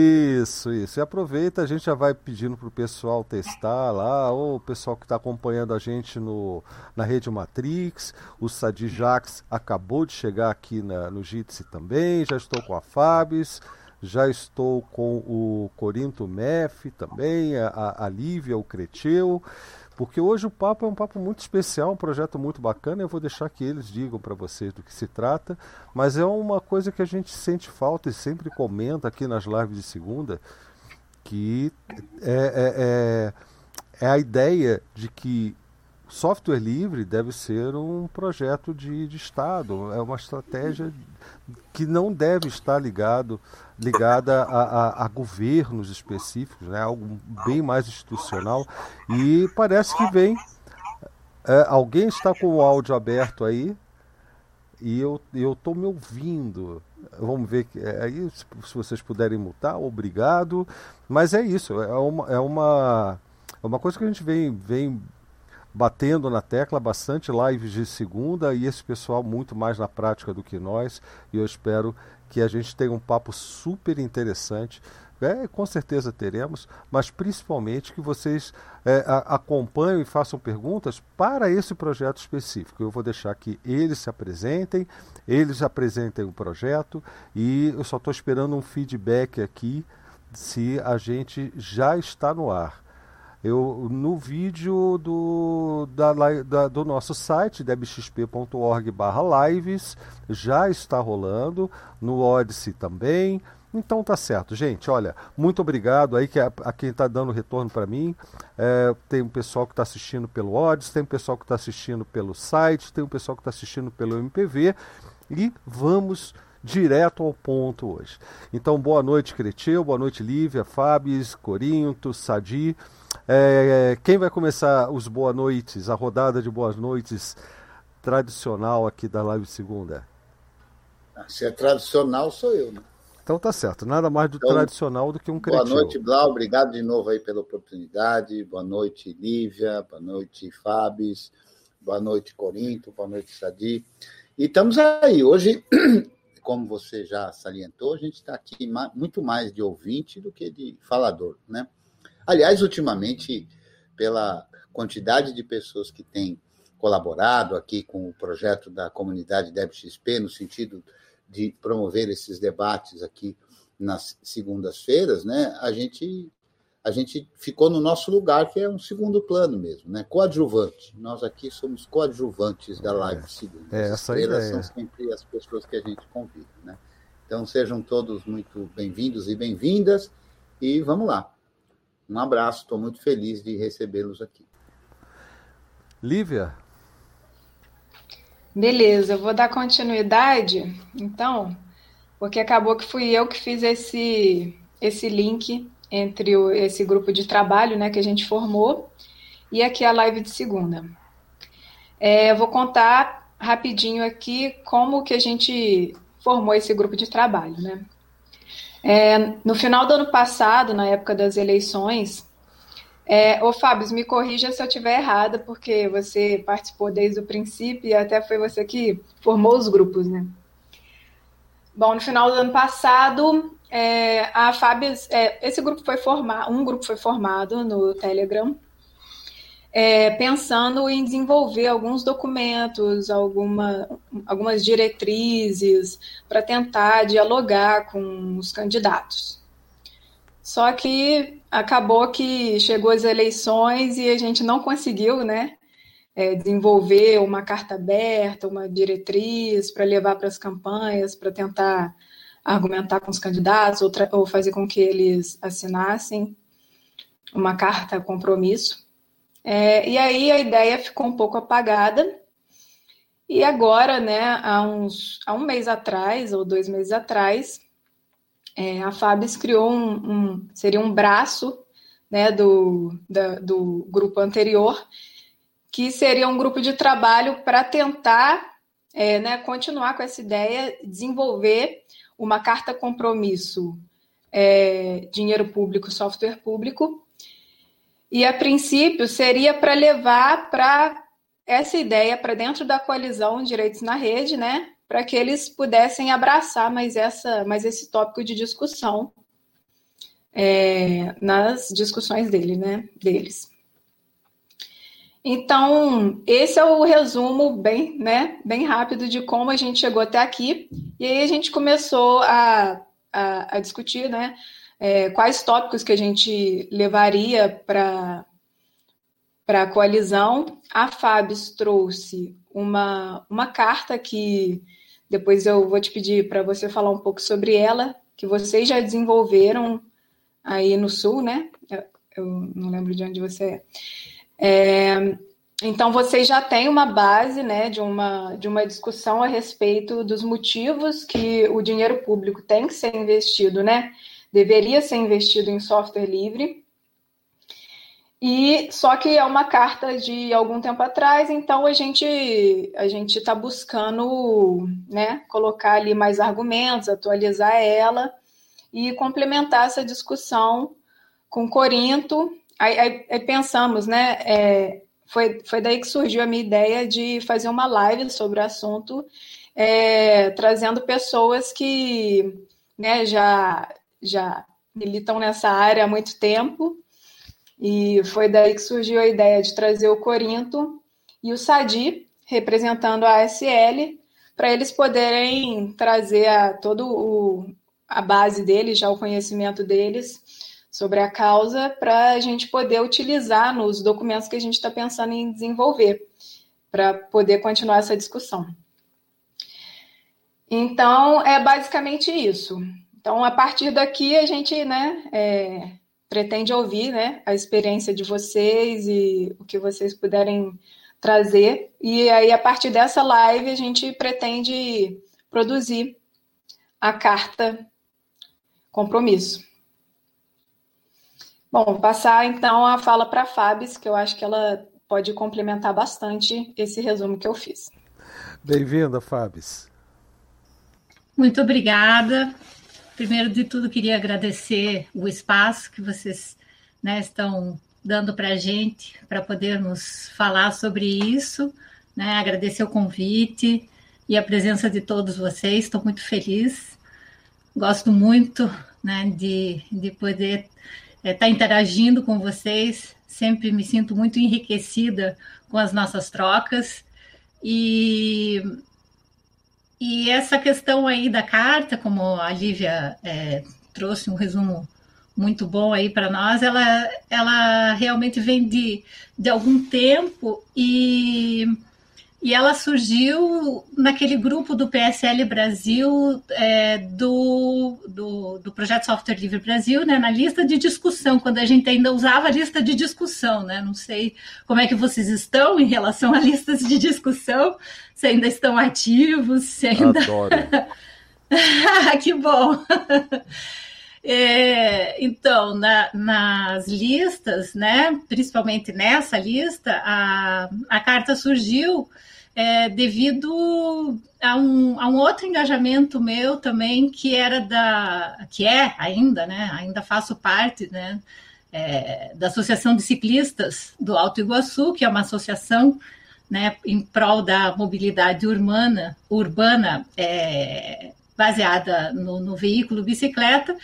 Isso, isso. E aproveita, a gente já vai pedindo para o pessoal testar lá, ou o pessoal que está acompanhando a gente no, na rede Matrix. O Sadi Jax acabou de chegar aqui na, no Jitsi também. Já estou com a Fabis, já estou com o Corinto Mef também, a, a Lívia, o Creteu. Porque hoje o papo é um papo muito especial, um projeto muito bacana. Eu vou deixar que eles digam para vocês do que se trata, mas é uma coisa que a gente sente falta e sempre comenta aqui nas lives de segunda, que é, é, é, é a ideia de que software livre deve ser um projeto de, de Estado, é uma estratégia que não deve estar ligado ligada a, a, a, governos específicos, né? algo bem mais institucional. E parece que vem. É, alguém está com o áudio aberto aí e eu estou me ouvindo. Vamos ver é, aí se, se vocês puderem mutar, obrigado. Mas é isso, é uma, é uma, é uma coisa que a gente vem, vem batendo na tecla, bastante lives de segunda e esse pessoal muito mais na prática do que nós. E eu espero que a gente tenha um papo super interessante. É, com certeza teremos, mas principalmente que vocês é, a, acompanhem e façam perguntas para esse projeto específico. Eu vou deixar que eles se apresentem, eles apresentem o projeto e eu só estou esperando um feedback aqui se a gente já está no ar. Eu, no vídeo do, da, da, do nosso site, debxp.org lives, já está rolando, no Odyssey também. Então tá certo, gente. Olha, muito obrigado aí que a, a quem está dando retorno para mim. É, tem um pessoal que está assistindo pelo Odyssey, tem um pessoal que está assistindo pelo site, tem um pessoal que está assistindo pelo MPV. E vamos direto ao ponto hoje. Então, boa noite, Creteu, boa noite, Lívia, Fábio, Corinto, Sadi. É, quem vai começar os boa noites, a rodada de boas noites tradicional aqui da Live Segunda? Ah, se é tradicional, sou eu, né? Então tá certo, nada mais do então, tradicional do que um cretino. Boa noite, Blau, obrigado de novo aí pela oportunidade. Boa noite, Lívia, boa noite, Fábio, boa noite, Corinto, boa noite, Sadi. E estamos aí, hoje, como você já salientou, a gente está aqui muito mais de ouvinte do que de falador, né? Aliás, ultimamente, pela quantidade de pessoas que têm colaborado aqui com o projeto da comunidade DebXP, no sentido de promover esses debates aqui nas segundas-feiras, né, a gente a gente ficou no nosso lugar, que é um segundo plano mesmo, né? Coadjuvante. Nós aqui somos coadjuvantes da live é, segunda. É, as estrelas são sempre as pessoas que a gente convida, né? Então sejam todos muito bem-vindos e bem-vindas e vamos lá. Um abraço, estou muito feliz de recebê-los aqui. Lívia? Beleza, eu vou dar continuidade, então, porque acabou que fui eu que fiz esse, esse link entre o, esse grupo de trabalho né, que a gente formou e aqui a live de segunda. É, eu vou contar rapidinho aqui como que a gente formou esse grupo de trabalho, né? É, no final do ano passado, na época das eleições, é, ô Fábio, me corrija se eu estiver errada, porque você participou desde o princípio e até foi você que formou os grupos, né? Bom, no final do ano passado, é, a Fábio, é, esse grupo foi formado, um grupo foi formado no Telegram, é, pensando em desenvolver alguns documentos, alguma, algumas diretrizes para tentar dialogar com os candidatos. Só que acabou que chegou as eleições e a gente não conseguiu, né, é, desenvolver uma carta aberta, uma diretriz para levar para as campanhas, para tentar argumentar com os candidatos ou, ou fazer com que eles assinassem uma carta compromisso. É, e aí a ideia ficou um pouco apagada. E agora, né, há, uns, há um mês atrás, ou dois meses atrás, é, a Fabis criou um, um, seria um braço né, do, da, do grupo anterior, que seria um grupo de trabalho para tentar é, né, continuar com essa ideia, desenvolver uma carta compromisso é, dinheiro público, software público, e a princípio seria para levar para essa ideia para dentro da coalizão Direitos na Rede, né? Para que eles pudessem abraçar mais, essa, mais esse tópico de discussão. é, nas discussões dele, né, deles. Então, esse é o resumo bem, né, bem rápido de como a gente chegou até aqui. E aí a gente começou a, a, a discutir, né, é, quais tópicos que a gente levaria para a coalizão. A Fabs trouxe uma, uma carta que depois eu vou te pedir para você falar um pouco sobre ela, que vocês já desenvolveram aí no Sul, né? Eu, eu não lembro de onde você é. é. Então vocês já têm uma base, né, de uma de uma discussão a respeito dos motivos que o dinheiro público tem que ser investido, né? Deveria ser investido em software livre e só que é uma carta de algum tempo atrás, então a gente a gente está buscando, né, colocar ali mais argumentos, atualizar ela e complementar essa discussão com Corinto. Aí, aí, aí pensamos, né, é, foi, foi daí que surgiu a minha ideia de fazer uma live sobre o assunto, é, trazendo pessoas que, né, já já militam nessa área há muito tempo e foi daí que surgiu a ideia de trazer o Corinto e o Sadi, representando a ASL, para eles poderem trazer a, todo o, a base deles, já o conhecimento deles sobre a causa, para a gente poder utilizar nos documentos que a gente está pensando em desenvolver, para poder continuar essa discussão. Então, é basicamente isso. Então, a partir daqui, a gente né, é, pretende ouvir né, a experiência de vocês e o que vocês puderem trazer. E aí, a partir dessa live, a gente pretende produzir a carta compromisso. Bom, passar então a fala para a Fabs, que eu acho que ela pode complementar bastante esse resumo que eu fiz. Bem-vinda, Fabs. Muito obrigada. Primeiro de tudo, queria agradecer o espaço que vocês né, estão dando para a gente, para podermos falar sobre isso. Né? Agradecer o convite e a presença de todos vocês, estou muito feliz. Gosto muito né, de, de poder estar é, tá interagindo com vocês, sempre me sinto muito enriquecida com as nossas trocas. E e essa questão aí da carta, como a Lívia é, trouxe um resumo muito bom aí para nós, ela, ela realmente vem de, de algum tempo e e ela surgiu naquele grupo do PSL Brasil, é, do, do, do, Projeto Software Livre Brasil, né, na lista de discussão, quando a gente ainda usava a lista de discussão. Né? Não sei como é que vocês estão em relação a listas de discussão, se ainda estão ativos, se ainda. Adoro. que bom! É, então, na, nas listas, né, principalmente nessa lista, a, a carta surgiu é, devido a um, a um outro engajamento meu também, que era da. que é ainda, né? Ainda faço parte, né? É, da Associação de Ciclistas do Alto Iguaçu, que é uma associação né, em prol da mobilidade urbana, urbana é, baseada no, no, veículo bicicleta.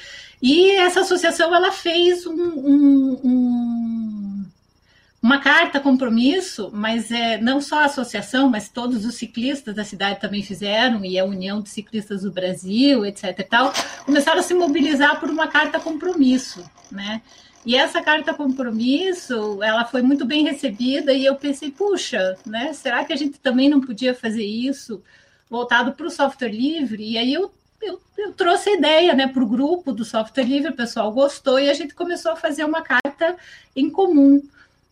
E essa associação ela fez um, um, um, uma carta compromisso, mas é, não só a associação, mas todos os ciclistas da cidade também fizeram, e a União de Ciclistas do Brasil, etc. E tal, começaram a se mobilizar por uma carta compromisso, né? E essa carta compromisso, ela foi muito bem recebida e eu pensei, puxa, né? Será que a gente também não podia fazer isso voltado para o software livre? E aí eu eu, eu trouxe a ideia né, para o grupo do software livre, o pessoal gostou e a gente começou a fazer uma carta em comum.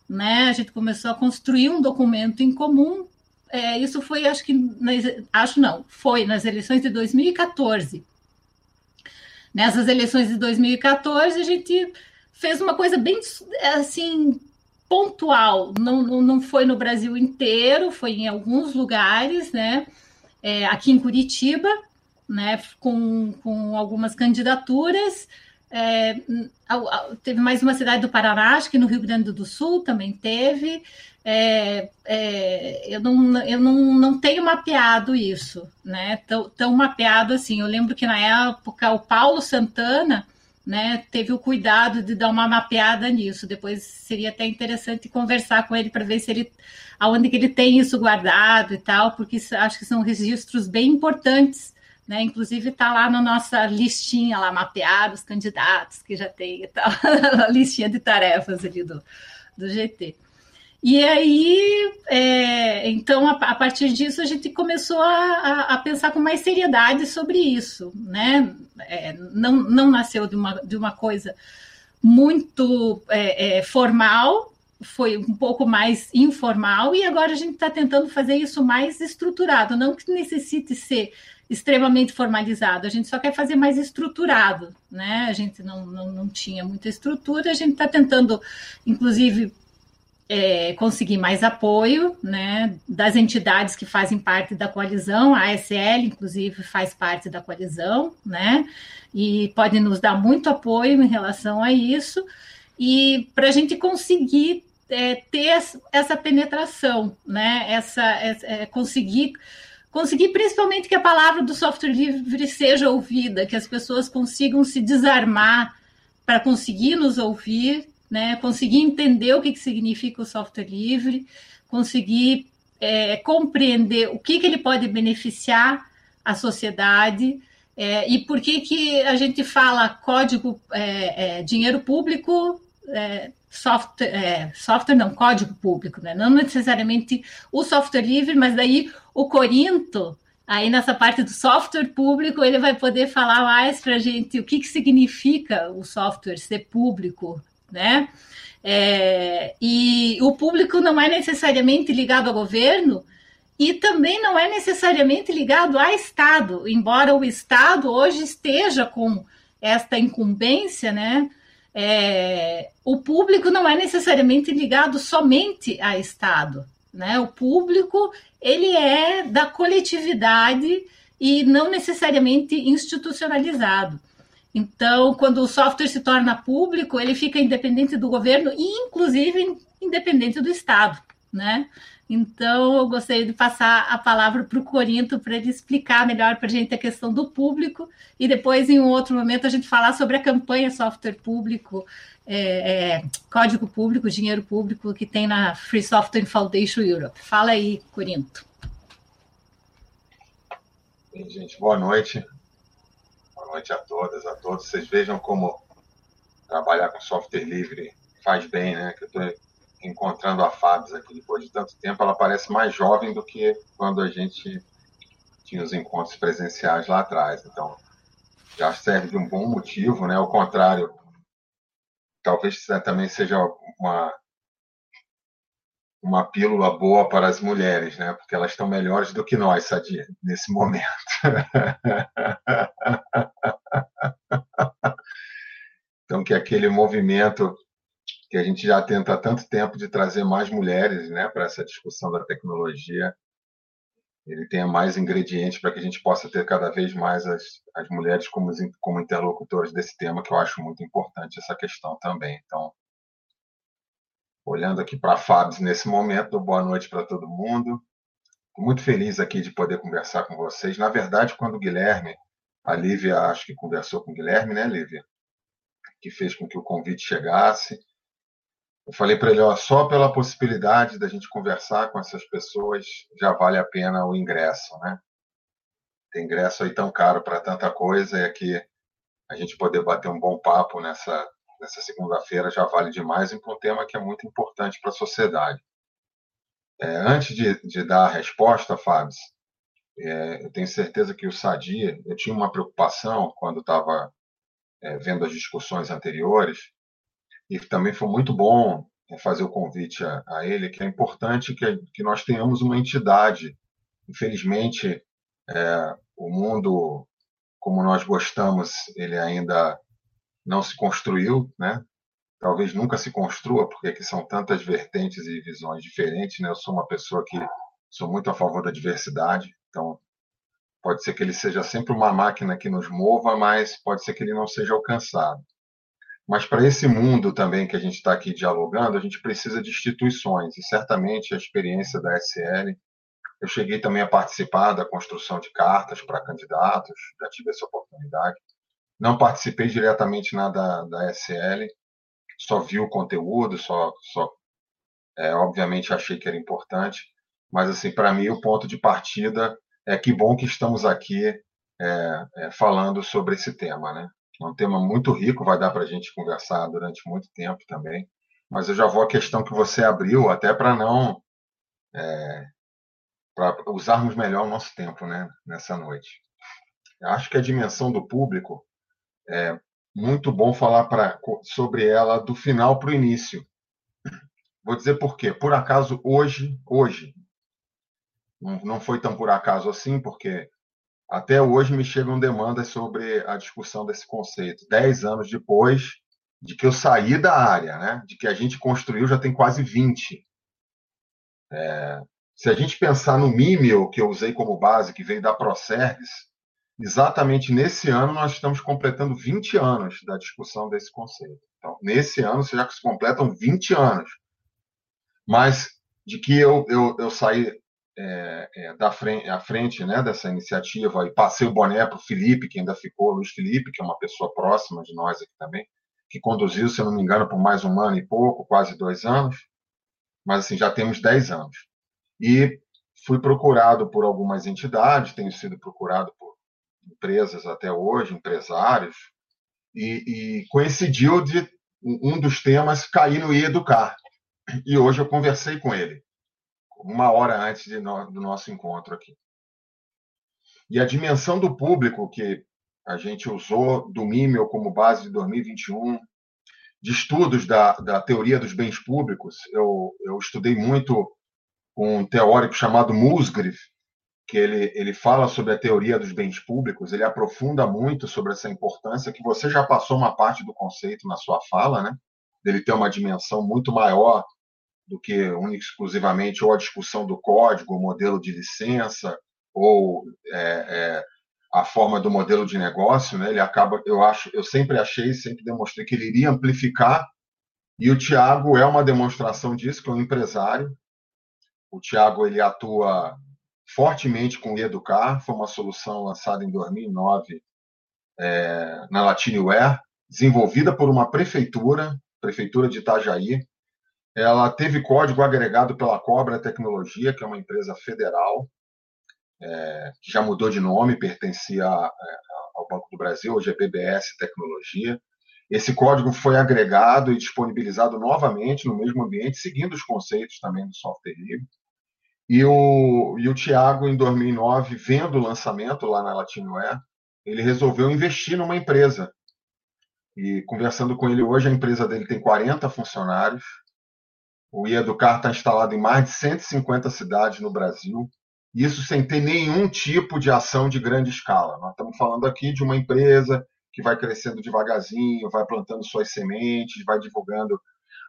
Né? A gente começou a construir um documento em comum. É, isso foi, acho que, nas, acho não, foi nas eleições de 2014. Nessas eleições de 2014, a gente fez uma coisa bem assim pontual. Não, não, não foi no Brasil inteiro, foi em alguns lugares, né? É, aqui em Curitiba, né, com, com algumas candidaturas. É, teve mais uma cidade do Paraná, acho que no Rio Grande do Sul também teve. É, é, eu não, eu não, não tenho mapeado isso, né? Tão, tão mapeado assim. Eu lembro que na época o Paulo Santana, né, teve o cuidado de dar uma mapeada nisso. Depois seria até interessante conversar com ele para ver se ele aonde que ele tem isso guardado e tal, porque acho que são registros bem importantes, né? Inclusive está lá na nossa listinha lá mapear os candidatos que já tem e tal, a listinha de tarefas ali do, do GT. E aí, é, então, a, a, partir disso, a gente começou a, a, pensar com mais seriedade sobre isso, né? É, não, não nasceu de uma, de uma coisa muito é, é formal, foi um pouco mais informal, e agora a gente está tentando fazer isso mais estruturado, não que necessite ser extremamente formalizado, a gente só quer fazer mais estruturado, né? A gente não, não, não tinha muita estrutura, a gente está tentando, inclusive, é, conseguir mais apoio né, das entidades que fazem parte da coalizão, a ASL, inclusive, faz parte da coalizão, né, e pode nos dar muito apoio em relação a isso, e para a gente conseguir é, ter essa penetração, né, essa, é, conseguir conseguir principalmente que a palavra do software livre seja ouvida, que as pessoas consigam se desarmar para conseguir nos ouvir né? Conseguir entender o que, que significa o software livre, conseguir é, compreender o que, que ele pode beneficiar a sociedade é, e por que, que a gente fala código, é, é dinheiro público, é, software, é, software não, código público, né? não necessariamente o software livre, mas daí o Corinto, aí nessa parte do software público, ele vai poder falar mais para a gente o que, que significa o software ser público, né? É, e o público não é necessariamente ligado ao governo e também não é necessariamente ligado a Estado, embora o Estado hoje esteja com esta incumbência, né? É, o público não é necessariamente ligado somente a Estado, né? O público ele é da coletividade e não necessariamente institucionalizado. Então, quando o software se torna público, ele fica independente do governo e, inclusive, independente do Estado, né? Então, eu gostaria de passar a palavra para o Corinto para ele explicar melhor para a gente a questão do público e depois, em um outro momento, a gente falar sobre a campanha software público, é, é, código público, dinheiro público que tem na Free Software Foundation Europe. Fala aí, Corinto. Gente, boa noite noite a todas, a todos. Vocês vejam como trabalhar com software livre faz bem, né? Que eu encontrando a Fabs aqui depois de tanto tempo. Ela parece mais jovem do que quando a gente tinha os encontros presenciais lá atrás. Então, já serve de um bom motivo, né? Ao contrário, talvez também seja uma uma pílula boa para as mulheres, né? Porque elas estão melhores do que nós, Sadia, nesse momento. então, que aquele movimento que a gente já tenta há tanto tempo de trazer mais mulheres, né, para essa discussão da tecnologia, ele tenha mais ingredientes para que a gente possa ter cada vez mais as, as mulheres como, como interlocutores desse tema, que eu acho muito importante essa questão também. Então, olhando aqui para a Fabs nesse momento. Boa noite para todo mundo. Muito feliz aqui de poder conversar com vocês. Na verdade, quando o Guilherme, a Lívia, acho que conversou com o Guilherme, né, Lívia? Que fez com que o convite chegasse. Eu falei para ele, ó, só pela possibilidade da gente conversar com essas pessoas já vale a pena o ingresso, né? Tem ingresso aí tão caro para tanta coisa e aqui a gente poder bater um bom papo nessa nessa segunda-feira já vale demais em um tema que é muito importante para a sociedade. É, antes de, de, dar a resposta, Fábio, é, eu tenho certeza que o Sadia, eu tinha uma preocupação quando estava é, vendo as discussões anteriores, e também foi muito bom é, fazer o convite a, a, ele, que é importante que, que nós tenhamos uma entidade. Infelizmente, é, o mundo, como nós gostamos, ele ainda não se construiu, né? Talvez nunca se construa, porque aqui são tantas vertentes e visões diferentes, né? Eu sou uma pessoa que sou muito a favor da diversidade, então pode ser que ele seja sempre uma máquina que nos mova, mas pode ser que ele não seja alcançado. Mas para esse mundo também que a gente está aqui dialogando, a gente precisa de instituições, e certamente a experiência da SL. Eu cheguei também a participar da construção de cartas para candidatos, já tive essa oportunidade Não participei diretamente na da, da SL, só vi o conteúdo, só, só é, obviamente achei que era importante, mas assim para mim o ponto de partida é que bom que estamos aqui é, é, falando sobre esse tema, né? Um tema muito rico, vai dar para a gente conversar durante muito tempo também. Mas eu já vou à questão que você abriu, até para não é, para usarmos melhor o nosso tempo, né? Nessa noite. Acho que a dimensão do público é muito bom falar pra, sobre ela do final para o início. Vou dizer por quê. Por acaso hoje, hoje, não foi tão por acaso assim, porque até hoje me chegam demandas sobre a discussão desse conceito. Dez anos depois de que eu saí da área, né? de que a gente construiu, já tem quase 20. É, se a gente pensar no Mimeo, que eu usei como base, que veio da ProService, exatamente nesse ano nós estamos completando 20 anos da discussão desse conceito. Então, nesse ano, já se completam 20 anos. Mas de que eu, eu, eu saí é, é, da frente, à frente né, dessa iniciativa e passei o boné para o Felipe, que ainda ficou, Luiz Felipe, que é uma pessoa próxima de nós aqui também, que conduziu, se eu não me engano, por mais um ano e pouco, quase dois anos, mas assim, já temos dez anos. E fui procurado por algumas entidades, tenho sido procurado por empresas até hoje, empresários, e, e coincidiu de um dos temas cair no educar. E hoje eu conversei com ele uma hora antes no, do nosso encontro aqui. E a dimensão do público que a gente usou do Mímel como base de 2021, de estudos da, da teoria dos bens públicos, eu, eu estudei muito com um teórico chamado Musgrave, que ele, ele fala sobre a teoria dos bens públicos, ele aprofunda muito sobre essa importância, que você já passou uma parte do conceito na sua fala, né? dele ter uma dimensão muito maior do que exclusivamente ou a discussão do código, o modelo de licença ou é, é, a forma do modelo de negócio, né? Ele acaba, eu acho, eu sempre achei, sempre demonstrei que ele iria amplificar e o Tiago é uma demonstração disso, que é um empresário. O Tiago ele atua fortemente com o Educar, foi uma solução lançada em 2009 é, na Latineware, desenvolvida por uma prefeitura, prefeitura de Itajaí, ela teve código agregado pela Cobra Tecnologia, que é uma empresa federal, é, que já mudou de nome, pertencia a, ao Banco do Brasil, hoje é BBS Tecnologia. Esse código foi agregado e disponibilizado novamente no mesmo ambiente, seguindo os conceitos também do software livre. E o, e o Tiago, em 2009, vendo o lançamento lá na Latinware, ele resolveu investir numa empresa. E conversando com ele hoje, a empresa dele tem 40 funcionários, o Educar está instalado em mais de 150 cidades no Brasil, isso sem ter nenhum tipo de ação de grande escala. Nós estamos falando aqui de uma empresa que vai crescendo devagarzinho, vai plantando suas sementes, vai divulgando.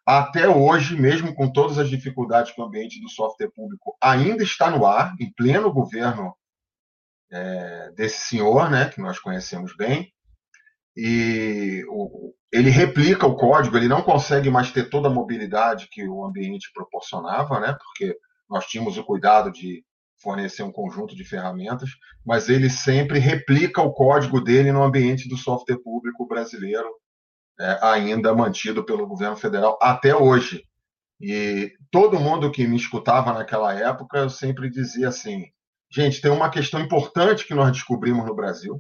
Até hoje, mesmo com todas as dificuldades que o ambiente do software público ainda está no ar, em pleno governo é, desse senhor, né, que nós conhecemos bem, e ele replica o código, ele não consegue mais ter toda a mobilidade que o ambiente proporcionava, né? Porque nós tínhamos o cuidado de fornecer um conjunto de ferramentas, mas ele sempre replica o código dele no ambiente do software público brasileiro, é, ainda mantido pelo governo federal até hoje. E todo mundo que me escutava naquela época, sempre dizia assim: gente, tem uma questão importante que nós descobrimos no Brasil,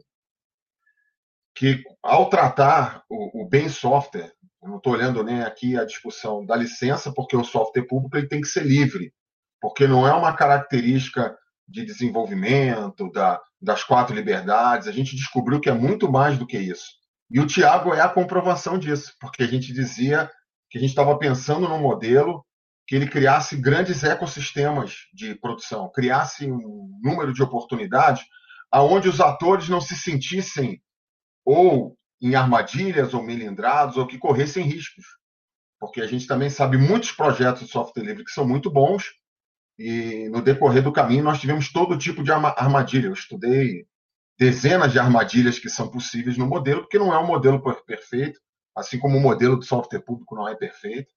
que ao tratar o, o bem software, não estou olhando nem aqui a discussão da licença, porque o software público ele tem que ser livre, porque não é uma característica de desenvolvimento da, das quatro liberdades. A gente descobriu que é muito mais do que isso. E o Tiago é a comprovação disso, porque a gente dizia que a gente estava pensando num modelo que ele criasse grandes ecossistemas de produção, criasse um número de oportunidades aonde os atores não se sentissem ou em armadilhas ou melindrados ou que corressem riscos. Porque a gente também sabe muitos projetos de software livre que são muito bons e no decorrer do caminho nós tivemos todo tipo de armadilha. Eu estudei dezenas de armadilhas que são possíveis no modelo, porque não é um modelo perfeito, assim como o modelo do software público não é perfeito.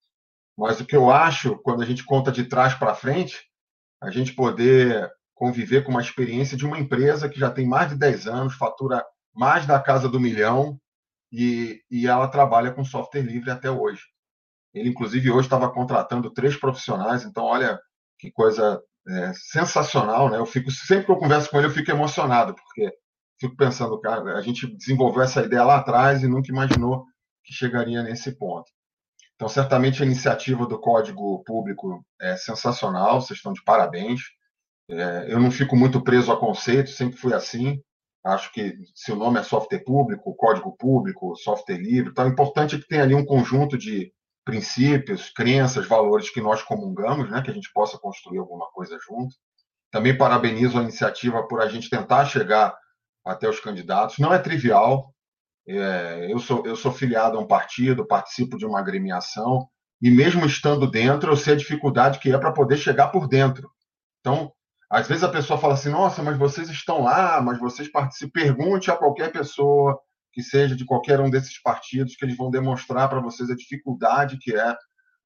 Mas o que eu acho, quando a gente conta de trás para frente, a gente poder conviver com uma experiência de uma empresa que já tem mais de 10 anos, fatura mais da casa do milhão, e, e ela trabalha com software livre até hoje. Ele, inclusive, hoje estava contratando três profissionais, então, olha que coisa é, sensacional, né? Eu fico, sempre que eu converso com ele, eu fico emocionado, porque fico pensando, cara, a gente desenvolveu essa ideia lá atrás e nunca imaginou que chegaria nesse ponto. Então, certamente a iniciativa do Código Público é sensacional, vocês estão de parabéns. É, eu não fico muito preso a conceitos, sempre fui assim. Acho que se o nome é software público, código público, software livre, então é importante que tenha ali um conjunto de princípios, crenças, valores que nós comungamos, né, que a gente possa construir alguma coisa junto. Também parabenizo a iniciativa por a gente tentar chegar até os candidatos. Não é trivial. É, eu, sou, eu sou filiado a um partido, participo de uma agremiação, e mesmo estando dentro, eu sei a dificuldade que é para poder chegar por dentro. Então, às vezes a pessoa fala assim: nossa, mas vocês estão lá, mas vocês participam. Pergunte a qualquer pessoa que seja de qualquer um desses partidos, que eles vão demonstrar para vocês a dificuldade que é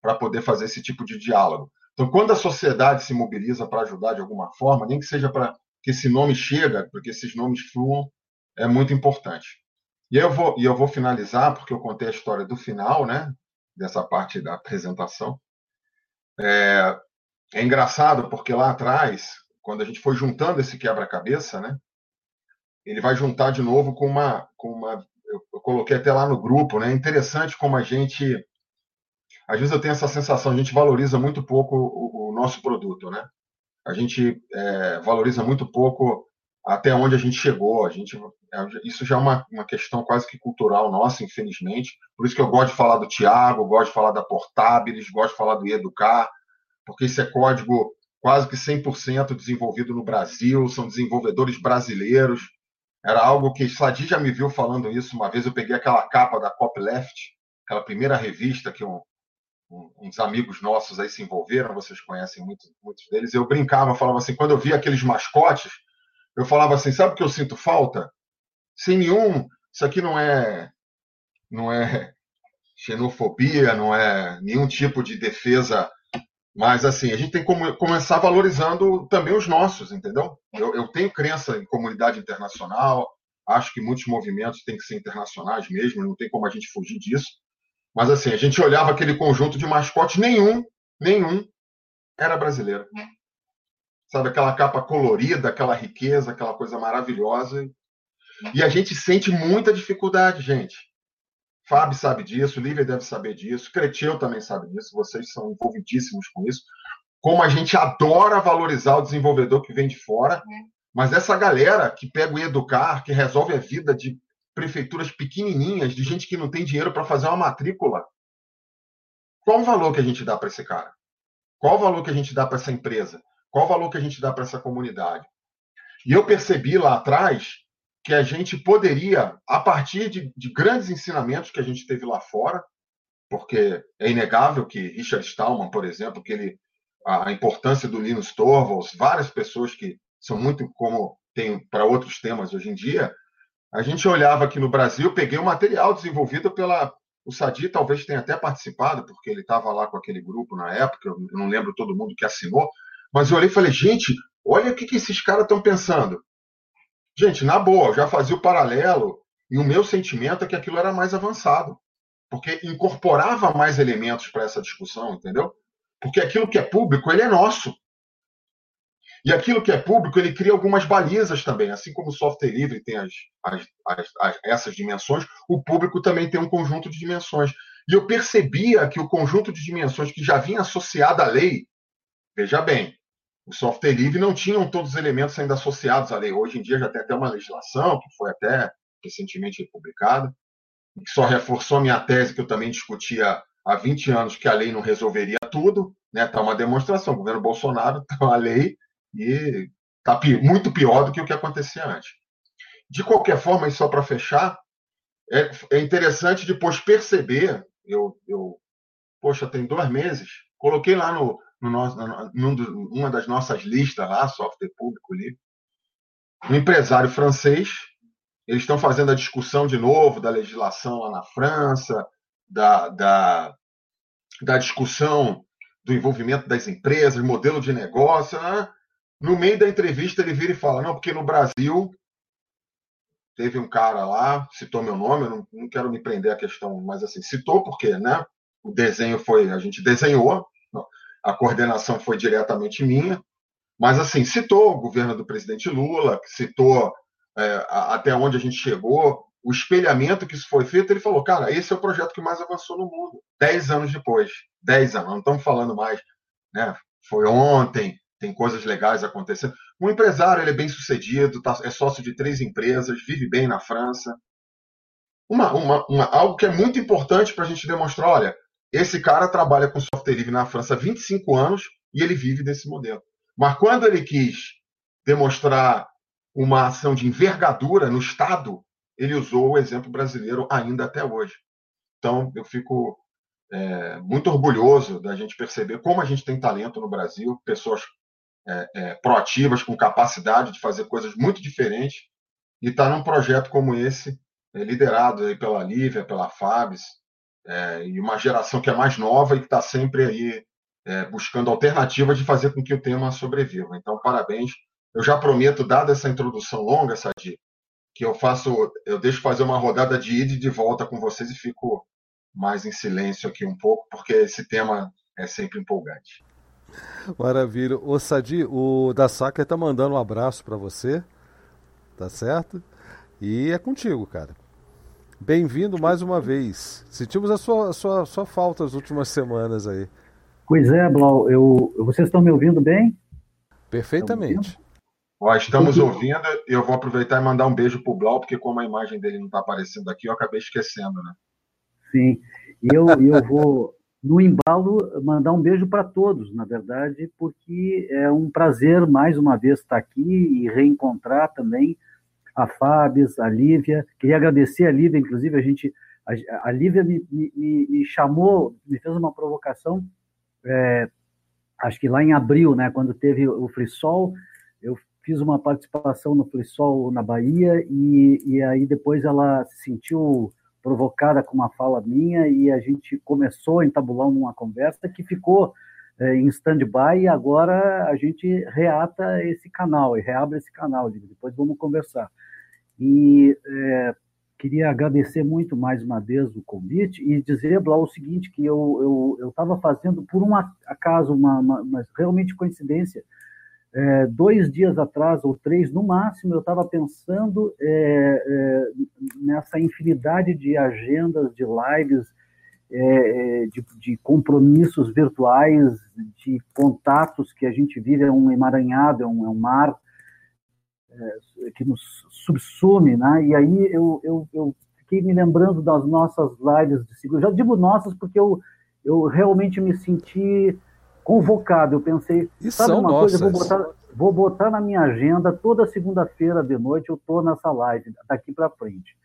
para poder fazer esse tipo de diálogo. Então, quando a sociedade se mobiliza para ajudar de alguma forma, nem que seja para que esse nome chega, para que esses nomes fluam, é muito importante. E eu vou, e eu vou finalizar, porque eu contei a história do final, né, dessa parte da apresentação. É, é engraçado porque lá atrás, quando a gente foi juntando esse quebra-cabeça, né, ele vai juntar de novo com uma, com uma eu, coloquei até lá no grupo, né? É interessante como a gente, às vezes eu tenho essa sensação, a gente valoriza muito pouco o, o nosso produto, né? A gente é, valoriza muito pouco até onde a gente chegou. A gente, é, isso já é uma, uma questão quase que cultural nossa, infelizmente. Por isso que eu gosto de falar do Tiago, gosto de falar da Portabilis, gosto de falar do Educar, porque isso é código quase que 100% desenvolvido no Brasil, são desenvolvedores brasileiros. Era algo que Sadi já me viu falando isso. Uma vez eu peguei aquela capa da Copyleft, aquela primeira revista que um, um, uns amigos nossos aí se envolveram, vocês conhecem muito, muitos deles. Eu brincava, falava assim, quando eu via aqueles mascotes, eu falava assim, sabe o que eu sinto falta? Sem nenhum, isso aqui não é, não é xenofobia, não é nenhum tipo de defesa mas, assim, a gente tem que começar valorizando também os nossos, entendeu? Eu, eu, tenho crença em comunidade internacional, acho que muitos movimentos têm que ser internacionais mesmo, não tem como a gente fugir disso. Mas, assim, a gente olhava aquele conjunto de mascotes, nenhum, nenhum era brasileiro. É. Sabe, aquela capa colorida, aquela riqueza, aquela coisa maravilhosa. E a gente sente muita dificuldade, gente. Fábio sabe disso, Lívia deve saber disso, Cretil também sabe disso, vocês são envolvidíssimos com isso. Como a gente adora valorizar o desenvolvedor que vem de fora, é. mas essa galera que pega o Educar, que resolve a vida de prefeituras pequenininhas, de gente que não tem dinheiro para fazer uma matrícula, qual o valor que a gente dá para esse cara? Qual o valor que a gente dá para essa empresa? Qual o valor que a gente dá para essa comunidade? E eu percebi lá atrás que a gente poderia, a partir de, de, grandes ensinamentos que a gente teve lá fora, porque é inegável que Richard Stallman, por exemplo, que ele, a, importância do Linus Torvalds, várias pessoas que são muito como tem para outros temas hoje em dia, a gente olhava aqui no Brasil, peguei o um material desenvolvido pela o Sadi talvez tenha até participado, porque ele estava lá com aquele grupo na época, eu não lembro todo mundo que assinou, mas eu olhei e falei, gente, olha o que, que esses caras estão pensando. Gente, na boa, já fazia o paralelo e o meu sentimento é que aquilo era mais avançado, porque incorporava mais elementos para essa discussão, entendeu? Porque aquilo que é público, ele é nosso. E aquilo que é público, ele cria algumas balizas também. Assim como o software livre tem as, as, as, essas dimensões, o público também tem um conjunto de dimensões. E eu percebia que o conjunto de dimensões que já vinha associado à lei, veja bem, o software livre não tinham todos os elementos ainda associados à lei. Hoje em dia já tem até uma legislação, que foi até recentemente publicada, que só reforçou a minha tese, que eu também discutia há 20 anos, que a lei não resolveria tudo. Está né? Tá uma demonstração. O governo Bolsonaro está uma lei e está muito pior do que o que acontecia antes. De qualquer forma, e só para fechar, é, é, interessante depois perceber, eu, eu, poxa, tem dois meses, coloquei lá no, no nosso, numa das nossas listas lá, software público ali, um empresário francês. Eles estão fazendo a discussão de novo da legislação lá na França, da, da, da discussão do envolvimento das empresas, modelo de negócio. Né? No meio da entrevista, ele vira e fala: não, porque no Brasil teve um cara lá, citou meu nome, eu não, não quero me prender à questão, mas assim, citou porque, né? O desenho foi, a gente desenhou, a coordenação foi diretamente minha, mas assim, citou o governo do presidente Lula, citou é, até onde a gente chegou, o espelhamento que isso foi feito, ele falou, cara, esse é o projeto que mais avançou no mundo. Dez anos depois, dez anos, não estamos falando mais, né? Foi ontem, tem coisas legais acontecendo. Um empresário, ele é bem sucedido, tá, é sócio de três empresas, vive bem na França. Uma, uma, uma algo que é muito importante para a gente demonstrar, olha, esse cara trabalha com software livre na França há 25 anos e ele vive desse modelo. Mas quando ele quis demonstrar uma ação de envergadura no Estado, ele usou o exemplo brasileiro ainda até hoje. Então, eu fico é, muito orgulhoso da gente perceber como a gente tem talento no Brasil, pessoas é, é, proativas, com capacidade de fazer coisas muito diferentes, e estar tá num projeto como esse, é, liderado aí pela Lívia, pela Fabs, é, e uma geração que é mais nova e que está sempre aí é, buscando alternativas de fazer com que o tema sobreviva. Então, parabéns. Eu já prometo, dada essa introdução longa, Sadi, que eu faço, eu deixo fazer uma rodada de ida e de volta com vocês e fico mais em silêncio aqui um pouco, porque esse tema é sempre empolgante. Maravilha. Ô Sadi, o da Saca tá mandando um abraço para você, tá certo? E é contigo, cara. Bem-vindo mais uma vez. Sentimos a sua, a sua, a sua falta as últimas semanas aí. Pois é, Blau, eu, vocês estão me ouvindo bem? Perfeitamente. Ó, estamos ouvindo, eu vou aproveitar e mandar um beijo pro Blau, porque como a imagem dele não está aparecendo aqui, eu acabei esquecendo, né? Sim, e eu, eu vou, no embalo, mandar um beijo para todos, na verdade, porque é um prazer mais uma vez estar aqui e reencontrar também a Fábio, a Lívia. Queria agradecer a Lívia, inclusive, a gente. A, a Lívia me, me, me, chamou, me fez uma provocação, é, acho que lá em abril, né, quando teve o Frisol, eu fiz uma participação no Frisol na Bahia e, e aí depois ela se sentiu provocada com uma fala minha e a gente começou a entabular uma conversa que ficou é, em stand-by e agora a gente reata esse canal e reabre esse canal. Depois vamos conversar. E é, queria agradecer muito mais uma vez o convite e dizer, Blau, o seguinte, que eu estava eu, fazendo, por um acaso, uma, uma, uma realmente coincidência, é, dois dias atrás, ou três no máximo, eu estava pensando é, é, nessa infinidade de agendas, de lives, é, é, de, de, compromissos virtuais, de contatos que a gente vive, é um emaranhado, é um, é um mar é, que nos subsume, né? E aí eu, eu, eu, fiquei me lembrando das nossas lives de segunda. Já digo nossas porque eu, eu realmente me senti convocado. Eu pensei, e sabe uma nossas. coisa, vou botar, vou botar na minha agenda toda segunda-feira de noite eu estou nessa live, daqui para frente.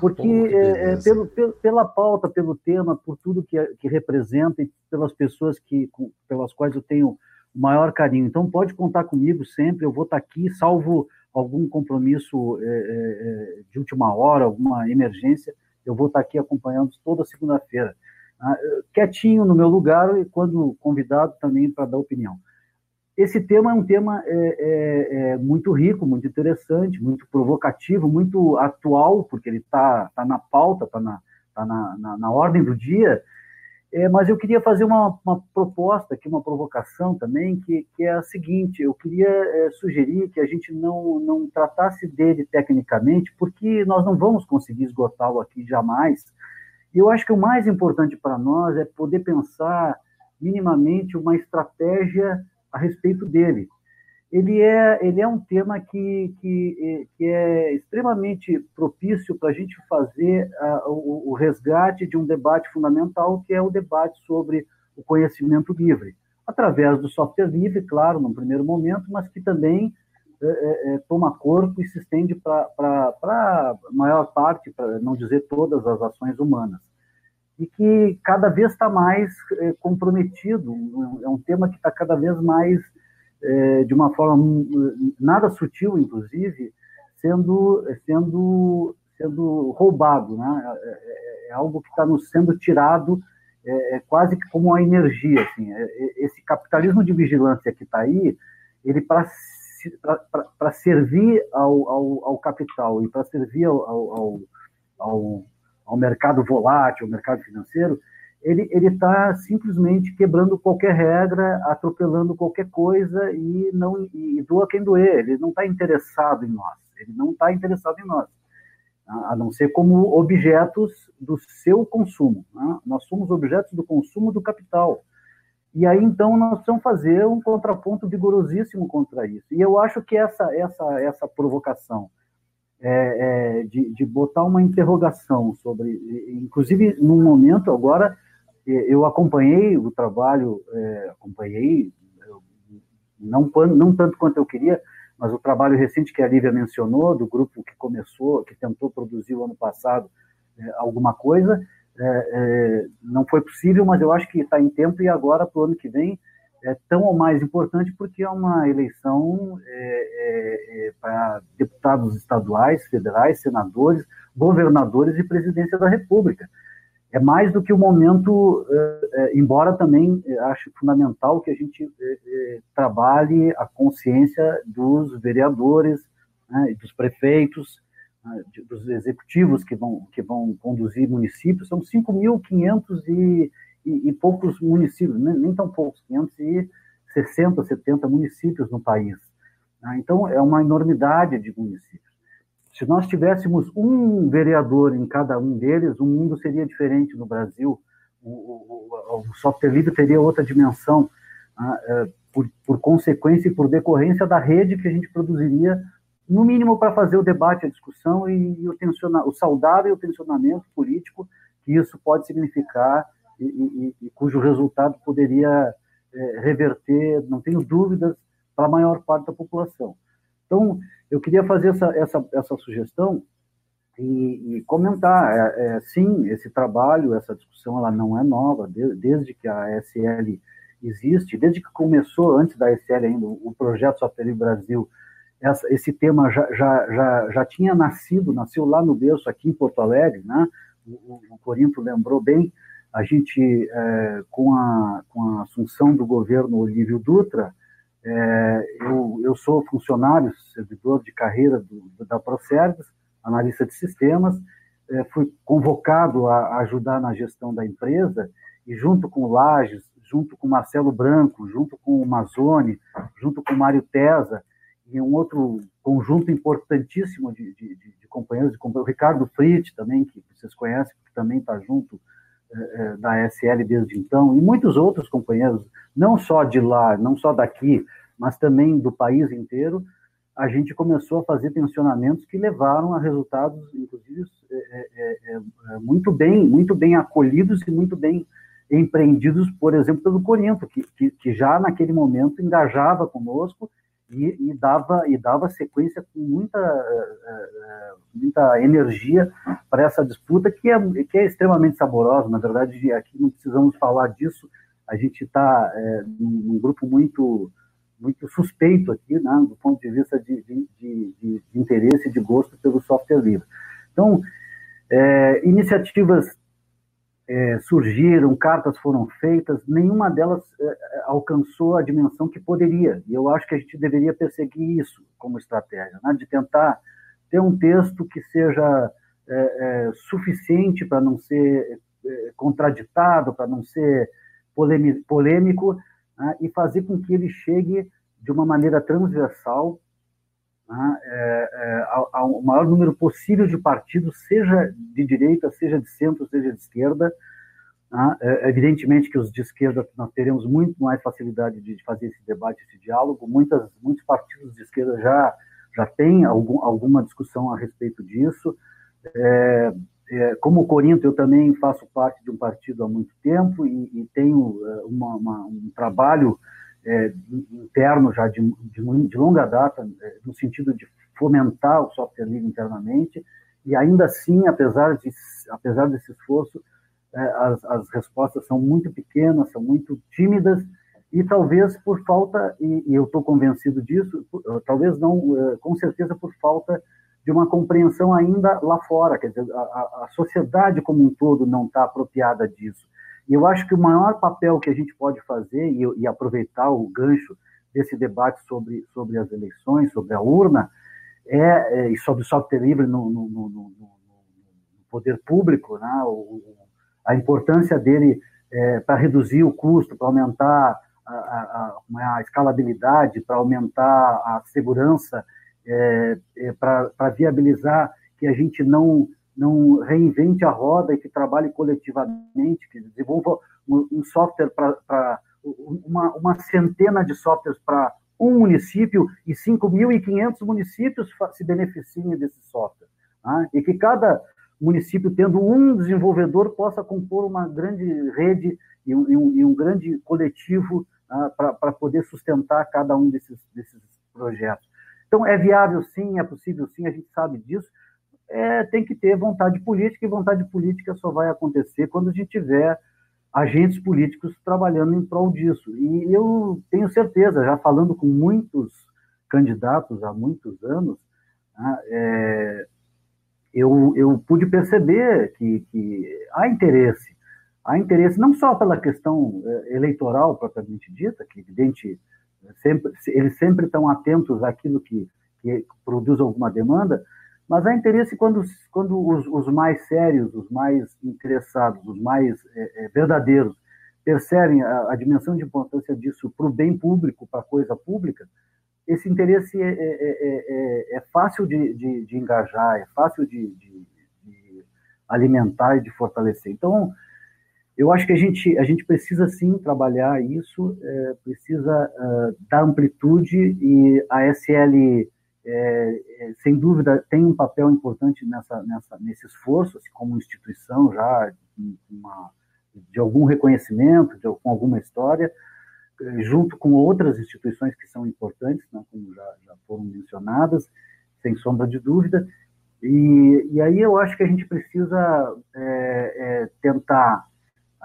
Porque é, é, pelo, pelo, pela pauta, pelo tema, por tudo que, que representa e pelas pessoas que, com, pelas quais eu tenho o maior carinho. Então pode contar comigo sempre, eu vou estar aqui, salvo algum compromisso é, é, é de última hora, alguma emergência, eu vou estar aqui acompanhando toda segunda-feira. Ah, quietinho no meu lugar e quando convidado também para dar opinião. Esse tema é um tema é, é, é muito rico, muito interessante, muito provocativo, muito atual, porque ele está tá na pauta, está na, tá na, na, na, ordem do dia. É, mas eu queria fazer uma, uma, proposta aqui, uma provocação também, que, que é a seguinte: eu queria é, sugerir que a gente não, não tratasse dele tecnicamente, porque nós não vamos conseguir esgotá-lo aqui jamais e eu acho que o mais importante para nós é poder pensar minimamente uma estratégia a respeito dele. Ele é, ele é um tema que, que, que é extremamente propício para a gente fazer uh, o, o resgate de um debate fundamental, que é o debate sobre o conhecimento livre, através do software livre, claro, num primeiro momento, mas que também é, é toma corpo e se estende para a maior parte, para não dizer todas as ações humanas. E que cada vez está mais é, comprometido, é um tema que está cada vez mais, é, de uma forma nada sutil, inclusive, sendo, sendo, sendo roubado. Né? É, é algo que está nos sendo tirado é, quase que como uma energia. Assim. Esse capitalismo de vigilância que está aí, ele para para servir ao, ao, ao, capital e para servir ao, ao, ao, mercado volátil, ao mercado financeiro, ele está simplesmente quebrando qualquer regra, atropelando qualquer coisa e não e doa quem doer. Ele não está interessado em nós. Ele não está interessado em nós, a não ser como objetos do seu consumo. Né? Nós somos objetos do consumo do capital. E aí, então, nós precisamos fazer um contraponto vigorosíssimo contra isso. E eu acho que essa, essa, essa provocação é, é, de, de botar uma interrogação sobre, inclusive, num momento agora, eu acompanhei o trabalho, é, acompanhei, não, não tanto quanto eu queria, mas o trabalho recente que a Lívia mencionou, do grupo que começou, que tentou produzir o ano passado é, alguma coisa, é, é, não foi possível, mas eu acho que está em tempo e agora, para o ano que vem, é tão ou mais importante porque é uma eleição é, é, é, para deputados estaduais, federais, senadores, governadores e presidência da República. É mais do que o momento, é, embora também acho fundamental que a gente trabalhe a consciência dos vereadores, né, dos prefeitos, né, dos executivos que vão, que vão conduzir municípios, são 5.500 e, e, e, poucos municípios, nem, nem, tão poucos, 560, 70 municípios no país. Né? Então, é uma enormidade de municípios. Se nós tivéssemos um vereador em cada um deles, o mundo seria diferente no Brasil, o, o, o software livre teria outra dimensão, né? é, por, por consequência e por decorrência da rede que a gente produziria no mínimo para fazer o debate, a discussão e, e o, tensiona, o saudável tensionamento político que isso pode significar e, e, e cujo resultado poderia é, reverter, não tenho dúvidas, para a maior parte da população. Então, eu queria fazer essa, essa, essa sugestão e, e comentar, é, é, sim, esse trabalho, essa discussão, ela não é nova, de, desde que a SL existe, desde que começou, antes da SL ainda, o projeto Software Brasil, essa, esse tema já, já, já, já tinha nascido, nasceu lá no berço, aqui em Porto Alegre, né? o, o Corinto lembrou bem, a gente, é, com, a, com a assunção do governo Olívio Dutra, é, eu, eu sou funcionário, servidor de carreira do, da Procerves, analista de sistemas, é, fui convocado a, a ajudar na gestão da empresa, e junto com o Lages, junto com Marcelo Branco, junto com o Mazone, junto com o Mário Tesa, e um outro conjunto importantíssimo de, de, de companheiros, de o Ricardo Fritz também, que vocês conhecem, que também está junto é, da SL desde então, e muitos outros companheiros, não só de lá, não só daqui, mas também do país inteiro, a gente começou a fazer tensionamentos que levaram a resultados, inclusive, é, é, muito bem, muito bem acolhidos e muito bem empreendidos, por exemplo, pelo Corinto, que, que, que já naquele momento engajava conosco e, e, dava, e dava sequência com muita, eh, eh, muita energia para essa disputa, que é, que é extremamente saborosa. Na verdade, aqui não precisamos falar disso, a gente está num, num, grupo muito muito suspeito aqui, né, do ponto de vista de, de, de, de interesse e de gosto pelo software livre. Então, é, iniciativas é, surgiram, cartas foram feitas, nenhuma delas é, é, alcançou a dimensão que poderia. E eu acho que a gente deveria perseguir isso como estratégia, né? de tentar ter um texto que seja é, é suficiente para não ser é, contraditado, para não ser polêmico, né? e fazer com que ele chegue de uma maneira transversal né? ao, ao maior número possível de partidos, seja de direita, seja de centro, seja de esquerda, né? É, evidentemente que os de esquerda nós teremos muito mais facilidade de fazer esse debate, esse diálogo. Muitas, muitos partidos de esquerda já já têm algum, alguma discussão a respeito disso. É, é, como o Corinto, eu também faço parte de um partido há muito tempo e, e tenho é, uma, uma, um trabalho é, interno já de, de, de longa data, é, no sentido de fomentar o software livre internamente. E ainda assim, apesar, de, apesar desse esforço, é, as, as respostas são muito pequenas, são muito tímidas, e talvez por falta, e, e eu estou convencido disso, talvez não, é, com certeza por falta de uma compreensão ainda lá fora, quer dizer, a, a sociedade como um todo não está apropriada disso. Eu acho que o maior papel que a gente pode fazer, e, e aproveitar o gancho desse debate sobre, sobre as eleições, sobre a urna, é, é e sobre o software livre no, no, no, no poder público, né, o, a importância dele é, para reduzir o custo, para aumentar a, a, a, escalabilidade, para aumentar a segurança, é, é, para viabilizar que a gente não, não reinvente a roda e que trabalhe coletivamente, que desenvolva um, software para uma, uma centena de softwares para um município e 5.500 municípios se beneficiem desse software. Tá? E que cada município, tendo um desenvolvedor, possa compor uma grande rede e um, e um, grande coletivo ah, para poder sustentar cada um desses, desses projetos. Então, é viável sim, é possível sim, a gente sabe disso. É, tem que ter vontade política, e vontade política só vai acontecer quando a gente tiver agentes políticos trabalhando em prol disso. E eu tenho certeza, já falando com muitos candidatos há muitos anos, né, é, eu, eu pude perceber que, que há interesse. Há interesse não só pela questão é, eleitoral propriamente dita, que evidente sempre, eles sempre estão atentos àquilo que, que produz alguma demanda, mas há interesse quando, quando os, os mais sérios, os mais interessados, os mais é, é, verdadeiros percebem a, a, dimensão de importância disso para o bem público, para a coisa pública, esse interesse é, é, é, é, é fácil de, de, de, engajar, é fácil de, de, alimentar e de fortalecer. Então, eu acho que a gente, a gente precisa sim trabalhar isso, precisa uh, dar amplitude e a SL, é, sem dúvida, tem um papel importante nessa, nessa, nesse esforço, assim, como instituição já uma, de algum reconhecimento, de, com alguma história, junto com outras instituições que são importantes, né, como já, já, foram mencionadas, sem sombra de dúvida. E, e aí eu acho que a gente precisa é, é, tentar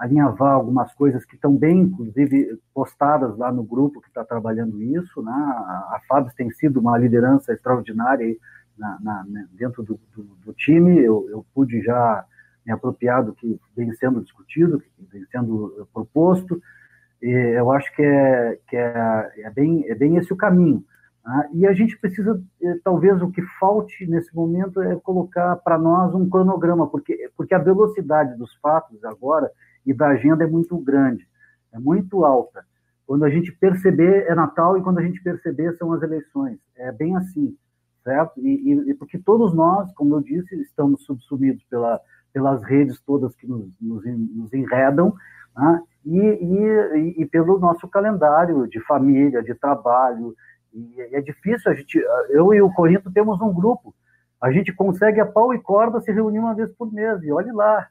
alinhavar algumas coisas que estão bem, inclusive, postadas lá no grupo que está trabalhando isso. Né? A, Fábio tem sido uma liderança extraordinária na, na, né, dentro do, do, do time. Eu, eu, pude já me apropriar do que vem sendo discutido, que vem sendo proposto. E eu acho que é, que é, é, bem, é bem esse o caminho. Né? E a gente precisa, eh, talvez o que falte nesse momento é colocar para nós um cronograma, porque, porque a velocidade dos fatos agora e da agenda é muito grande, é muito alta. Quando a gente perceber é Natal e quando a gente perceber são as eleições. É bem assim, certo? E, e porque todos nós, como eu disse, estamos subsumidos pela, pelas redes todas que nos, nos, nos enredam, né? e, e, e, pelo nosso calendário de família, de trabalho. E é difícil a gente. Eu e o Corinto temos um grupo. A gente consegue a pau e corda se reunir uma vez por mês. E olhe lá,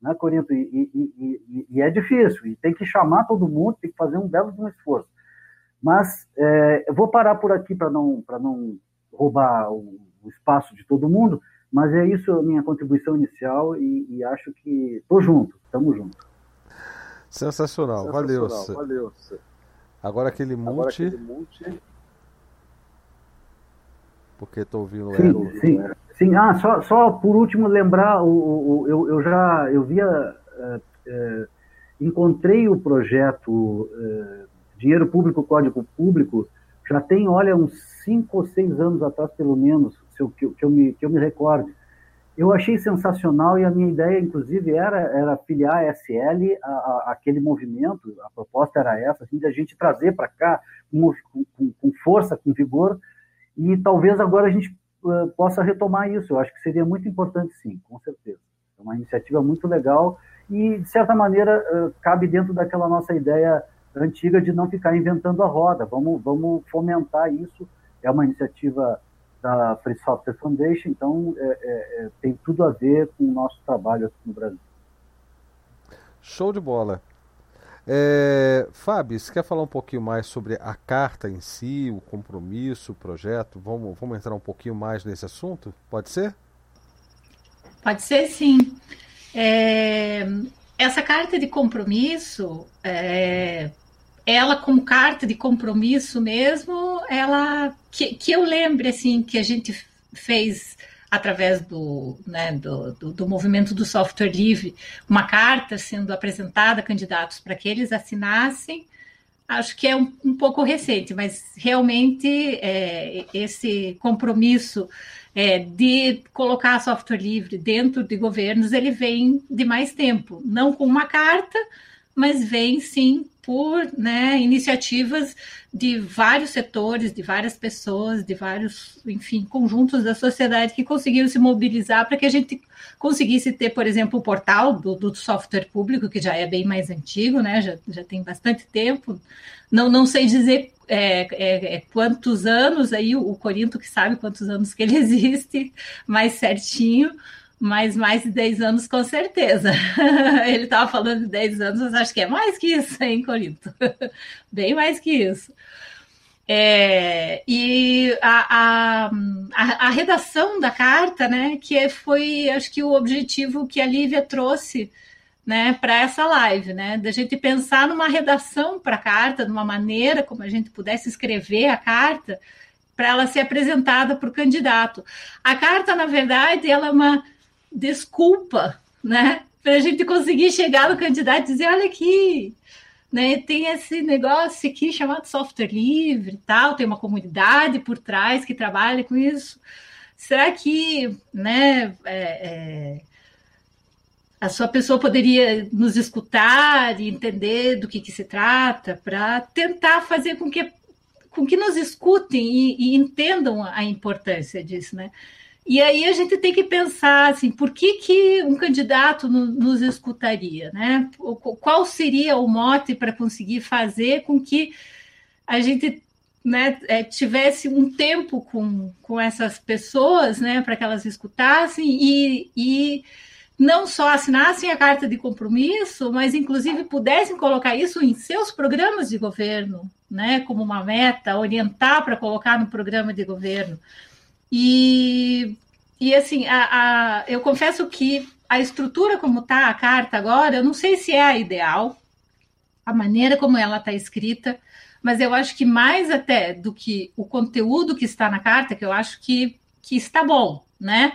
né, Corinto? E, e, e, é difícil. E tem que chamar todo mundo, tem que fazer um belo de um esforço. Mas é, eu vou parar por aqui para não, não roubar o, o, espaço de todo mundo. Mas é isso a minha contribuição inicial e, e acho que estou junto, estamos juntos. Sensacional, Sensacional. valeu. valeu. Agora aquele multi. Agora aquele multi. Porque estou ouvindo sim. Sim, sim. Ah, só, só por último lembrar, o, o, eu, eu já eu via, é, é, encontrei o projeto é, Dinheiro Público, Código Público, já tem, olha, uns cinco ou seis anos atrás, pelo menos, se eu, que, que, eu me, que eu me recorde eu achei sensacional e a minha ideia, inclusive, era, era filiar a SL a, aquele movimento, a proposta era essa, assim, de a gente trazer para cá com, com, com, força, com vigor, e talvez agora a gente possa retomar isso. Eu acho que seria muito importante, sim, com certeza. É uma iniciativa muito legal e, de certa maneira, uh, cabe dentro daquela nossa ideia antiga de não ficar inventando a roda. Vamos, vamos fomentar isso. É uma iniciativa da Free Software Foundation, então é, é, é, tem tudo a ver com o nosso trabalho aqui no Brasil. Show de bola. É, Fábio, você quer falar um pouquinho mais sobre a carta em si, o compromisso, o projeto? Vamos, vamos entrar um pouquinho mais nesse assunto? Pode ser? Pode ser, sim. É, essa carta de compromisso, é, ela como carta de compromisso mesmo, ela que, que eu lembre assim que a gente fez através do, né, do, do, do, movimento do software livre, uma carta sendo apresentada a candidatos para que eles assinassem acho que é um, um pouco recente, mas realmente é, esse compromisso é, de colocar software livre dentro de governos, ele vem de mais tempo, não com uma carta, mas vem sim por né, iniciativas de vários setores, de várias pessoas, de vários, enfim, conjuntos da sociedade que conseguiram se mobilizar para que a gente conseguisse ter, por exemplo, o portal do, do, software público, que já é bem mais antigo, né, já, já tem bastante tempo. Não, não sei dizer é, é, é quantos anos aí, o Corinto que sabe quantos anos que ele existe mais certinho, mas mais de 10 anos, com certeza. Ele estava falando de 10 anos, mas acho que é mais que isso, hein, Corinto? Bem mais que isso. É, e a, a, a, a, redação da carta, né, que foi, acho que o objetivo que a Lívia trouxe, né, para essa live, né, da gente pensar numa redação para a carta, de uma maneira como a gente pudesse escrever a carta, para ela ser apresentada para o candidato. A carta, na verdade, ela é uma desculpa, né? Para a gente conseguir chegar no candidato e dizer, olha aqui, né? Tem esse negócio aqui chamado software livre e tal, tem uma comunidade por trás que trabalha com isso. Será que, né? É, é, a sua pessoa poderia nos escutar e entender do que, que se trata para tentar fazer com que com que nos escutem e, e entendam a importância disso, né? E aí a gente tem que pensar assim, por que, que um candidato no, nos escutaria, né? Qual seria o mote para conseguir fazer com que a gente né, é, tivesse um tempo com, com essas pessoas, né, para que elas escutassem e, e não só assinassem a carta de compromisso, mas inclusive pudessem colocar isso em seus programas de governo, né, como uma meta, orientar para colocar no programa de governo. E, e assim, a, a, eu confesso que a estrutura como está a carta agora, eu não sei se é a ideal, a maneira como ela está escrita, mas eu acho que mais até do que o conteúdo que está na carta, que eu acho que, que está bom, né?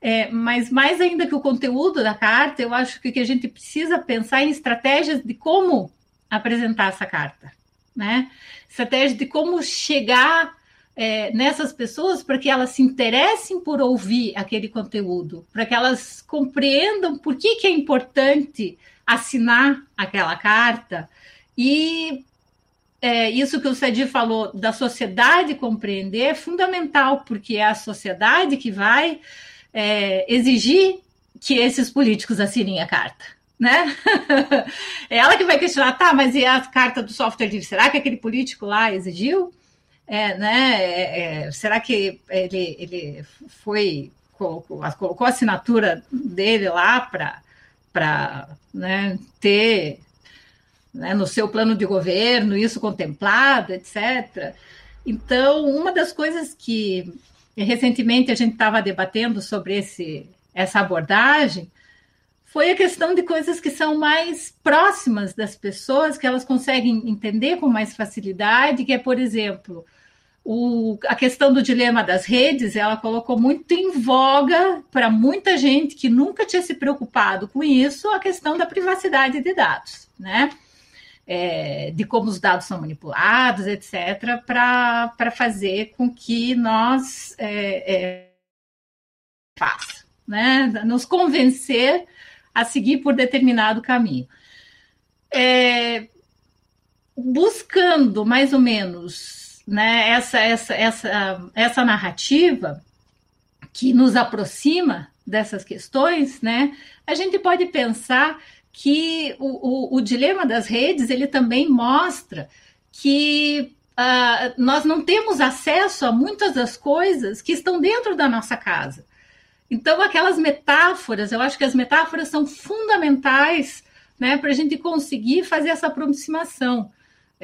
É, mas mais ainda que o conteúdo da carta, eu acho que, que a gente precisa pensar em estratégias de como apresentar essa carta, né? Estratégia de como chegar é, nessas pessoas para que elas se interessem por ouvir aquele conteúdo, para que elas compreendam por que, que é importante assinar aquela carta e é, isso que o Sadi falou da sociedade compreender é fundamental, porque é a sociedade que vai é, exigir que esses políticos assinem a carta. Né? é ela que vai questionar, tá, mas e a carta do software livre? Será que aquele político lá exigiu? É, né? É, é, será que ele, ele foi colocou, colocou a assinatura dele lá para né, ter né, no seu plano de governo isso contemplado, etc. Então, uma das coisas que recentemente a gente estava debatendo sobre esse, essa abordagem foi a questão de coisas que são mais próximas das pessoas, que elas conseguem entender com mais facilidade, que é, por exemplo, o, a questão do dilema das redes, ela colocou muito em voga para muita gente que nunca tinha se preocupado com isso, a questão da privacidade de dados, né? É, de como os dados são manipulados, etc., para fazer com que nós é, é, faça, né? nos convencer a seguir por determinado caminho. É, buscando mais ou menos né, essa, essa, essa, essa narrativa que nos aproxima dessas questões, né, a gente pode pensar que o, o, o dilema das redes ele também mostra que uh, nós não temos acesso a muitas das coisas que estão dentro da nossa casa. Então, aquelas metáforas, eu acho que as metáforas são fundamentais né, para a gente conseguir fazer essa aproximação.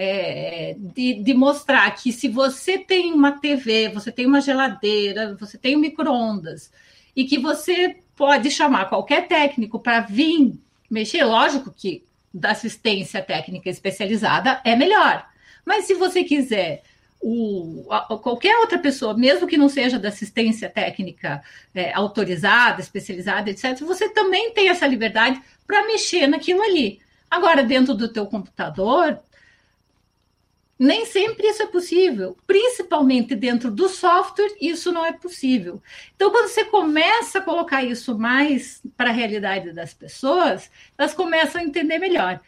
É, de, de, mostrar que se você tem uma TV, você tem uma geladeira, você tem um micro-ondas, e que você pode chamar qualquer técnico para vir mexer, lógico que da assistência técnica especializada é melhor. Mas se você quiser o, a, qualquer outra pessoa, mesmo que não seja da assistência técnica é, autorizada, especializada, etc., você também tem essa liberdade para mexer naquilo ali. Agora, dentro do teu computador, Nem sempre isso é possível, principalmente dentro do software, isso não é possível. Então, quando você começa a colocar isso mais para a realidade das pessoas, elas começam a entender melhor.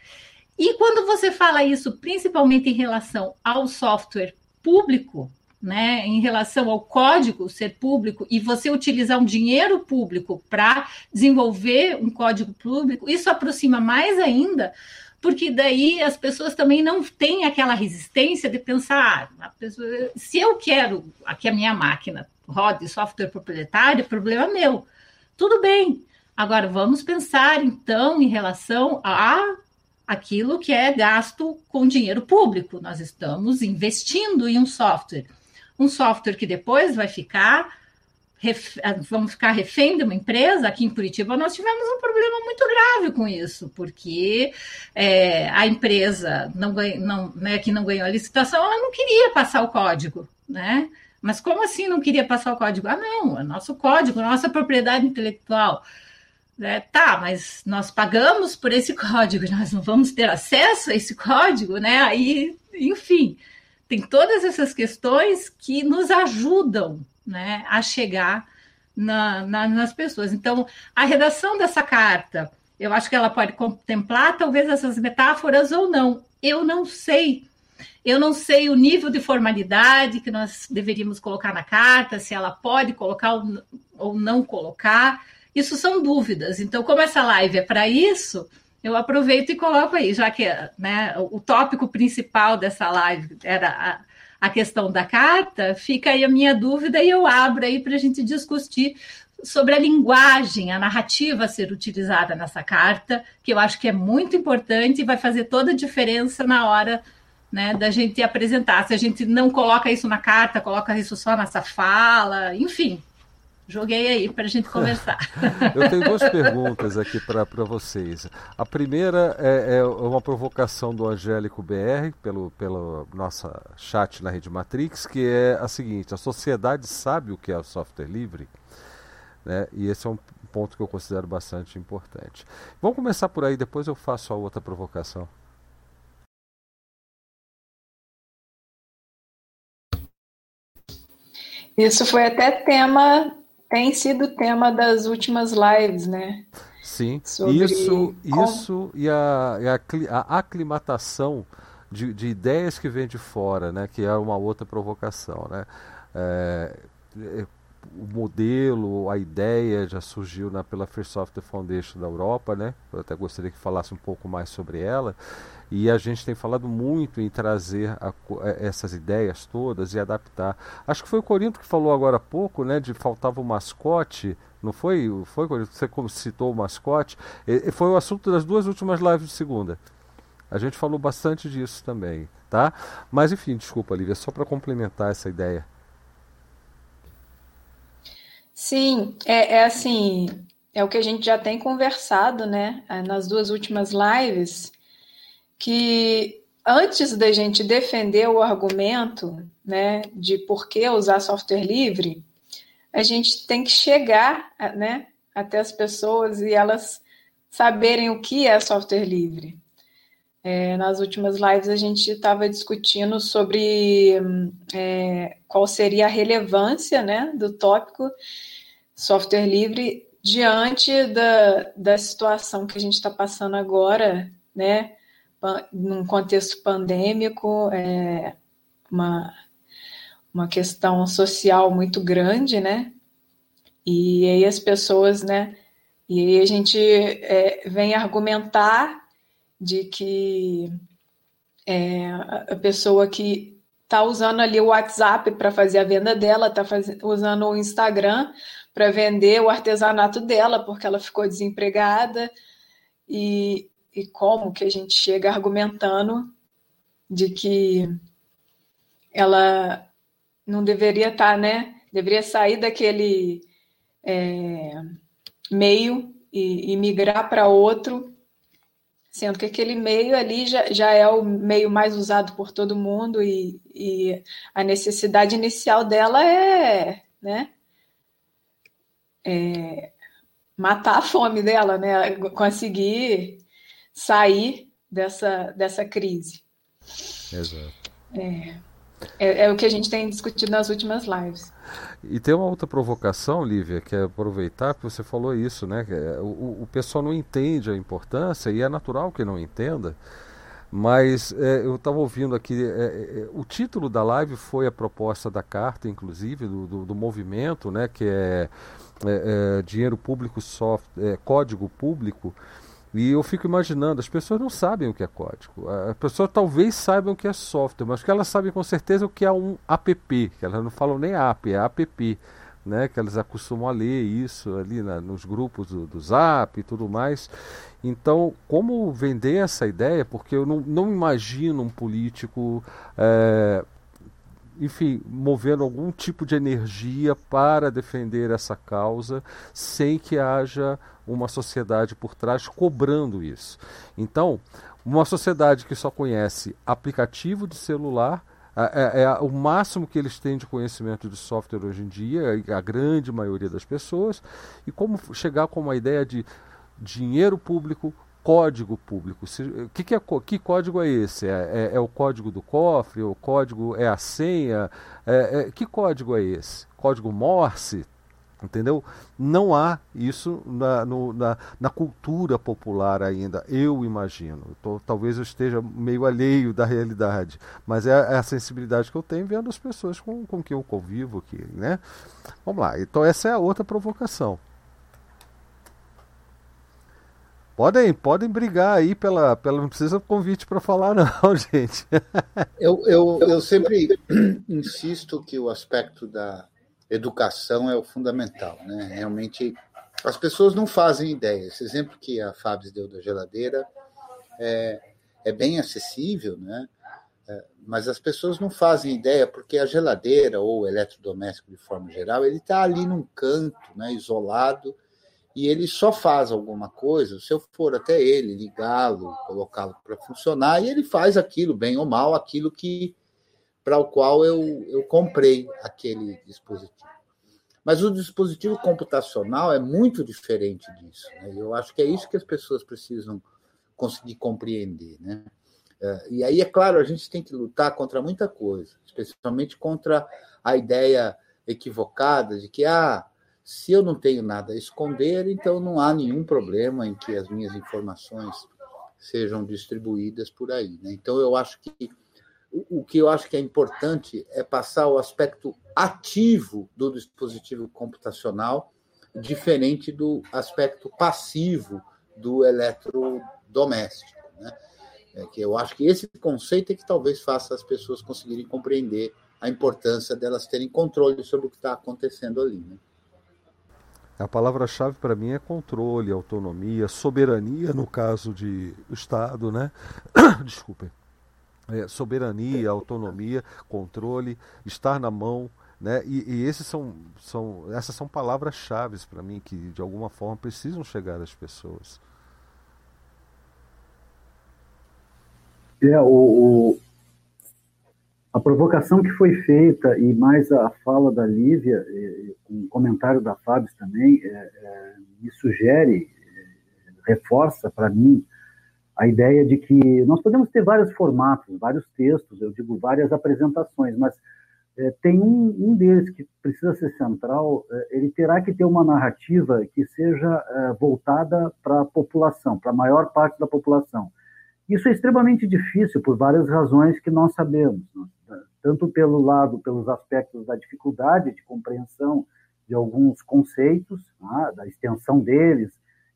E quando você fala isso, principalmente em relação ao software público, né, em relação ao código ser público e você utilizar um dinheiro público para desenvolver um código público, isso aproxima mais ainda, porque daí as pessoas também não têm aquela resistência de pensar, ah, pessoa, se eu quero que a minha máquina rode software proprietário, problema meu. Tudo bem. Agora vamos pensar então em relação a aquilo que é gasto com dinheiro público. Nós estamos investindo em um software. Um software que depois vai ficar vamos ficar refém de uma empresa, aqui em Curitiba nós tivemos um problema muito grave com isso, porque é, a empresa não ganha, não, né, que não ganhou a licitação, ela não queria passar o código, né? Mas como assim não queria passar o código? Ah, não, é nosso código, nossa propriedade intelectual. É, tá, mas nós pagamos por esse código, nós não vamos ter acesso a esse código, né? Aí, enfim, tem todas essas questões que nos ajudam né, a chegar na, na, nas pessoas. Então, a redação dessa carta, eu acho que ela pode contemplar talvez essas metáforas ou não. Eu não sei. Eu não sei o nível de formalidade que nós deveríamos colocar na carta, se ela pode colocar ou não colocar. Isso são dúvidas. Então, como essa live é para isso, eu aproveito e coloco aí, já que né, o tópico principal dessa live era a questão da carta, fica aí a minha dúvida e eu abro aí para a gente discutir sobre a linguagem, a narrativa a ser utilizada nessa carta, que eu acho que é muito importante e vai fazer toda a diferença na hora né, da gente apresentar. Se a gente não coloca isso na carta, coloca isso só nessa fala, enfim, joguei aí para a gente conversar. Eu tenho duas perguntas aqui para vocês. A primeira é, é, uma provocação do Angélico BR, pelo, pelo nossa chat na Rede Matrix, que é a seguinte: a sociedade sabe o que é o software livre? Né? E esse é um ponto que eu considero bastante importante. Vamos começar por aí, depois eu faço a outra provocação. Isso foi até tema tem sido tema das últimas lives, né? Sim, Sobre isso, como... isso e a, e a, a aclimatação de, de, ideias que vêm de fora, né? Que é uma outra provocação, né? É, é o modelo, a ideia já surgiu na, pela Free Software Foundation da Europa, né? Eu até gostaria que falasse um pouco mais sobre ela. E a gente tem falado muito em trazer a, é, essas ideias todas e adaptar. Acho que foi o Corinto que falou agora há pouco, né, de faltava o mascote. Não foi? Foi você citou o mascote? E, foi o assunto das duas últimas lives de segunda. A gente falou bastante disso também, tá? Mas enfim, desculpa, Lívia, só para complementar essa ideia. Sim, é, é assim, é o que a gente já tem conversado, né, nas duas últimas lives que antes da gente defender o argumento né, de por que usar software livre, a gente tem que chegar né, até as pessoas e elas saberem o que é software livre. É, nas últimas lives a gente estava discutindo sobre é, qual seria a relevância né, do tópico software livre diante da, da situação que a gente está passando agora, né, num contexto pandêmico, é uma, uma questão social muito grande, né? E aí as pessoas, né? E aí a gente é, vem argumentar de que é, a pessoa que está usando ali o WhatsApp para fazer a venda dela, está usando o Instagram para vender o artesanato dela, porque ela ficou desempregada. E, e como que a gente chega argumentando de que ela não deveria estar, tá, né? Deveria sair daquele é, meio e, e migrar para outro, sendo que aquele meio ali já, já é o meio mais usado por todo mundo e, e a necessidade inicial dela é, né? É, matar a fome dela, né? Conseguir sair dessa, dessa crise. Exato. É, é, é, o que a gente tem discutido nas últimas lives. E tem uma outra provocação, Lívia, que é aproveitar que você falou isso, né? É, o, o pessoal não entende a importância e é natural que não entenda. Mas é, eu estava ouvindo aqui, é, é, o título da live foi a proposta da carta, inclusive, do, do, do movimento, né, que é, é dinheiro público, soft, código público. E eu fico imaginando, as pessoas não sabem o que é código. As pessoas talvez saibam o que é software, mas que elas sabem com certeza o que é um app, que elas não falam nem app, é app, né? Que elas acostumam a ler isso ali na, nos grupos do, do Zap e tudo mais. Então, como vender essa ideia? Porque eu não, não imagino um político é, enfim, movendo algum tipo de energia para defender essa causa, sem que haja uma sociedade por trás cobrando isso. Então, uma sociedade que só conhece aplicativo de celular, é, é, é, o máximo que eles têm de conhecimento de software hoje em dia, a grande maioria das pessoas, e como chegar com uma ideia de dinheiro público código público. O que, que, é, que código é esse? É, é, é, o código do cofre? O código é a senha? É, é, que código é esse? Código Morse? Entendeu? Não há isso na, no, na, na, cultura popular ainda, eu imagino. Tô, talvez eu esteja meio alheio da realidade, mas é, é, a sensibilidade que eu tenho vendo as pessoas com, com que eu convivo aqui. Né? Vamos lá, então essa é a outra provocação. Podem, podem brigar aí pela, pela. Não precisa convite para falar, não, gente. eu, eu, eu sempre insisto que o aspecto da educação é o fundamental. Né? Realmente, as pessoas não fazem ideia. Esse exemplo que a Fábio deu da geladeira é, é bem acessível, né? É, mas as pessoas não fazem ideia porque a geladeira ou o eletrodoméstico de forma geral ele está ali num canto, né, isolado e ele só faz alguma coisa se eu for até ele, ligá-lo, colocá-lo para funcionar, e ele faz aquilo, bem ou mal, aquilo que para o qual eu, eu comprei aquele dispositivo. Mas o dispositivo computacional é muito diferente disso. Né? Eu acho que é isso que as pessoas precisam conseguir compreender. Né? É, e aí, é claro, a gente tem que lutar contra muita coisa, especialmente contra a ideia equivocada de que ah, se eu não tenho nada a esconder, então não há nenhum problema em que as minhas informações sejam distribuídas por aí. Né? Então, eu acho que o que eu acho que é importante é passar o aspecto ativo do dispositivo computacional, diferente do aspecto passivo do eletrodoméstico. Né? É que eu acho que esse conceito é que talvez faça as pessoas conseguirem compreender a importância delas terem controle sobre o que está acontecendo ali. Né? A palavra-chave para mim é controle, autonomia, soberania no caso de Estado, né? Desculpem. É, soberania, autonomia, controle, estar na mão, né? E, e esses são, são, essas são palavras-chave para mim que de alguma forma precisam chegar às pessoas. É, o, a provocação que foi feita, e mais a fala da Lívia, um comentário da Fábio também, é, é, me sugere, é, reforça para mim a ideia de que nós podemos ter vários formatos, vários textos, eu digo várias apresentações, mas tem um, um, deles que precisa ser central, ele terá que ter uma narrativa que seja voltada para a população, para a maior parte da população. Isso é extremamente difícil por várias razões que nós sabemos. Né? Tanto pelo lado, pelos aspectos da dificuldade de compreensão de alguns conceitos, né, da extensão deles,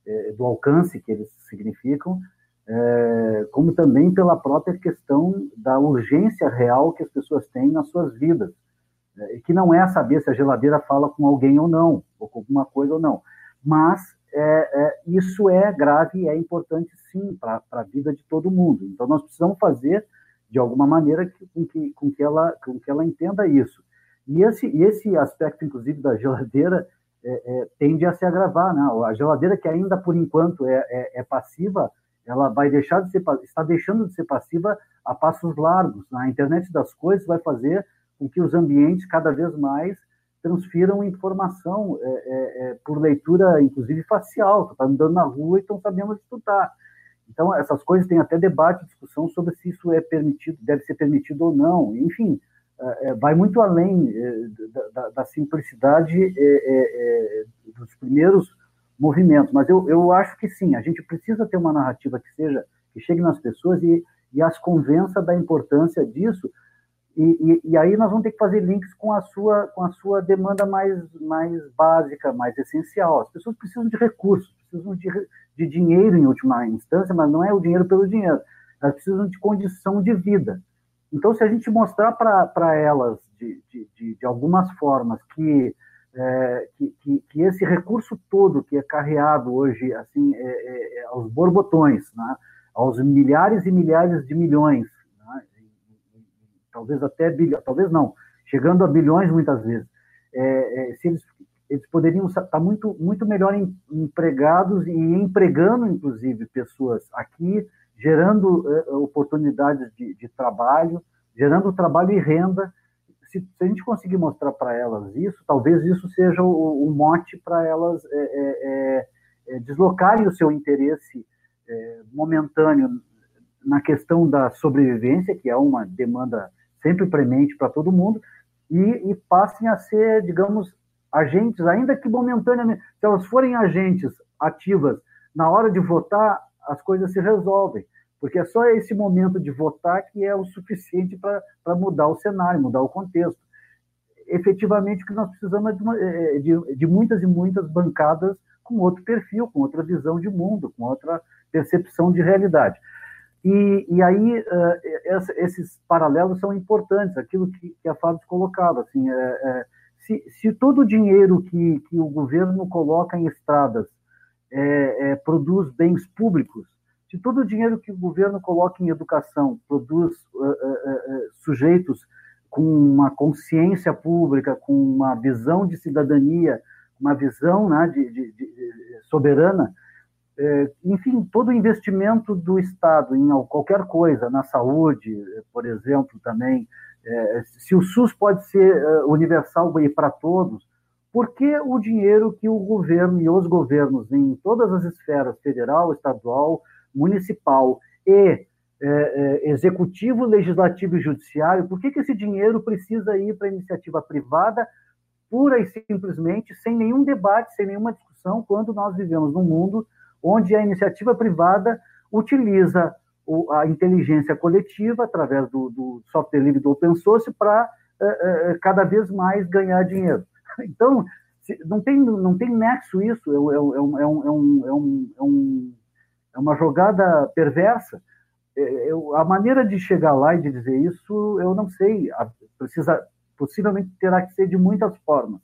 é, do alcance que eles significam, é, como também pela própria questão da urgência real que as pessoas têm nas suas vidas, é, que não é saber se a geladeira fala com alguém ou não, ou com alguma coisa ou não, mas isso é grave e é importante sim para a vida de todo mundo. Então nós precisamos fazer de alguma maneira com que, com que, ela, com que ela entenda isso. E esse, esse aspecto, inclusive, da geladeira é, é, tende a se agravar. Né? A geladeira, que ainda por enquanto é, é, é passiva, ela vai deixar de ser, está deixando de ser passiva a passos largos. A internet das coisas vai fazer com que os ambientes cada vez mais transfiram informação é, é, por leitura, inclusive facial. Tu está andando na rua e sabendo onde tu está. Então, essas coisas têm até debate, discussão sobre se isso é permitido, deve ser permitido ou não. Enfim, é, é vai muito além é, da, da, simplicidade dos primeiros movimentos. Mas eu, eu acho que sim, a gente precisa ter uma narrativa que seja que chegue nas pessoas e, e as convença da importância disso. E, e, e, aí nós vamos ter que fazer links com a sua com a sua demanda mais mais básica, mais essencial. As pessoas precisam de recursos, precisam de, de dinheiro em última instância, mas não é o dinheiro pelo dinheiro. Elas precisam de condição de vida. Então, se a gente mostrar para elas de, de, de, algumas formas que, é, que, que, que, esse recurso todo que é carreado hoje assim é, é, é aos borbotões, né, aos milhares e milhares de milhões, né, e, e, talvez até bilhões, talvez não, chegando a bilhões muitas vezes, é, é, se eles, eles poderiam estar muito, muito melhor empregados e empregando, inclusive, pessoas aqui gerando uh, oportunidades de, de, trabalho, gerando trabalho e renda. Se, se a gente conseguir mostrar para elas isso, talvez isso seja o, o mote para elas é, é, é, deslocarem o seu interesse momentâneo na questão da sobrevivência, que é uma demanda sempre premente para todo mundo, e, e passem a ser, digamos, agentes, ainda que momentaneamente, se elas forem agentes ativas na hora de votar, as coisas se resolvem. Porque é só esse momento de votar que é o suficiente para mudar o cenário, mudar o contexto. Efetivamente, o que nós precisamos é de, uma, é, de, de muitas e muitas bancadas com outro perfil, com outra visão de mundo, com outra percepção de realidade. E, e aí, uh, esses paralelos são importantes, aquilo que, que a Fábio colocava. Assim, é, é, se, se todo o dinheiro que, que o governo coloca em estradas é, é, produz bens públicos, se todo o dinheiro que o governo coloca em educação produz uh, sujeitos com uma consciência pública, com uma visão de cidadania, uma visão né, de, de, de soberana, é, enfim, todo investimento do Estado em qualquer coisa, na saúde, por exemplo, também, se o SUS pode ser é, universal e para todos, por que o dinheiro que o governo e os governos em todas as esferas, federal, estadual, municipal e é, é, executivo, legislativo e judiciário, por que, que esse dinheiro precisa ir para iniciativa privada, pura e simplesmente, sem nenhum debate, sem nenhuma discussão, quando nós vivemos num mundo onde a iniciativa privada utiliza a inteligência coletiva, através do, do, software livre do open source, para é, é, cada vez mais ganhar dinheiro. Então, não tem, não tem nexo isso, é, é, é, um, é, um, é, um, é um é uma jogada perversa. É, eu, a maneira de chegar lá e de dizer isso, eu não sei. Precisa, possivelmente terá que ser de muitas formas.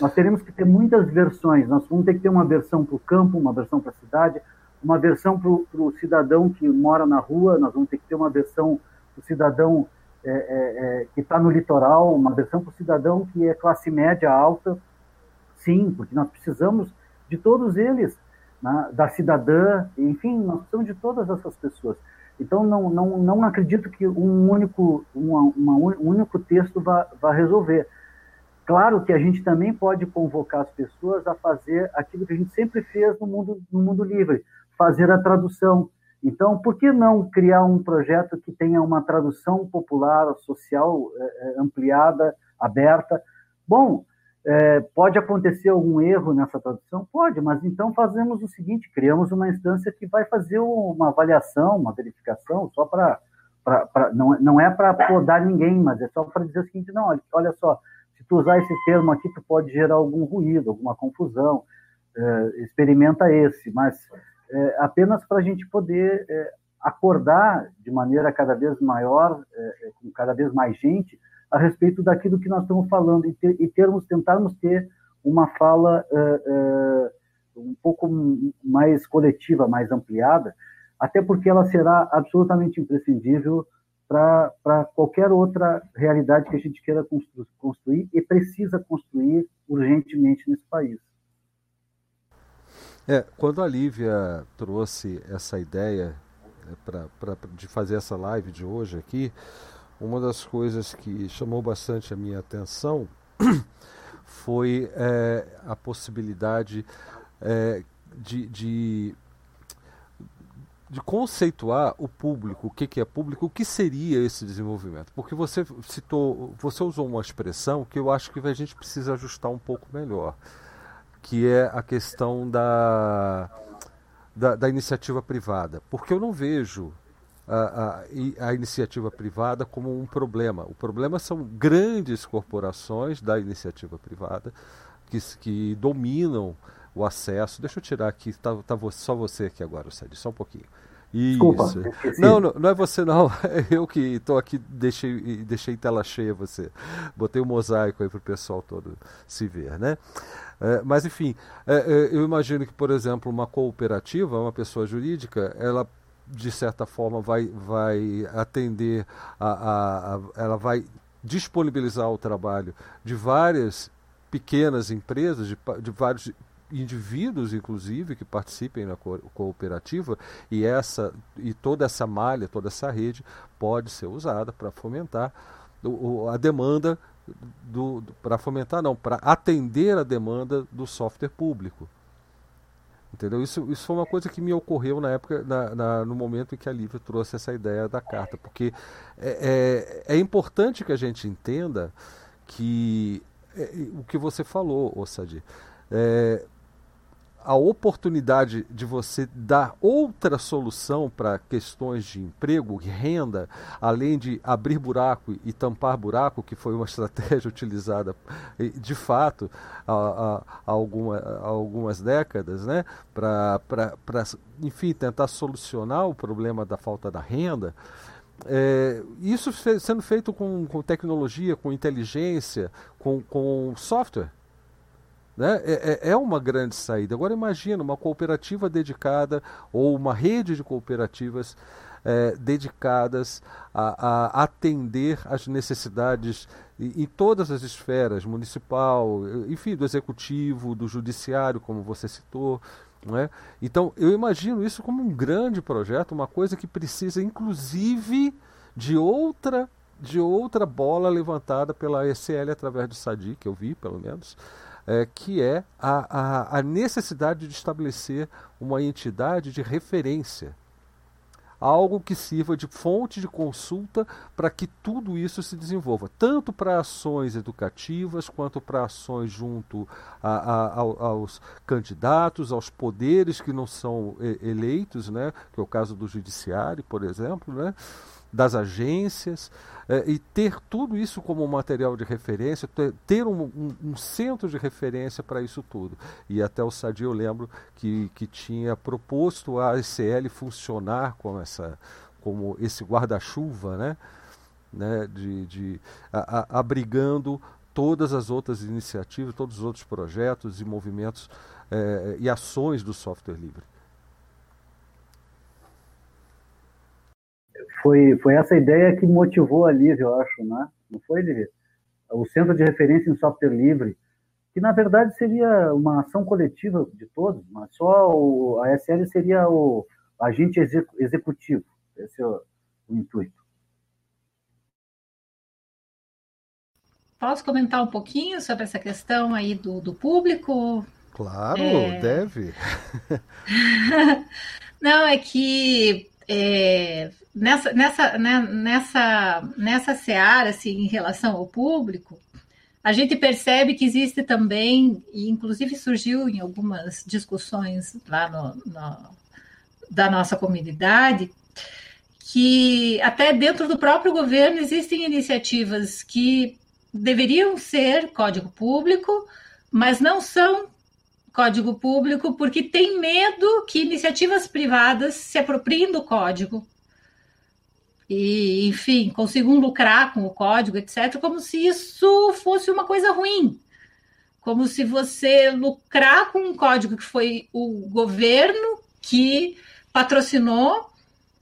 Nós teremos que ter muitas versões. Nós vamos ter que ter uma versão para o campo, uma versão para a cidade, uma versão para o cidadão que mora na rua, nós vamos ter que ter uma versão para o cidadão é, é, é, que está no litoral, uma versão para o cidadão que é classe média alta. Sim, porque nós precisamos de todos eles né, da cidadã, enfim, nós precisamos de todas essas pessoas. Então, não, não, não acredito que um único, uma, uma, um único texto vá, vá resolver. Claro que a gente também pode convocar as pessoas a fazer aquilo que a gente sempre fez no mundo, no mundo livre, fazer a tradução. Então, por que não criar um projeto que tenha uma tradução popular, social, é, ampliada, aberta? Bom, é, pode acontecer algum erro nessa tradução? Pode, mas então fazemos o seguinte: criamos uma instância que vai fazer uma avaliação, uma verificação, só para. Não, não é para podar ninguém, mas é só para dizer o seguinte: não, olha só, se tu usar esse termo aqui, tu pode gerar algum ruído, alguma confusão, é, experimenta esse, mas é, apenas para a gente poder é, acordar de maneira cada vez maior, é, é, com cada vez mais gente, a respeito daquilo que nós estamos falando e, ter, e termos, tentarmos ter uma fala uh, um pouco mais coletiva, mais ampliada, até porque ela será absolutamente imprescindível para qualquer outra realidade que a gente queira constru construir e precisa construir urgentemente nesse país. É, quando a Lívia trouxe essa ideia né, pra, pra, de fazer essa live de hoje aqui, uma das coisas que chamou bastante a minha atenção foi é, a possibilidade é, de, de, de conceituar o público, o que, que é público, o que seria esse desenvolvimento. Porque você citou, você usou uma expressão que eu acho que a gente precisa ajustar um pouco melhor, que é a questão da, da, da iniciativa privada. Porque eu não vejo a, a, a, iniciativa privada como um problema. O problema são grandes corporações da iniciativa privada que, que dominam o acesso. Deixa eu tirar aqui, tá, tá só você aqui agora, Sérgio, só um pouquinho. Desculpa, Isso. Não, não, não, é você não. É eu que estou aqui, deixei, deixei tela cheia você. Botei um mosaico aí para o pessoal todo se ver, né? É, mas enfim, é, é, eu imagino que, por exemplo, uma cooperativa, uma pessoa jurídica, ela de certa forma vai, vai atender a, a, a ela vai disponibilizar o trabalho de várias pequenas empresas, de, de vários indivíduos, inclusive, que participem na co cooperativa, e, essa, e toda essa malha, toda essa rede pode ser usada para fomentar o, a demanda do, do para fomentar não, para atender a demanda do software público. Entendeu? Isso, isso foi uma coisa que me ocorreu na época, na, na, no momento em que a Lívia trouxe essa ideia da carta, porque é, é, é importante que a gente entenda que é, o que você falou, Osadi, é, a oportunidade de você dar outra solução para questões de emprego, renda, além de abrir buraco e tampar buraco, que foi uma estratégia utilizada de fato há, há, há, alguma, há algumas décadas, né? para, enfim, tentar solucionar o problema da falta da renda. É, isso sendo feito com, com tecnologia, com inteligência, com, com software. Né? É, é, é uma grande saída. Agora imagina uma cooperativa dedicada ou uma rede de cooperativas é, dedicadas a, a, atender as necessidades em, em, todas as esferas, municipal, enfim, do executivo, do judiciário, como você citou. Né? Então eu imagino isso como um grande projeto, uma coisa que precisa inclusive de outra de outra bola levantada pela ECL através do SADI, que eu vi pelo menos, é, que é a, a, a necessidade de estabelecer uma entidade de referência. Algo que sirva de fonte de consulta para que tudo isso se desenvolva, tanto para ações educativas quanto para ações junto a, a, aos candidatos, aos poderes que não são eleitos, né, que é o caso do judiciário, por exemplo, né, das agências, é, e ter tudo isso como material de referência, ter, ter um, um, um, centro de referência para isso tudo. E até o Sadi eu lembro que, que tinha proposto a ACL funcionar como, essa, como esse guarda-chuva, né? Né, de, de abrigando todas as outras iniciativas, todos os outros projetos e movimentos é, e ações do software livre. Foi, foi essa ideia que motivou a Lívia, eu acho, né? Não foi, Lívia? O Centro de Referência em Software Livre, que na verdade seria uma ação coletiva de todos, mas só o, a SL seria o agente executivo. Esse é o, o intuito. Posso comentar um pouquinho sobre essa questão aí do, do público? Claro, é... deve. Não, é que é, nessa, nessa, né, nessa, nessa seara, assim, em relação ao público, a gente percebe que existe também, e inclusive surgiu em algumas discussões lá no, no, da nossa comunidade, que até dentro do próprio governo existem iniciativas que deveriam ser código público, mas não são código público porque tem medo que iniciativas privadas se apropriem do código e, enfim, consigam lucrar com o código, etc., como se isso fosse uma coisa ruim. Como se você lucrar com um código que foi o governo que patrocinou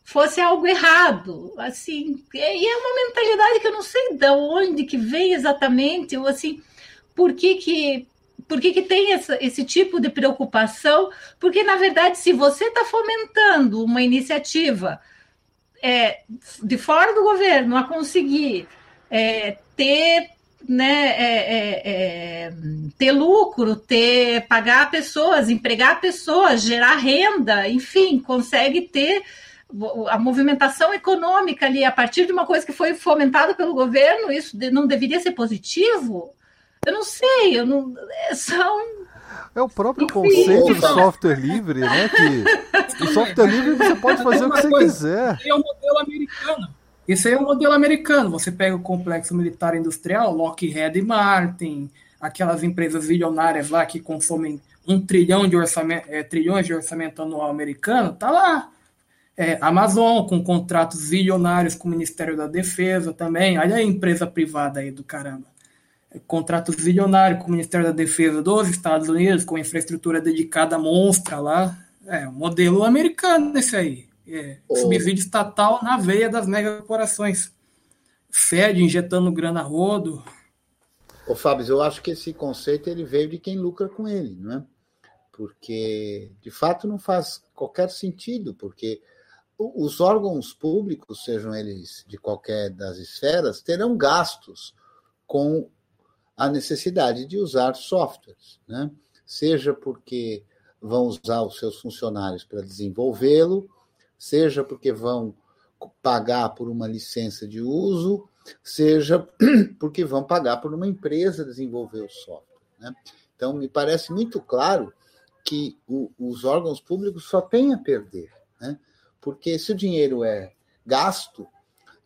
fosse algo errado. Assim, e é uma mentalidade que eu não sei de onde que vem exatamente, ou assim, por que que por que, que tem essa, esse tipo de preocupação? Porque, na verdade, se você está fomentando uma iniciativa é, de fora do governo a conseguir é, ter né, é, é, é, ter lucro, ter pagar pessoas, empregar pessoas, gerar renda, enfim, consegue ter a movimentação econômica ali a partir de uma coisa que foi fomentada pelo governo, isso não deveria ser positivo? Eu não sei, eu não, é são é o próprio conceito do software livre, né? Que o software livre você pode fazer o que você coisa, quiser. é o modelo americano. Esse aí é o modelo americano. Você pega o complexo militar industrial, Lockheed Martin, aquelas empresas bilionárias lá que consomem um trilhão de orçamento, é, trilhões de orçamento anual americano, tá lá. É, Amazon, com contratos bilionários com o Ministério da Defesa também. Olha a empresa privada aí do caramba. Contratos bilionários com o Ministério da Defesa dos Estados Unidos, com infraestrutura dedicada monstra lá. É, um modelo americano esse aí. É, oh. Subsídio estatal na veia das megacorporações. Fed injetando grana a rodo. Ô, Fábio, eu acho que esse conceito ele veio de quem lucra com ele, não é? Porque, de fato, não faz qualquer sentido, porque os órgãos públicos, sejam eles de qualquer das esferas, terão gastos com a necessidade de usar softwares, né? seja porque vão usar os seus funcionários para desenvolvê-lo, seja porque vão pagar por uma licença de uso, seja porque vão pagar por uma empresa desenvolver o software. Né? Então, me parece muito claro que o, os órgãos públicos só têm a perder, né? porque se o dinheiro é gasto,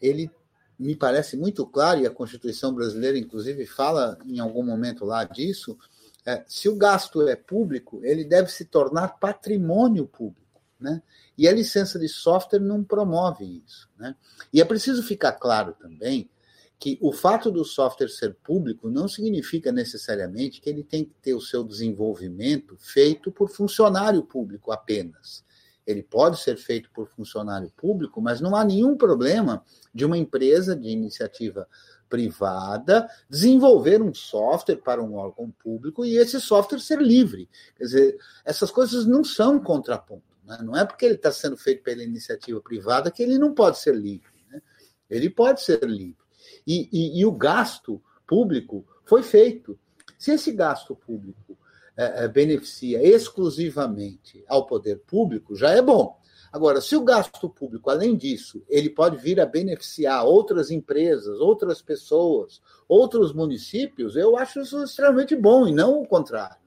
ele me parece muito claro, e a Constituição brasileira, inclusive, fala em algum momento lá disso, é, se o gasto é público, ele deve se tornar patrimônio público. Né? E a licença de software não promove isso. Né? E é preciso ficar claro também que o fato do software ser público não significa necessariamente que ele tem que ter o seu desenvolvimento feito por funcionário público apenas. Ele pode ser feito por funcionário público, mas não há nenhum problema de uma empresa de iniciativa privada desenvolver um software para um órgão público e esse software ser livre. Quer dizer, essas coisas não são contraponto. Né? Não é porque ele está sendo feito pela iniciativa privada que ele não pode ser livre. Né? Ele pode ser livre. E, e, e, o gasto público foi feito. Se esse gasto público é, é, beneficia exclusivamente ao poder público, já é bom. Agora, se o gasto público, além disso, ele pode vir a beneficiar outras empresas, outras pessoas, outros municípios, eu acho isso extremamente bom e não o contrário.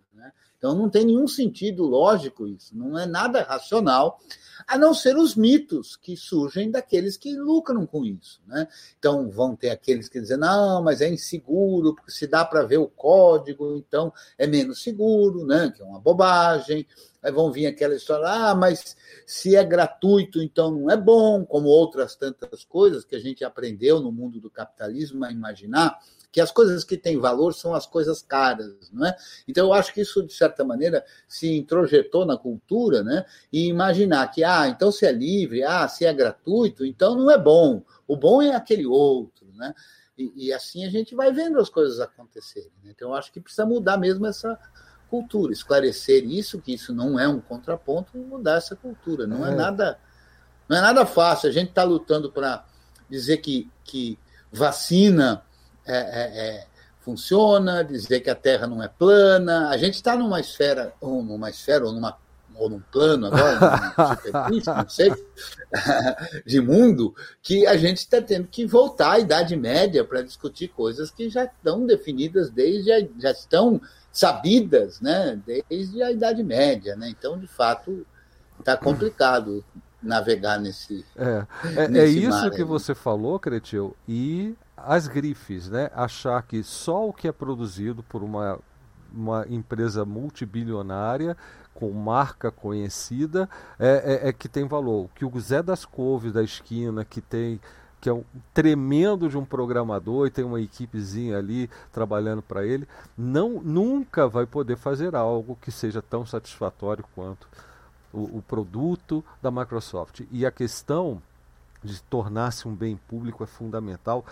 Então não tem nenhum sentido lógico isso, não é nada racional, a não ser os mitos que surgem daqueles que lucram com isso. Né? Então vão ter aqueles que dizem, não, mas é inseguro, porque se dá para ver o código, então é menos seguro, né? que é uma bobagem. Aí vão vir aquela história, ah, mas se é gratuito, então não é bom, como outras tantas coisas que a gente aprendeu no mundo do capitalismo a imaginar que as coisas que têm valor são as coisas caras, não é? Então eu acho que isso de certa maneira se introjetou na cultura, né? E imaginar que ah, então se é livre, ah, se é gratuito, então não é bom. O bom é aquele outro, né? E, e assim a gente vai vendo as coisas acontecerem. Né? Então eu acho que precisa mudar mesmo essa cultura, esclarecer isso, que isso não é um contraponto, mudar essa cultura. Não é, é nada, não é nada fácil. A gente está lutando para dizer que, que vacina é, é, é, funciona, dizer que a Terra não é plana. A gente está numa esfera, ou numa esfera, ou numa ou num plano agora, não sei, de mundo, que a gente está tendo que voltar à Idade Média para discutir coisas que já estão definidas desde a, já estão sabidas, né, desde a Idade Média, né? Então, de fato, está complicado navegar nesse. É, é, nesse é isso que você falou, Cretil, e as grifes, né? Achar que só o que é produzido por uma, uma empresa multibilionária com marca conhecida é, é, é, que tem valor. Que o Zé das Couves da esquina, que tem que é um tremendo de um programador e tem uma equipezinha ali trabalhando para ele, não nunca vai poder fazer algo que seja tão satisfatório quanto o, o produto da Microsoft. E a questão de tornar-se um bem público é fundamental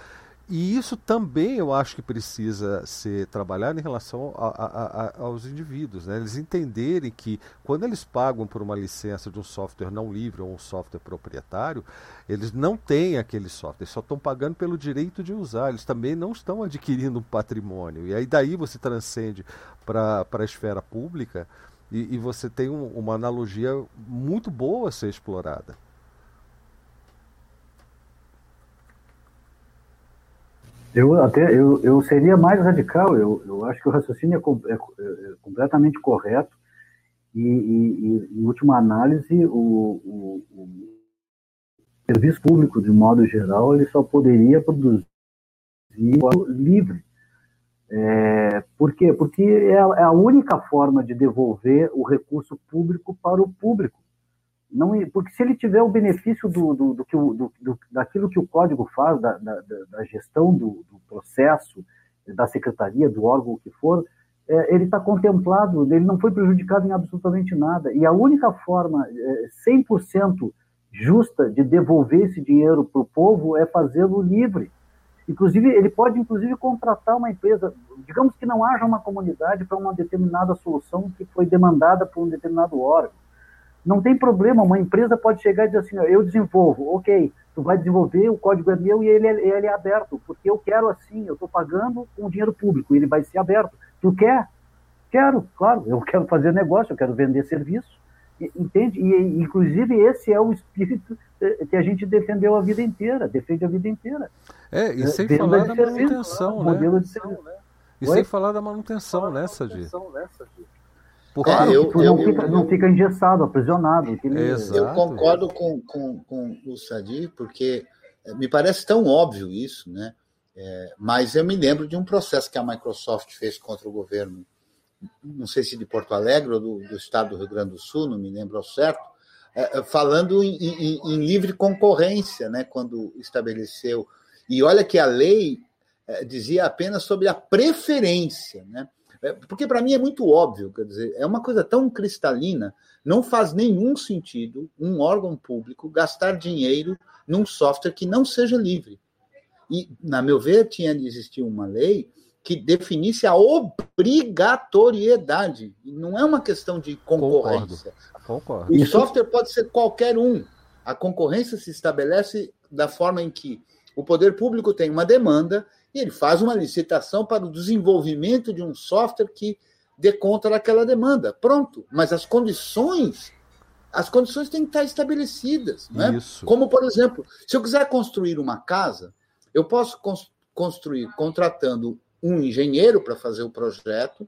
e isso também eu acho que precisa ser trabalhado em relação a, a, a, aos indivíduos. Né? Eles entenderem que quando eles pagam por uma licença de um software não livre ou um software proprietário, eles não têm aquele software, eles só estão pagando pelo direito de usar, eles também não estão adquirindo um patrimônio. E aí daí você transcende para a esfera pública e, e você tem um, uma analogia muito boa a ser explorada. Eu até eu, eu seria mais radical. Eu, eu acho que o raciocínio é, é, é completamente correto e, e, e, em última análise, o, o, o, serviço público, de modo geral, ele só poderia produzir livre. É, por quê? Porque é é a única forma de devolver o recurso público para o público. Não, porque se ele tiver o benefício do, do, do, do, do daquilo que o código faz, da, da, da gestão do, processo, da secretaria, do órgão que for, é, ele está contemplado, ele não foi prejudicado em absolutamente nada. E a única forma é, 100% justa de devolver esse dinheiro para o povo é fazê-lo livre. Inclusive, ele pode, inclusive, contratar uma empresa. Digamos que não haja uma comunidade para uma determinada solução que foi demandada por um determinado órgão não tem problema, uma empresa pode chegar e dizer assim, eu desenvolvo, ok, tu vai desenvolver, o código é meu e ele é, ele é aberto, porque eu quero assim, eu estou pagando com dinheiro público, ele vai ser aberto. Tu quer? Quero, claro, eu quero fazer negócio, eu quero vender serviço, entende? E, inclusive, esse é o espírito eh, que a gente defendeu a vida inteira, defende a vida inteira. É, e sem Venda falar da manutenção, né? Modelo de serviço. E Oi? sem falar da manutenção, né, Sadi? Porque é, eu, tu não, eu, fica, eu, não fica engessado, aprisionado. Eu concordo com, com, com o Sadi, porque eh, me parece tão óbvio isso, né? É, mas eu me lembro de um processo que a Microsoft fez contra o governo, não sei se de Porto Alegre ou do, do estado do Rio Grande do Sul, não me lembro ao certo, é, falando em, em, em, livre concorrência, né? Quando estabeleceu. E olha que a lei é, dizia apenas sobre a preferência, né? É, porque para mim é muito óbvio, quer dizer, é uma coisa tão cristalina, não faz nenhum sentido um órgão público gastar dinheiro num software que não seja livre. E, na meu ver, tinha de existir uma lei que definisse a obrigatoriedade. Não é uma questão de concorrência. Concordo. Concordo. O software pode ser qualquer um. A concorrência se estabelece da forma em que o poder público tem uma demanda e ele faz uma licitação para o desenvolvimento de um software que dê conta daquela demanda. Pronto. Mas as condições, as condições têm que estar estabelecidas. Né? Como, por exemplo, se eu quiser construir uma casa, eu posso construir contratando um engenheiro para fazer o projeto,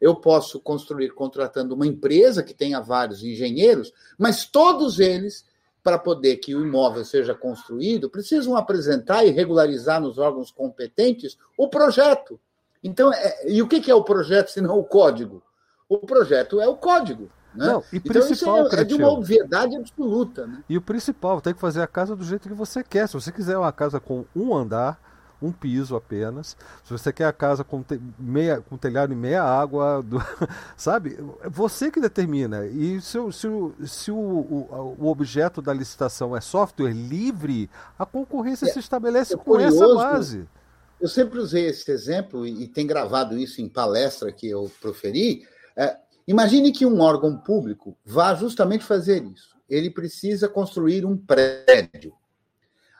eu posso construir contratando uma empresa que tenha vários engenheiros, mas todos eles para poder que o imóvel seja construído, precisam apresentar e regularizar nos órgãos competentes o projeto. Então, é, e o que é o projeto se não o código? O projeto é o código. Né? Não, e então principal, isso é, é, de uma obviedade absoluta. Né? E o principal, tem que fazer a casa do jeito que você quer. Se você quiser uma casa com um andar, um piso apenas. Se você quer a casa com, te, meia, com telhado e meia água, do, sabe? Você que determina. E se, se, se o, o, o, objeto da licitação é software livre, a concorrência é, se estabelece é com curioso, essa base. Eu sempre usei esse exemplo e, e tem gravado isso em palestra que eu proferi. É, imagine que um órgão público vá justamente fazer isso. Ele precisa construir um prédio.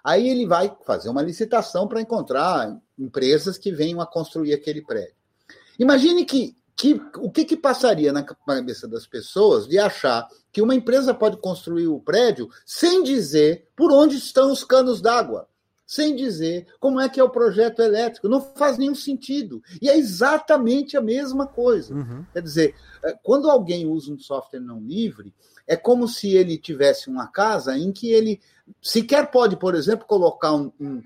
Aí ele vai fazer uma licitação para encontrar empresas que venham a construir aquele prédio. Imagine que, que o que, que passaria na cabeça das pessoas de achar que uma empresa pode construir o prédio sem dizer por onde estão os canos d'água, sem dizer como é que é o projeto elétrico. Não faz nenhum sentido. E é exatamente a mesma coisa. Uhum. Quer dizer, é, quando alguém usa um software não livre, é como se ele tivesse uma casa em que ele sequer pode, por exemplo, colocar um, um,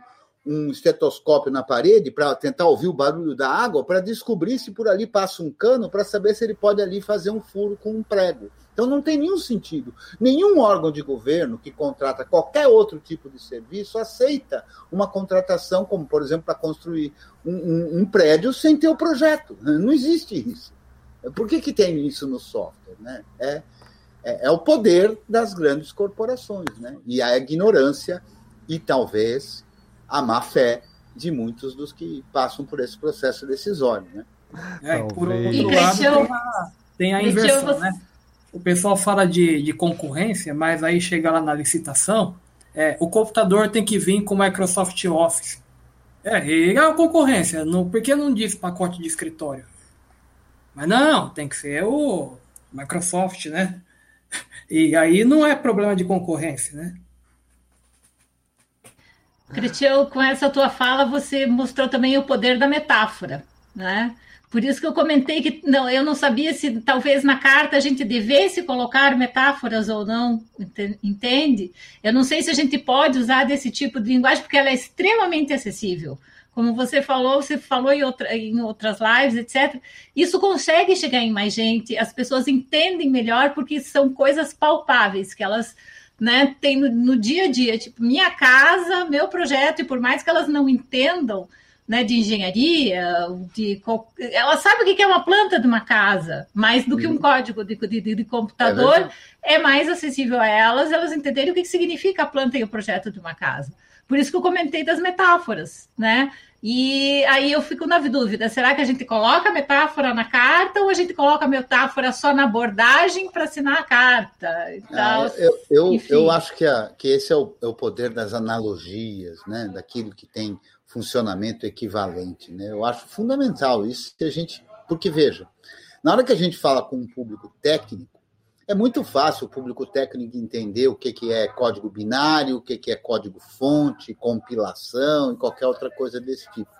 um estetoscópio na parede para tentar ouvir o barulho da água, para descobrir se por ali passa um cano, para saber se ele pode ali fazer um furo com um prego. Então não tem nenhum sentido. Nenhum órgão de governo que contrata qualquer outro tipo de serviço aceita uma contratação, como, por exemplo, para construir um, um, um, prédio sem ter o projeto. Não existe isso. Por que, que tem isso no software? Né? É, é, é, o poder das grandes corporações, né? E a ignorância e talvez a má fé de muitos dos que passam por esse processo decisório, né? É, por outro lado, tem a, tem a inversão, né? O pessoal fala de, de concorrência, mas aí chega lá na licitação, é, o computador tem que vir com o Microsoft Office. É, e a concorrência, não, por que não diz pacote de escritório? Mas não, tem que ser o Microsoft, né? E aí não é problema de concorrência, né? Cristiano, com essa tua fala, você mostrou também o poder da metáfora, né? Por isso que eu comentei que não, eu não sabia se talvez na carta a gente devesse colocar metáforas ou não, entende? Eu não sei se a gente pode usar desse tipo de linguagem, porque ela é extremamente acessível. Como você falou, você falou em, outra, em outras lives, etc. Isso consegue chegar em mais gente, as pessoas entendem melhor porque são coisas palpáveis, que elas né, têm no, no dia a dia, tipo, minha casa, meu projeto, e por mais que elas não entendam, né, de engenharia, de ela sabe o que é uma planta de uma casa, mais do que um uhum. código de, de, de computador, é, é, mais acessível a elas, elas entenderem o que significa a planta e o projeto de uma casa. Por isso que eu comentei das metáforas, né? E aí eu fico na dúvida: será que a gente coloca a metáfora na carta ou a gente coloca a metáfora só na abordagem para assinar a carta? Então, eu, eu, eu, acho que, a, que esse é o, é o poder das analogias, né? daquilo que tem funcionamento equivalente. Né? Eu acho fundamental isso que a gente. Porque, veja, na hora que a gente fala com um público técnico, é muito fácil o público técnico entender o que, que é código binário, o que, que é código fonte, compilação e qualquer outra coisa desse tipo.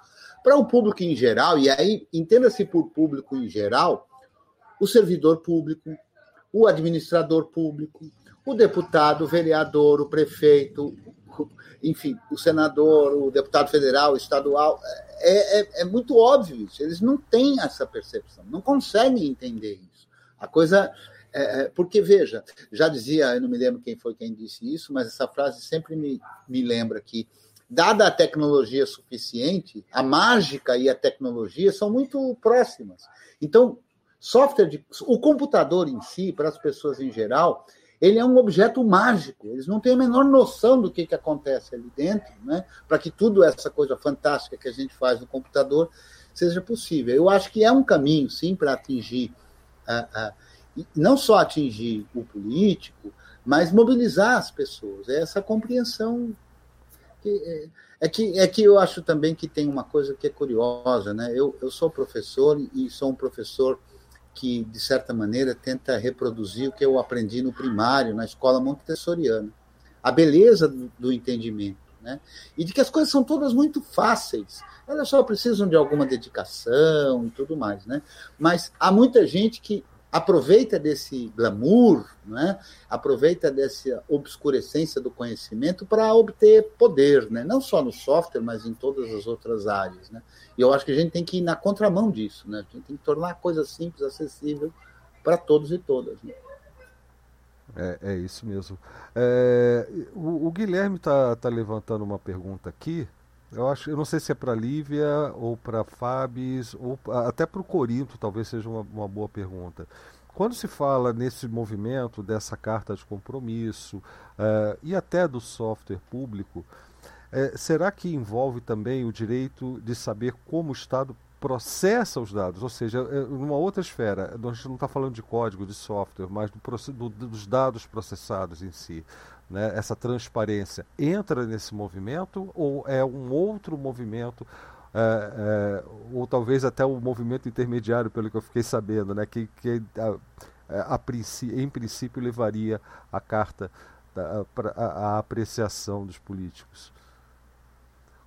Para o público em geral, e aí entenda-se por público em geral, o servidor público, o administrador público, o deputado, o vereador, o prefeito, enfim, o senador, o deputado federal, estadual, é, é, é, muito óbvio isso. Eles não têm essa percepção, não conseguem entender isso. A coisa. É, é, porque, veja, já dizia, eu não me lembro quem foi quem disse isso, mas essa frase sempre me, me lembra que, dada a tecnologia suficiente, a mágica e a tecnologia são muito próximas. Então, software de, o computador em si, para as pessoas em geral, ele é um objeto mágico. Eles não têm a menor noção do que, que acontece ali dentro, né? para que tudo essa coisa fantástica que a gente faz no computador seja possível. Eu acho que é um caminho, sim, para atingir, uh, uh, não só atingir o político, mas mobilizar as pessoas. É essa compreensão. Que, é, é, que, é que eu acho também que tem uma coisa que é curiosa. Né? Eu, eu sou professor e sou um professor que, de certa maneira, tenta reproduzir o que eu aprendi no primário, na escola montessoriana. A beleza do, do entendimento. Né? E de que as coisas são todas muito fáceis. Elas só precisam de alguma dedicação e tudo mais. Né? Mas há muita gente que aproveita desse glamour, né? aproveita dessa obscurecência do conhecimento para obter poder, né? não só no software, mas em todas as outras áreas. Né? E eu acho que a gente tem que ir na contramão disso, né? a gente tem que tornar a coisa simples, acessível para todos e todas. Né? É, é, isso mesmo. É, o, o, Guilherme está tá levantando uma pergunta aqui. Eu acho, eu não sei se é para Lívia ou para Fabis ou até para o Corinto, talvez seja uma, uma boa pergunta. Quando se fala nesse movimento dessa carta de compromisso uh, e até do software público, uh, será que envolve também o direito de saber como o Estado processa os dados? Ou seja, é, numa outra esfera, a gente não está falando de código, de software, mas do, do, dos dados processados em si né, essa transparência entra nesse movimento ou é um outro movimento é, é, ou talvez até o movimento intermediário pelo que eu fiquei sabendo né, que, que a, a, a, em princípio levaria a carta à apreciação dos políticos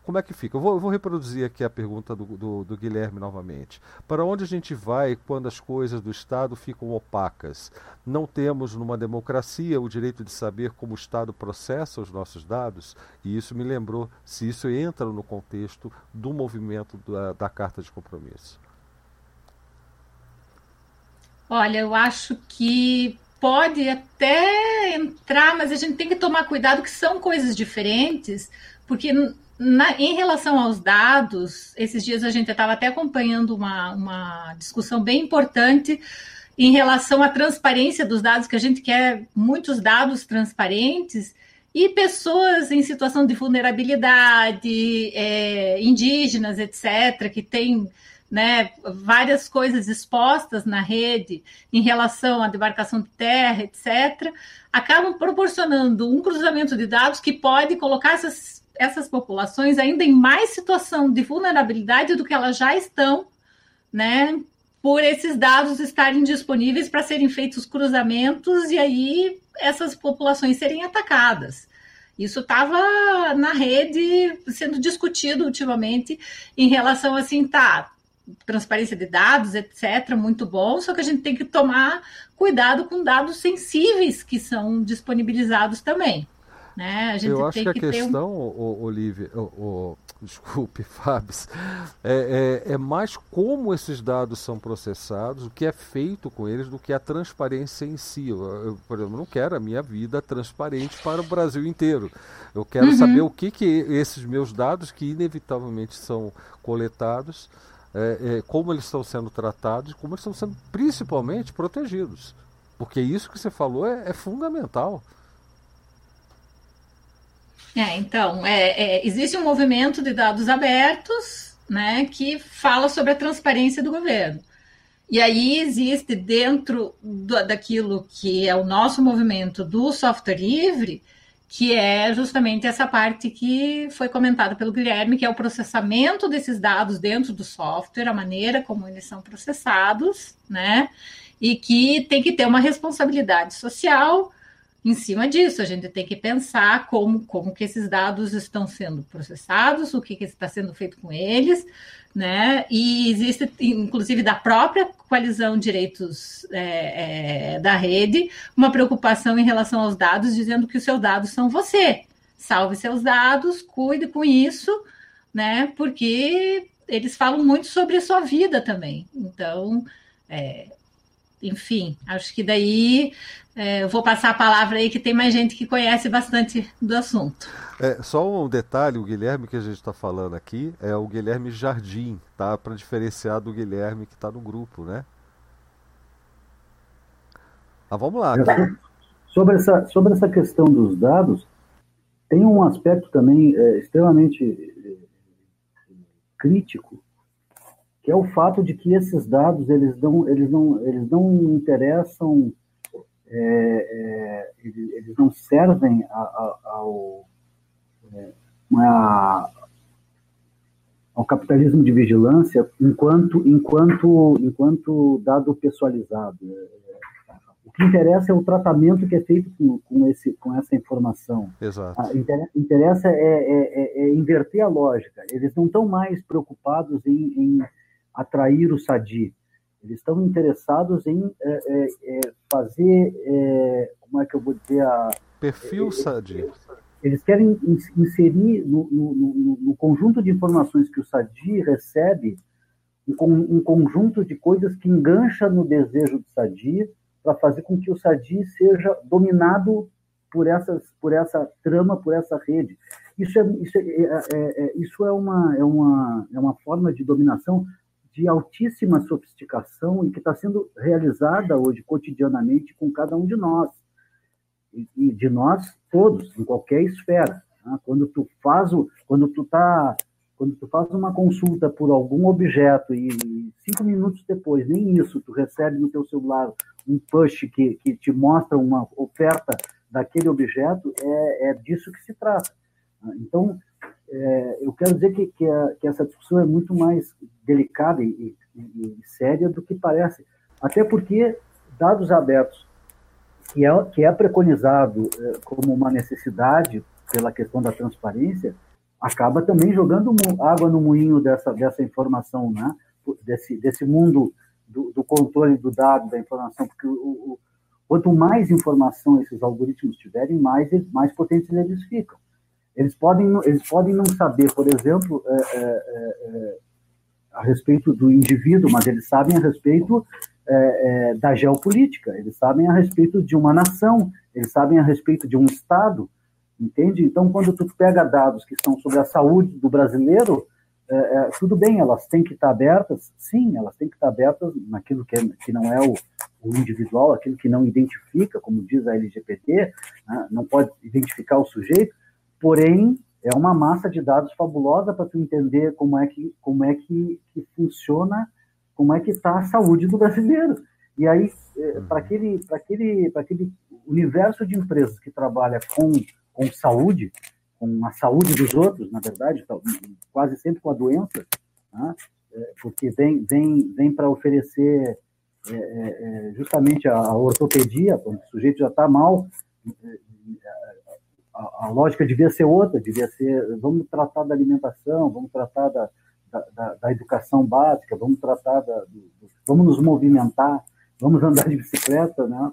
como é que fica? Eu vou, eu vou reproduzir aqui a pergunta do, do, do, Guilherme novamente. Para onde a gente vai quando as coisas do Estado ficam opacas? Não temos numa democracia o direito de saber como o Estado processa os nossos dados? E isso me lembrou se isso entra no contexto do movimento da, da Carta de Compromisso. Olha, eu acho que pode até entrar, mas a gente tem que tomar cuidado que são coisas diferentes, porque na, em relação aos dados, esses dias a gente estava até acompanhando uma, uma discussão bem importante em relação à transparência dos dados, que a gente quer muitos dados transparentes, e pessoas em situação de vulnerabilidade, é, indígenas, etc., que têm né, várias coisas expostas na rede em relação à demarcação de terra, etc., acabam proporcionando um cruzamento de dados que pode colocar essas, essas populações ainda em mais situação de vulnerabilidade do que elas já estão, né, por esses dados estarem disponíveis para serem feitos cruzamentos e aí essas populações serem atacadas. Isso estava na rede sendo discutido ultimamente em relação assim, tá, transparência de dados, etc., muito bom, só que a gente tem que tomar cuidado com dados sensíveis que são disponibilizados também. Né? A gente Eu acho que a que questão, um... Olivia, o, o, desculpe, Fábio, é, é, é, mais como esses dados são processados, o que é feito com eles, do que a transparência em si. Eu, eu por exemplo, não quero a minha vida transparente para o Brasil inteiro. Eu quero uhum. saber o que, que esses meus dados, que inevitavelmente são coletados, é, é, como eles estão sendo tratados, como eles estão sendo principalmente protegidos. Porque isso que você falou é, é fundamental. É, então, é, é, existe um movimento de dados abertos né, que fala sobre a transparência do governo. E aí existe dentro do, daquilo que é o nosso movimento do software livre, que é justamente essa parte que foi comentada pelo Guilherme, que é o processamento desses dados dentro do software, a maneira como eles são processados, né? E que tem que ter uma responsabilidade social em cima disso. A gente tem que pensar como, como que esses dados estão sendo processados, o que, que está sendo feito com eles, né? E existe, inclusive, da própria coalizão Direitos é, é, da Rede, uma preocupação em relação aos dados, dizendo que os seus dados são você. Salve seus dados, cuide com isso, né? Porque eles falam muito sobre a sua vida também. Então, é, enfim, acho que daí é, eu vou passar a palavra aí que tem mais gente que conhece bastante do assunto. É, só um detalhe, o Guilherme que a gente está falando aqui é o Guilherme Jardim, tá? Para diferenciar do Guilherme que está no grupo, né? Ah, vamos lá. É, sobre, essa, sobre essa questão dos dados, tem um aspecto também é, extremamente é, crítico, que é o fato de que esses dados eles não, eles não, eles não interessam, é, é, eles, não servem a, a, ao, é, a, ao capitalismo de vigilância enquanto, enquanto, enquanto dado pessoalizado. O que interessa é o tratamento que é feito com, com, esse, com essa informação. Exato. A, interessa é, é, é, é, inverter a lógica. Eles não estão mais preocupados em, em atrair o sadi. Eles estão interessados em é, é, é, fazer, é, como é que eu vou dizer, a, perfil sadi. Eles querem inserir no, no, no, no, conjunto de informações que o sadi recebe um, um conjunto de coisas que engancha no desejo do sadi para fazer com que o sadi seja dominado por essas por essa trama por essa rede isso é isso é, é, é, isso é uma é uma é uma forma de dominação de altíssima sofisticação e que está sendo realizada hoje cotidianamente com cada um de nós e, e de nós todos em qualquer esfera. Tá? Quando tu faz o, quando tu tá quando tu faz uma consulta por algum objeto e cinco minutos depois, nem isso, tu recebe no teu celular um push que, que te mostra uma oferta daquele objeto, é, é disso que se trata. Tá? Então, é, eu quero dizer que, que, a, que, essa discussão é muito mais delicada e, e, e, séria do que parece. Até porque dados abertos, que é, que é preconizado é, como uma necessidade pela questão da transparência, acaba também jogando água no moinho dessa, dessa informação, né? desse, desse mundo do, do controle do dado, da informação, porque o, o, quanto mais informação esses algoritmos tiverem, mais, mais potentes eles ficam. Eles podem, eles podem não saber, por exemplo, é, é, é, a respeito do indivíduo, mas eles sabem a respeito é, é, da geopolítica, eles sabem a respeito de uma nação, eles sabem a respeito de um Estado, entende? Então, quando tu pega dados que são sobre a saúde do brasileiro, tudo bem, elas têm que estar abertas, sim, elas têm que estar abertas naquilo que, é, que não é o, o individual, aquele que não identifica, como diz a LGPD, né, não pode identificar o sujeito, porém é uma massa de dados fabulosa para tu entender como é que como é que, que funciona, como é que está a saúde do brasileiro. E aí, é, para aquele, aquele, aquele universo de empresas que trabalha com, com saúde, com a saúde dos outros, na verdade, quase sempre com a doença, né? É, porque vem, vem, vem para oferecer é, é, justamente a, a, ortopedia, quando o sujeito já está mal, a, lógica devia ser outra, devia ser, vamos tratar da alimentação, vamos tratar da, da, da educação básica, vamos tratar da, do, vamos nos movimentar, vamos andar de bicicleta, né?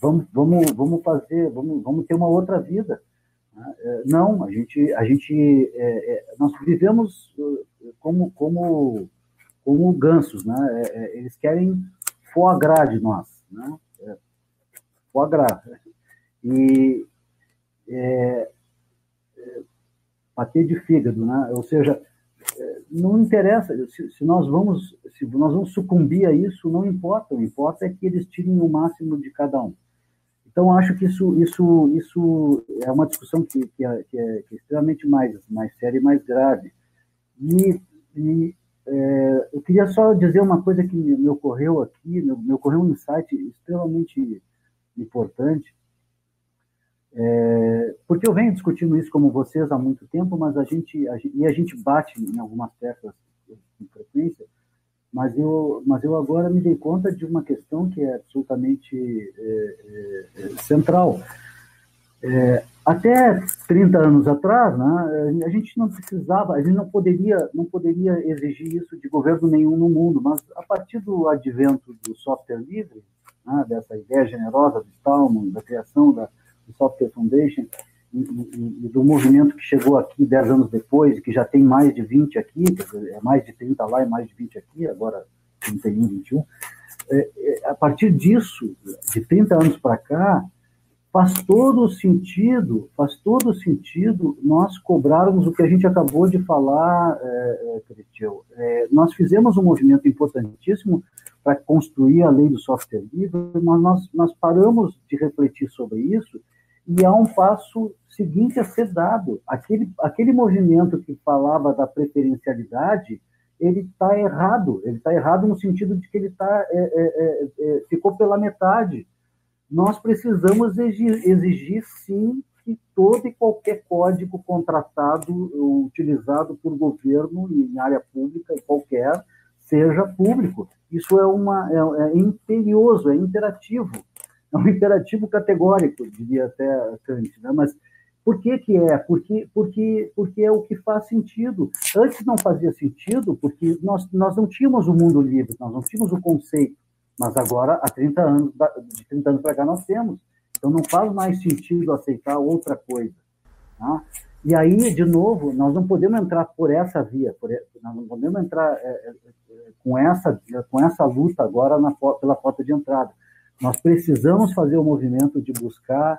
Vamos, vamos, vamos fazer, vamos, vamos ter uma outra vida. Né? É, não, a gente, a gente, é, é, nós vivemos uh, como, como, como gansos, né? É, é, eles querem foie gras de nós, né? É, foie gras. E é, bater de fígado, né? Ou seja, não interessa se, se, nós vamos se nós vamos sucumbir a isso não importa o importa é que eles tirem o máximo de cada um então acho que isso isso isso é uma discussão que, que, é, que é, que é extremamente mais mais séria e mais grave e, e é, eu queria só dizer uma coisa que me, me ocorreu aqui me, me ocorreu um insight extremamente importante é, porque eu venho discutindo isso como vocês há muito tempo, mas a gente, a gente, e a gente bate em algumas teclas com frequência, mas eu, mas eu agora me dei conta de uma questão que é absolutamente é, é, é central. É, até 30 anos atrás, né, a gente não precisava, a gente não poderia, não poderia exigir isso de governo nenhum no mundo, mas a partir do advento do software livre, né, dessa ideia generosa do Stallman, da criação da, do Software Foundation e, do movimento que chegou aqui 10 anos depois, que já tem mais de 20 aqui, é mais de 30 lá e mais de 20 aqui, agora 31, 21. É, é, a partir disso, de 30 anos para cá, faz todo sentido, faz todo sentido nós cobrarmos o que a gente acabou de falar, é, é, nós fizemos um movimento importantíssimo para construir a lei do software livre, mas nós, nós paramos de refletir sobre isso e há um passo seguinte a ser dado. Aquele, aquele movimento que falava da preferencialidade, ele está errado. Ele está errado no sentido de que ele tá, é, é, é, é, ficou pela metade. Nós precisamos exigir, exigir, sim, que todo e qualquer código contratado, utilizado por governo em área pública e qualquer, seja público. Isso é, uma, é, é imperioso, é interativo é um imperativo categórico, diria até Kant, né? mas por que que é? Porque, porque, porque é o que faz sentido. Antes não fazia sentido, porque nós, nós não tínhamos o mundo livre, nós não tínhamos o conceito, mas agora, há 30 anos, de 30 anos para cá, nós temos. Então não faz mais sentido aceitar outra coisa. Tá? E aí, de novo, nós não podemos entrar por essa via, por, nós não podemos entrar é, é, é com, essa, com essa luta agora na, pela porta de entrada. Nós precisamos fazer o movimento de buscar,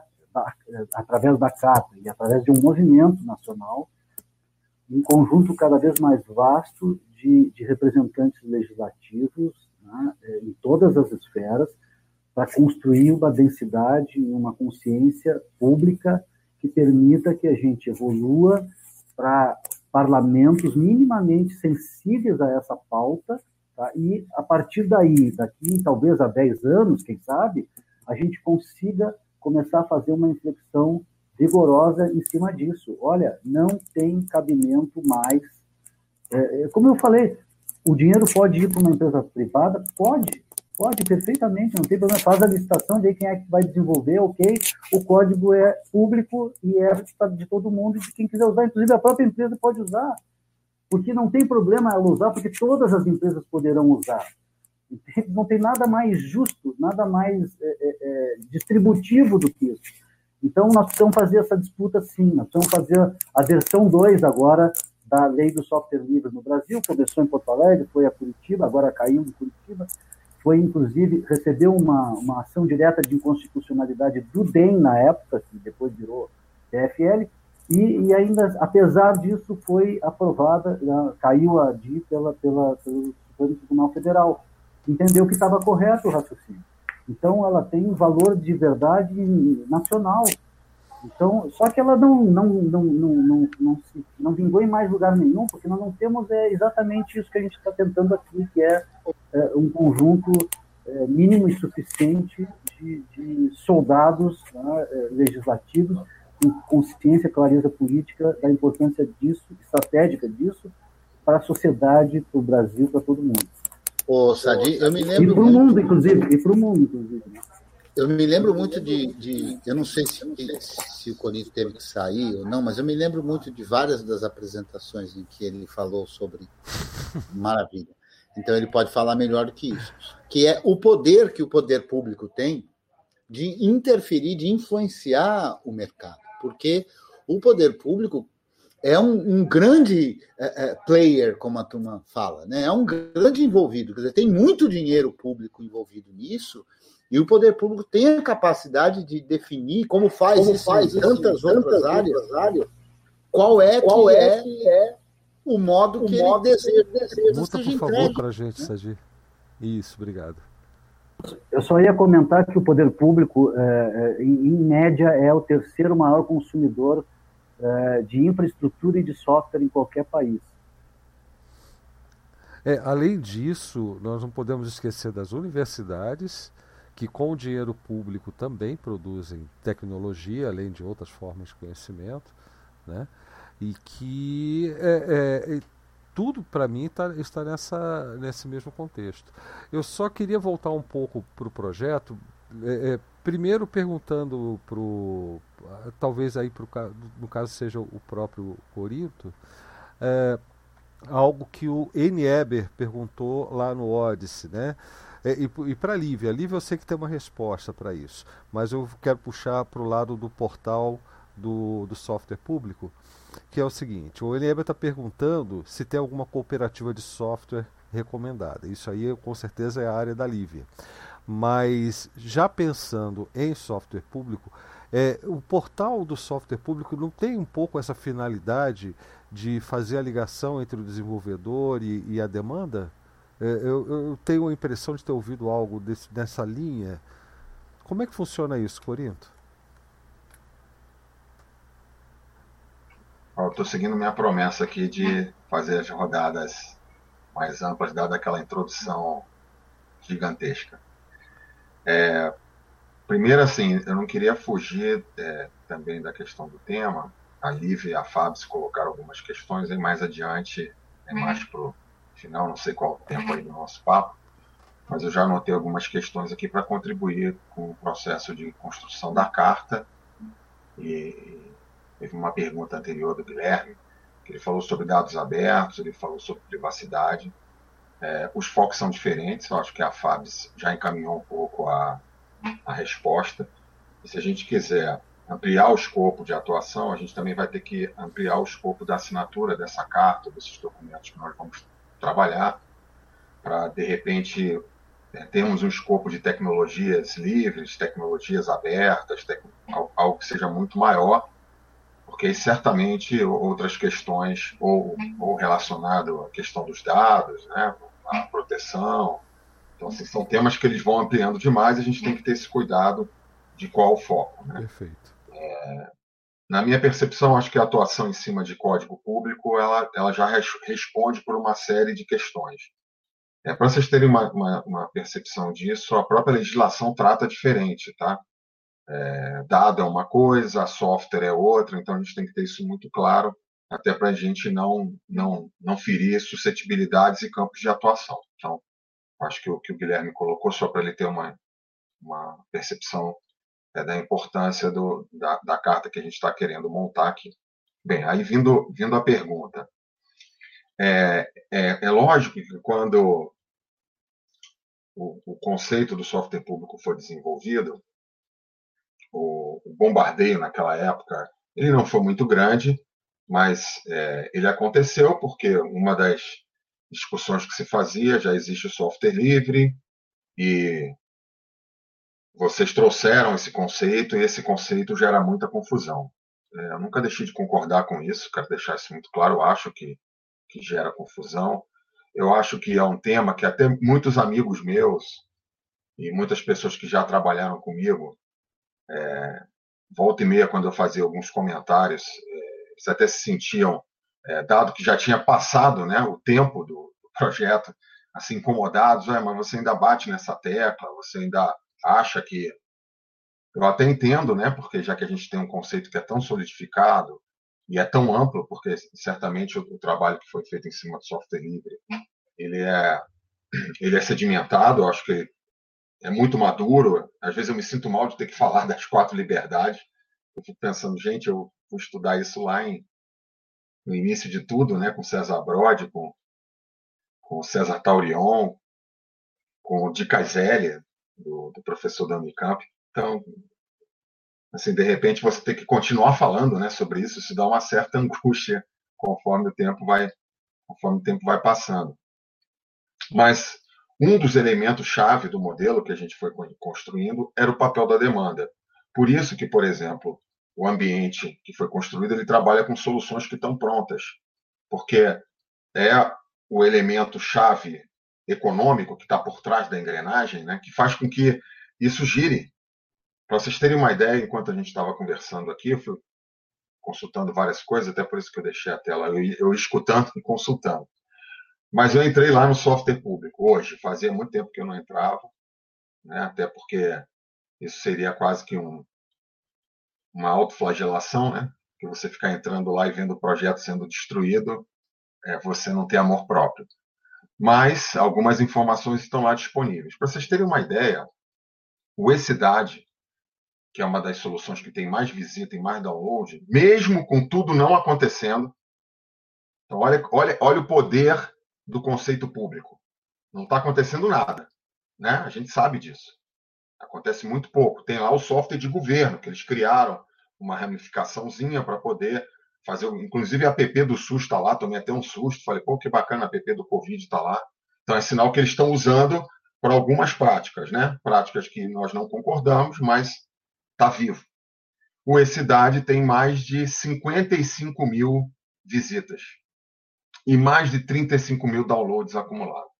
através da CAPA e através de um movimento nacional, um conjunto cada vez mais vasto de, de representantes legislativos né, em todas as esferas, para construir uma densidade e uma consciência pública que permita que a gente evolua para parlamentos minimamente sensíveis a essa pauta Tá? E a partir daí, daqui talvez a 10 anos, quem sabe, a gente consiga começar a fazer uma inflexão rigorosa em cima disso. Olha, não tem cabimento mais. É, é como eu falei, o dinheiro pode ir para uma empresa privada? Pode, pode, perfeitamente, não tem problema. Faz a licitação, vê quem é que vai desenvolver, ok. O código é público e é de todo mundo, de quem quiser usar, inclusive a própria empresa pode usar porque não tem problema ela usar, porque todas as empresas poderão usar. Não tem nada mais justo, nada mais é, é, é, distributivo do que isso. Então, nós precisamos fazer essa disputa sim, nós precisamos fazer a versão 2 agora da lei do software livre no Brasil, começou em Porto Alegre, foi a Curitiba, agora caiu em Curitiba, foi inclusive, recebeu uma, uma ação direta de inconstitucionalidade do DEM na época, que depois virou TFL, e, e, ainda, apesar disso, foi aprovada, caiu a DI pela, pela, pelo Supremo Tribunal Federal. Entendeu que estava correto o raciocínio. Então, ela tem um valor de verdade nacional. Então, só que ela não não não não não, não, se, não vingou em mais lugar nenhum, porque nós não temos é, exatamente isso que a gente está tentando aqui, que é, é um conjunto é, mínimo e suficiente de, de soldados né, legislativos consciência, clareza política da importância disso, estratégica disso, para a sociedade, para o Brasil, para todo mundo. Ô, Sadi, eu me lembro. E para o mundo, inclusive. E para o mundo, inclusive. Né? Eu me lembro muito de, de eu não sei se, se o Corinthians teve que sair ou não, mas eu me lembro muito de várias das apresentações em que ele falou sobre maravilha. Então ele pode falar melhor do que isso, que é o poder que o poder público tem de interferir, de influenciar o mercado, porque o poder público é um, um grande é, é, player, como a turma fala, né? é um grande envolvido, quer dizer, tem muito dinheiro público envolvido nisso, e o poder público tem a capacidade de definir, como faz como isso faz em tantas, outras, áreas, áreas, qual é, qual que é, é, é o modo o que modo ele deseja. deseja Muta, por favor, para a gente, Sadi. Isso, obrigado. Eu só ia comentar que o poder público, é, é, em, média, é o terceiro maior consumidor é, de infraestrutura e de software em qualquer país. É, além disso, nós não podemos esquecer das universidades, que com o dinheiro público também produzem tecnologia, além de outras formas de conhecimento, né? e que é, é, tudo para mim tá, está nessa, nesse mesmo contexto. Eu só queria voltar um pouco para o projeto, é, é, primeiro perguntando para talvez aí pro, no caso seja o próprio Corinto, é, algo que o N. Eber perguntou lá no Odyssey, né? É, e, e para a Lívia, Lívia eu sei que tem uma resposta para isso, mas eu quero puxar para o lado do portal do, do software público, que é o seguinte: o Elieba está perguntando se tem alguma cooperativa de software recomendada. Isso aí com certeza é a área da Lívia. Mas já pensando em software público, é, o portal do software público não tem um pouco essa finalidade de fazer a ligação entre o desenvolvedor e, e a demanda? É, eu, eu, tenho a impressão de ter ouvido algo desse, dessa linha. Como é que funciona isso, Corinto? Estou seguindo minha promessa aqui de fazer as rodadas mais amplas, dada aquela introdução gigantesca. É, primeiro, assim, eu não queria fugir é, também da questão do tema. A Lívia e a Fábio colocaram algumas questões, e mais adiante, é mais para final, não sei qual o tempo aí do nosso papo, mas eu já anotei algumas questões aqui para contribuir com o processo de construção da carta. E teve uma pergunta anterior do Guilherme, que ele falou sobre dados abertos, ele falou sobre privacidade. É, os focos são diferentes, eu acho que a Fabs já encaminhou um pouco a, a resposta. E se a gente quiser ampliar o escopo de atuação, a gente também vai ter que ampliar o escopo da assinatura dessa carta, desses documentos que nós vamos trabalhar para, de repente, é, termos um escopo de tecnologias livres, tecnologias abertas, tec... algo que seja muito maior, porque certamente outras questões, ou, ou relacionado à questão dos dados, né, a proteção. Então, assim, são temas que eles vão ampliando demais a gente tem que ter esse cuidado de qual o foco. Né? Perfeito. É, na minha percepção, acho que a atuação em cima de código público ela, ela já res, responde por uma série de questões. É, Para vocês terem uma, uma, uma, percepção disso, a própria legislação trata diferente, tá? É, dado é uma coisa, software é outra, então a gente tem que ter isso muito claro, até para a gente não, não, não ferir suscetibilidades e campos de atuação. Então, acho que o que o Guilherme colocou, só para ele ter uma, uma percepção é, da importância do, da, da, carta que a gente está querendo montar aqui. Bem, aí vindo, vindo a pergunta. É, é, é lógico que quando o, o, conceito do software público foi desenvolvido, o, o, bombardeio naquela época ele não foi muito grande, mas é, ele aconteceu porque uma das discussões que se fazia já existe o software livre e vocês trouxeram esse conceito e esse conceito gera muita confusão. É, eu nunca deixei de concordar com isso, quero deixar isso muito claro. Eu acho que, que gera confusão. Eu acho que é um tema que até muitos amigos meus e muitas pessoas que já trabalharam comigo, é, volta e meia, quando eu fazia alguns comentários, é, eles até se sentiam, é, dado que já tinha passado né, o tempo do, do projeto, assim, incomodados, é, mas você ainda bate nessa tecla, você ainda acha que. Eu até entendo, né, porque já que a gente tem um conceito que é tão solidificado e é tão amplo, porque certamente o, o trabalho que foi feito em cima do software livre, ele é, ele é sedimentado, eu acho que é muito maduro. Às vezes eu me sinto mal de ter que falar das quatro liberdades. Eu fico pensando, gente, eu vou estudar isso lá em, no início de tudo, né, com César Brode, com, com César Taurion, com o Caselli, do, do, professor da Unicamp. Então, assim, de repente você tem que continuar falando, né, sobre isso, isso dá uma certa angústia conforme o tempo vai, conforme o tempo vai passando. Mas um dos elementos-chave do modelo que a gente foi construindo era o papel da demanda. Por isso que, por exemplo, o ambiente que foi construído ele trabalha com soluções que estão prontas, porque é o elemento-chave econômico que está por trás da engrenagem, né, que faz com que isso gire. Para vocês terem uma ideia, enquanto a gente estava conversando aqui, eu fui consultando várias coisas, até por isso que eu deixei a tela, eu, eu escutando e consultando. Mas eu entrei lá no software público hoje, fazia muito tempo que eu não entrava, né? até porque isso seria quase que um, uma autoflagelação, né? que você ficar entrando lá e vendo o projeto sendo destruído, é, você não tem amor próprio. Mas algumas informações estão lá disponíveis. Para vocês terem uma ideia, o E-Cidade, que é uma das soluções que tem mais visita e mais download, mesmo com tudo não acontecendo, então olha, olha, olha o poder do conceito público. Não está acontecendo nada. Né? A gente sabe disso. Acontece muito pouco. Tem lá o software de governo, que eles criaram uma ramificaçãozinha para poder fazer. Inclusive a app do SUS está lá, tomei até um susto. Falei, pô, que bacana a app do Covid está lá. Então é sinal que eles estão usando para algumas práticas, né? Práticas que nós não concordamos, mas está vivo. O E-Cidade tem mais de 55 mil visitas e mais de 35 mil downloads acumulados.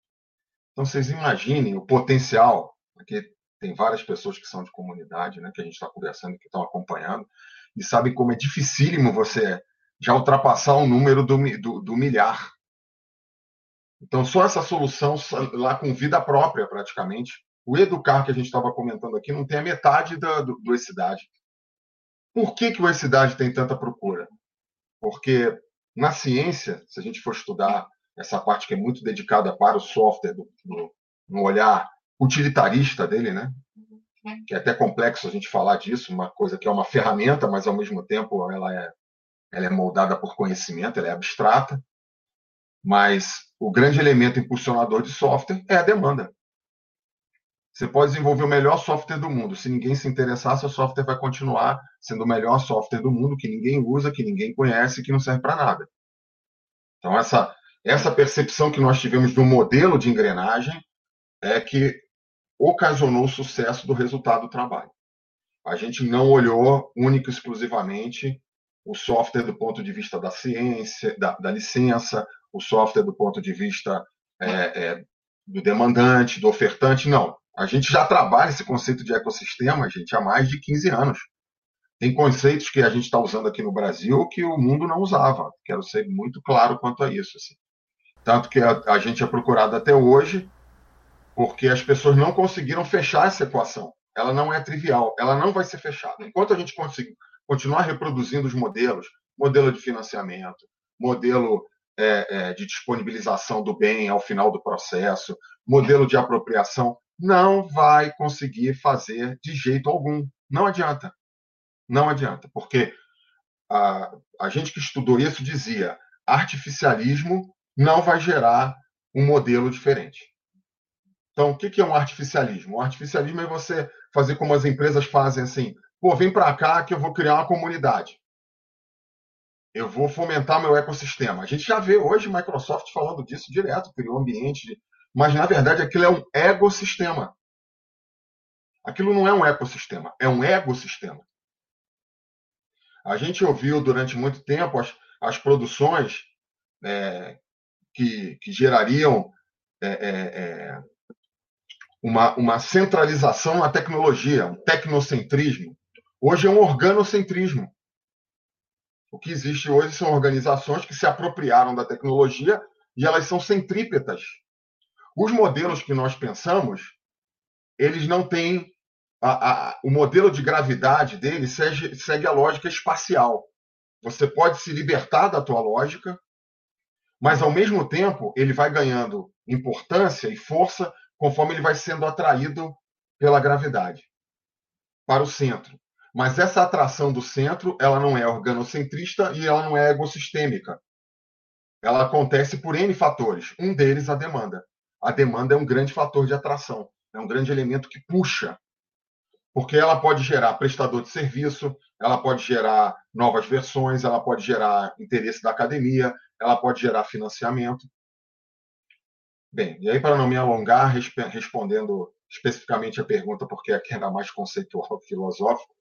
Então, vocês imaginem o potencial, aqui tem várias pessoas que são de comunidade, né, que a gente está conversando, que estão acompanhando, e sabem como é dificílimo você já ultrapassar o número do, do, do milhar. Então, só essa solução lá com vida própria, praticamente. O Educar, que a gente estava comentando aqui, não tem a metade do, do, do E-Cidade. Por que, que o E-Cidade tem tanta procura? Porque na ciência, se a gente for estudar essa parte que é muito dedicada para o software, do, do, no olhar utilitarista dele, né? que é até complexo a gente falar disso, uma coisa que é uma ferramenta, mas ao mesmo tempo ela é, ela é moldada por conhecimento, ela é abstrata. Mas o grande elemento impulsionador de software é a demanda. Você pode desenvolver o melhor software do mundo. Se ninguém se interessar, seu software vai continuar sendo o melhor software do mundo, que ninguém usa, que ninguém conhece, que não serve para nada. Então, essa, essa percepção que nós tivemos do modelo de engrenagem é que ocasionou o sucesso do resultado do trabalho. A gente não olhou único e exclusivamente o software do ponto de vista da ciência, da, da licença, o software do ponto de vista é, é, do demandante, do ofertante, não. A gente já trabalha esse conceito de ecossistema, gente, há mais de 15 anos. Tem conceitos que a gente está usando aqui no Brasil que o mundo não usava. Quero ser muito claro quanto a isso. Assim. Tanto que a, a gente é procurado até hoje porque as pessoas não conseguiram fechar essa equação. Ela não é trivial, ela não vai ser fechada. Enquanto a gente conseguir continuar reproduzindo os modelos, modelo de financiamento, modelo é, é, de disponibilização do bem ao final do processo, modelo de apropriação, não vai conseguir fazer de jeito algum. Não adianta. Não adianta, porque a, a gente que estudou isso dizia artificialismo não vai gerar um modelo diferente. Então, o que é um artificialismo? O artificialismo é você fazer como as empresas fazem assim: pô, vem para cá que eu vou criar uma comunidade. Eu vou fomentar meu ecossistema. A gente já vê hoje Microsoft falando disso direto, criou um ambiente mas na verdade aquilo é um ecossistema. Aquilo não é um ecossistema, é um ecossistema. A gente ouviu durante muito tempo as, as produções é, que, que, gerariam é, é, é uma, uma centralização na tecnologia, um tecnocentrismo. Hoje é um organocentrismo. O que existe hoje são organizações que se apropriaram da tecnologia e elas são centrípetas. Os modelos que nós pensamos, eles não têm a, a, o modelo de gravidade dele segue, segue a lógica espacial. Você pode se libertar da tua lógica, mas ao mesmo tempo ele vai ganhando importância e força conforme ele vai sendo atraído pela gravidade para o centro. Mas essa atração do centro, ela não é organocentrista e ela não é egossistêmica. Ela acontece por N fatores. Um deles, a demanda. A demanda é um grande fator de atração. É um grande elemento que puxa porque ela pode gerar prestador de serviço, ela pode gerar novas versões, ela pode gerar interesse da academia, ela pode gerar financiamento. Bem, e aí para não me alongar, respondendo especificamente a pergunta, porque aqui era mais conceitual filosófico,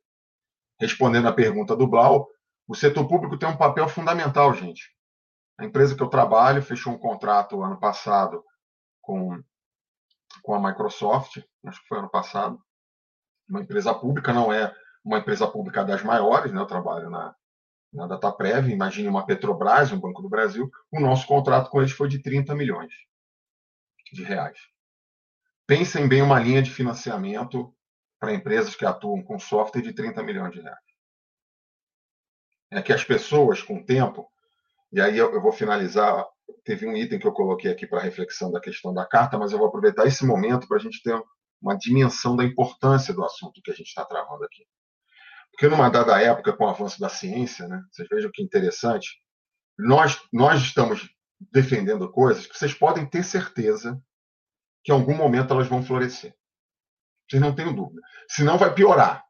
respondendo a pergunta do Blau, o setor público tem um papel fundamental, gente. A empresa que eu trabalho fechou um contrato ano passado com, com a Microsoft, acho que foi ano passado, uma empresa pública, não é uma empresa pública das maiores, né? eu trabalho na, na Dataprev, imagine uma Petrobras, um Banco do Brasil, o nosso contrato com eles foi de 30 milhões de reais. Pensem bem uma linha de financiamento para empresas que atuam com software de 30 milhões de reais. É que as pessoas, com o tempo, e aí eu, eu vou finalizar, teve um item que eu coloquei aqui para reflexão da questão da carta, mas eu vou aproveitar esse momento para a gente ter uma dimensão da importância do assunto que a gente está travando aqui. Porque numa dada época, com o avanço da ciência, né, vocês vejam que interessante, nós, nós estamos defendendo coisas que vocês podem ter certeza que em algum momento elas vão florescer. Vocês não tenham dúvida. Senão vai piorar.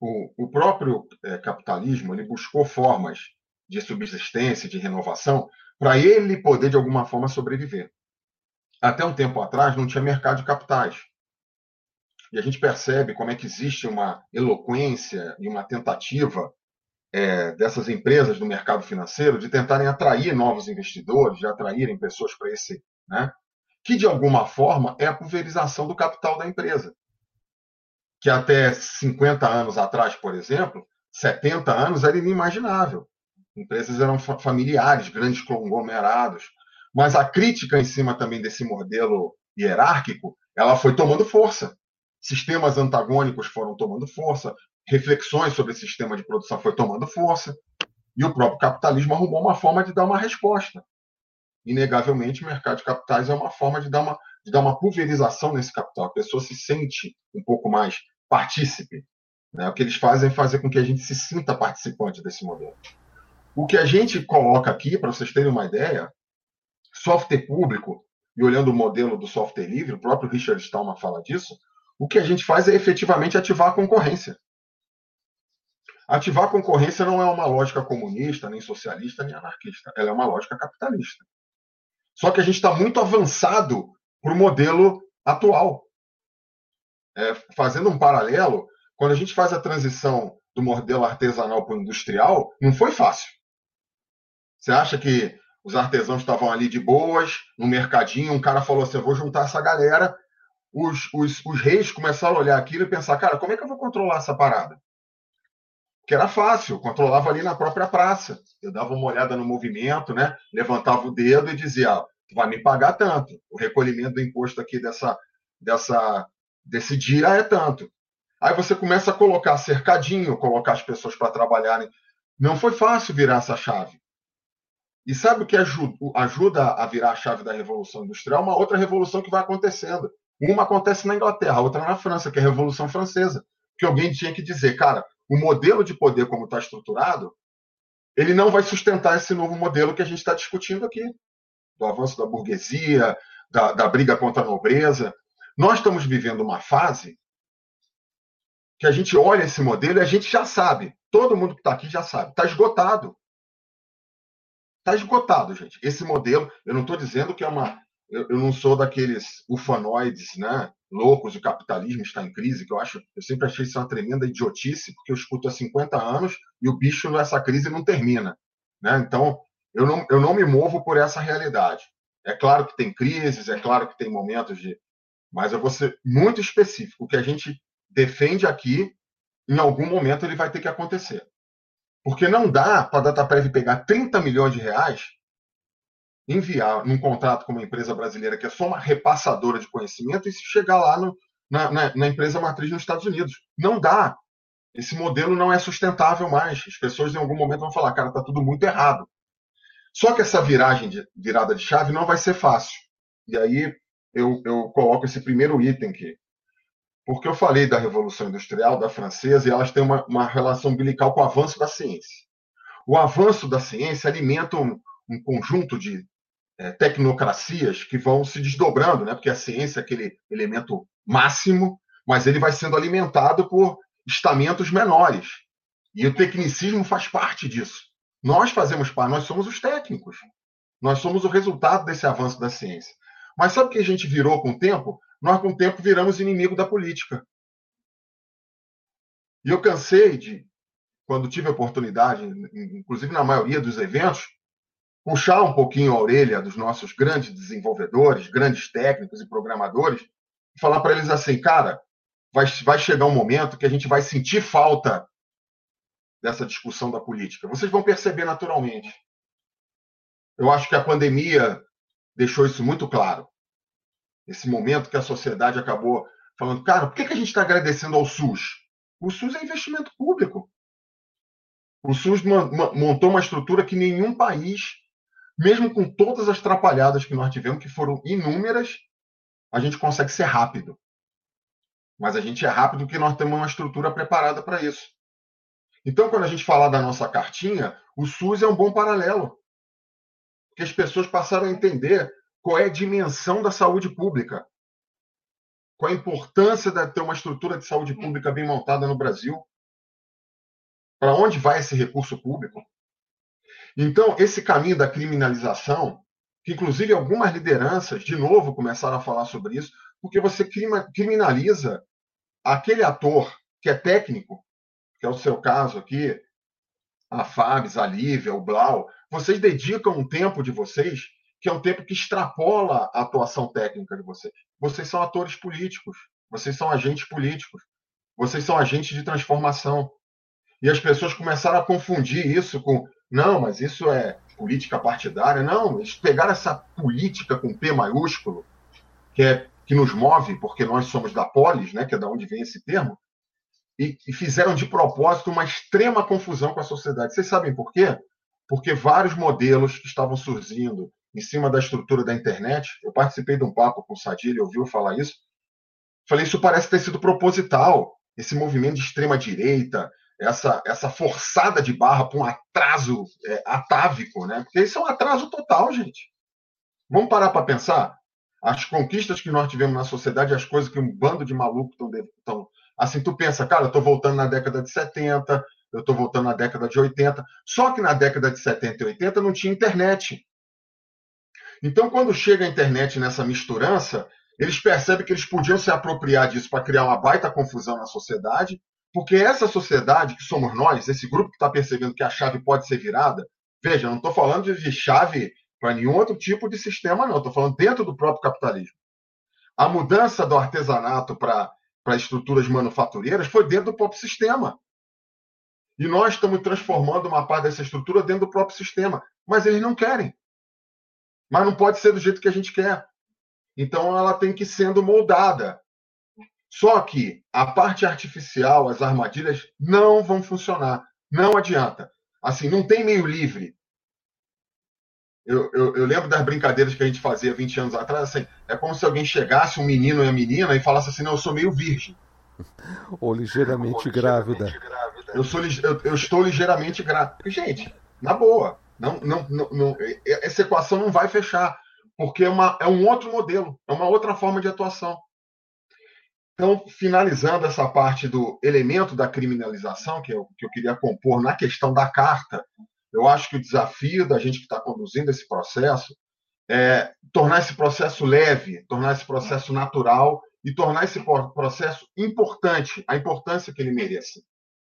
O, o próprio é, capitalismo ele buscou formas de subsistência, de renovação, para ele poder, de alguma forma, sobreviver até um tempo atrás não tinha mercado de capitais. E a gente percebe como é que existe uma eloquência e uma tentativa é, dessas empresas do mercado financeiro de tentarem atrair novos investidores, de atraírem pessoas para esse, né? Que de alguma forma é a pulverização do capital da empresa. Que até 50 anos atrás, por exemplo, 70 anos era inimaginável. Empresas eram familiares, grandes conglomerados, mas a crítica em cima também desse modelo hierárquico, ela foi tomando força. Sistemas antagônicos foram tomando força, reflexões sobre esse sistema de produção foi tomando força, e o próprio capitalismo arrumou uma forma de dar uma resposta. Inegavelmente, o mercado de capitais é uma forma de dar uma, de dar uma pulverização nesse capital. A pessoa se sente um pouco mais partícipe. Né? O que eles fazem é fazer com que a gente se sinta participante desse modelo. O que a gente coloca aqui, para vocês terem uma ideia, software público, e olhando o modelo do software livre, o próprio Richard Stallman fala disso, o que a gente faz é efetivamente ativar a concorrência. Ativar a concorrência não é uma lógica comunista, nem socialista, nem anarquista. Ela é uma lógica capitalista. Só que a gente está muito avançado para o modelo atual. É, fazendo um paralelo, quando a gente faz a transição do modelo artesanal para o industrial, não foi fácil. Você acha que os artesãos estavam ali de boas, no mercadinho, um cara falou assim, eu vou juntar essa galera, os, os, os reis começaram a olhar aquilo e pensar, cara, como é que eu vou controlar essa parada? Que era fácil, controlava ali na própria praça. Eu dava uma olhada no movimento, né? levantava o dedo e dizia, ah, tu vai me pagar tanto. O recolhimento do imposto aqui dessa, dessa, desse dia é tanto. Aí você começa a colocar cercadinho, colocar as pessoas para trabalharem. Não foi fácil virar essa chave. E sabe o que ajuda, a virar a chave da Revolução Industrial? Uma outra revolução que vai acontecendo. Uma acontece na Inglaterra, outra na França, que é a Revolução Francesa. Que alguém tinha que dizer, cara, o modelo de poder como está estruturado, ele não vai sustentar esse novo modelo que a gente está discutindo aqui. Do avanço da burguesia, da, da briga contra a nobreza. Nós estamos vivendo uma fase que a gente olha esse modelo e a gente já sabe, todo mundo que está aqui já sabe, está esgotado. Está esgotado, gente. Esse modelo, eu não estou dizendo que é uma. Eu, eu, não sou daqueles ufanoides, né? Loucos, o capitalismo está em crise, que eu acho. Eu sempre achei isso uma tremenda idiotice, porque eu escuto há 50 anos e o bicho nessa crise não termina. Né? Então, eu não, eu não me movo por essa realidade. É claro que tem crises, é claro que tem momentos de, Mas eu vou ser muito específico. O que a gente defende aqui, em algum momento ele vai ter que acontecer. Porque não dá para a Dataprev pegar 30 milhões de reais, enviar num contrato com uma empresa brasileira que é só uma repassadora de conhecimento e chegar lá no, na, na, na empresa matriz nos Estados Unidos. Não dá. Esse modelo não é sustentável mais. As pessoas em algum momento vão falar, cara, está tudo muito errado. Só que essa viragem de virada de chave não vai ser fácil. E aí eu, eu coloco esse primeiro item aqui. Porque eu falei da Revolução Industrial, da francesa, e elas têm uma, uma relação umbilical com o avanço da ciência. O avanço da ciência alimenta um, um conjunto de é, tecnocracias que vão se desdobrando, né? porque a ciência é aquele elemento máximo, mas ele vai sendo alimentado por estamentos menores. E o tecnicismo faz parte disso. Nós fazemos parte, nós somos os técnicos. Nós somos o resultado desse avanço da ciência. Mas sabe o que a gente virou com o tempo? Nós, com o tempo, viramos inimigo da política. E eu cansei de, quando tive a oportunidade, inclusive na maioria dos eventos, puxar um pouquinho a orelha dos nossos grandes desenvolvedores, grandes técnicos e programadores, e falar para eles assim, cara, vai, vai chegar um momento que a gente vai sentir falta dessa discussão da política. Vocês vão perceber naturalmente. Eu acho que a pandemia deixou isso muito claro. Esse momento que a sociedade acabou falando, cara, por que, que a gente está agradecendo ao SUS? O SUS é investimento público. O SUS montou uma estrutura que nenhum país, mesmo com todas as atrapalhadas que nós tivemos, que foram inúmeras, a gente consegue ser rápido. Mas a gente é rápido porque nós temos uma estrutura preparada para isso. Então, quando a gente falar da nossa cartinha, o SUS é um bom paralelo. Porque as pessoas passaram a entender qual é a dimensão da saúde pública. Qual a importância de ter uma estrutura de saúde pública bem montada no Brasil. Para onde vai esse recurso público? Então, esse caminho da criminalização, que inclusive algumas lideranças, de novo, começaram a falar sobre isso, porque você criminaliza aquele ator que é técnico, que é o seu caso aqui, a Fabs, a Lívia, o Blau, vocês dedicam um tempo de vocês que é um tempo que extrapola a atuação técnica de vocês. Vocês são atores políticos, vocês são agentes políticos, vocês são agentes de transformação. E as pessoas começaram a confundir isso com, não, mas isso é política partidária. Não, eles pegaram essa política com P maiúsculo, que é que nos move, porque nós somos da polis, né, que é da onde vem esse termo, e, e fizeram de propósito uma extrema confusão com a sociedade. Vocês sabem por quê? Porque vários modelos que estavam surgindo em cima da estrutura da internet, eu participei de um papo com o Sadir, ele ouviu falar isso, falei, isso parece ter sido proposital, esse movimento de extrema direita, essa, essa forçada de barra para um atraso é, atávico, né? Porque isso é um atraso total, gente. Vamos parar para pensar? As conquistas que nós tivemos na sociedade, as coisas que um bando de malucos estão Assim, tu pensa, cara, eu estou voltando na década de 70, eu estou voltando na década de 80. Só que na década de 70 e 80 não tinha internet. Então, quando chega a internet nessa misturança, eles percebem que eles podiam se apropriar disso para criar uma baita confusão na sociedade, porque essa sociedade que somos nós, esse grupo que está percebendo que a chave pode ser virada, veja, não estou falando de chave para nenhum outro tipo de sistema, não, estou falando dentro do próprio capitalismo. A mudança do artesanato para estruturas manufatureiras foi dentro do próprio sistema. E nós estamos transformando uma parte dessa estrutura dentro do próprio sistema. Mas eles não querem. Mas não pode ser do jeito que a gente quer. Então ela tem que sendo moldada. Só que a parte artificial, as armadilhas, não vão funcionar. Não adianta. Assim, não tem meio livre. Eu, eu, eu, lembro das brincadeiras que a gente fazia 20 anos atrás, assim, é como se alguém chegasse, um menino e a menina, e falasse assim, não, eu sou meio virgem. Ou ligeiramente, Ou grávida. ligeiramente grávida. Eu, sou, eu, eu, estou ligeiramente grávida. Gente, na boa, não, não, não, não, essa equação não vai fechar, porque é, uma, é um outro modelo, é uma outra forma de atuação. Então, finalizando essa parte do elemento da criminalização, que eu, que eu queria compor na questão da carta, eu acho que o desafio da gente que está conduzindo esse processo é tornar esse processo leve, tornar esse processo natural e tornar esse processo importante, a importância que ele merece.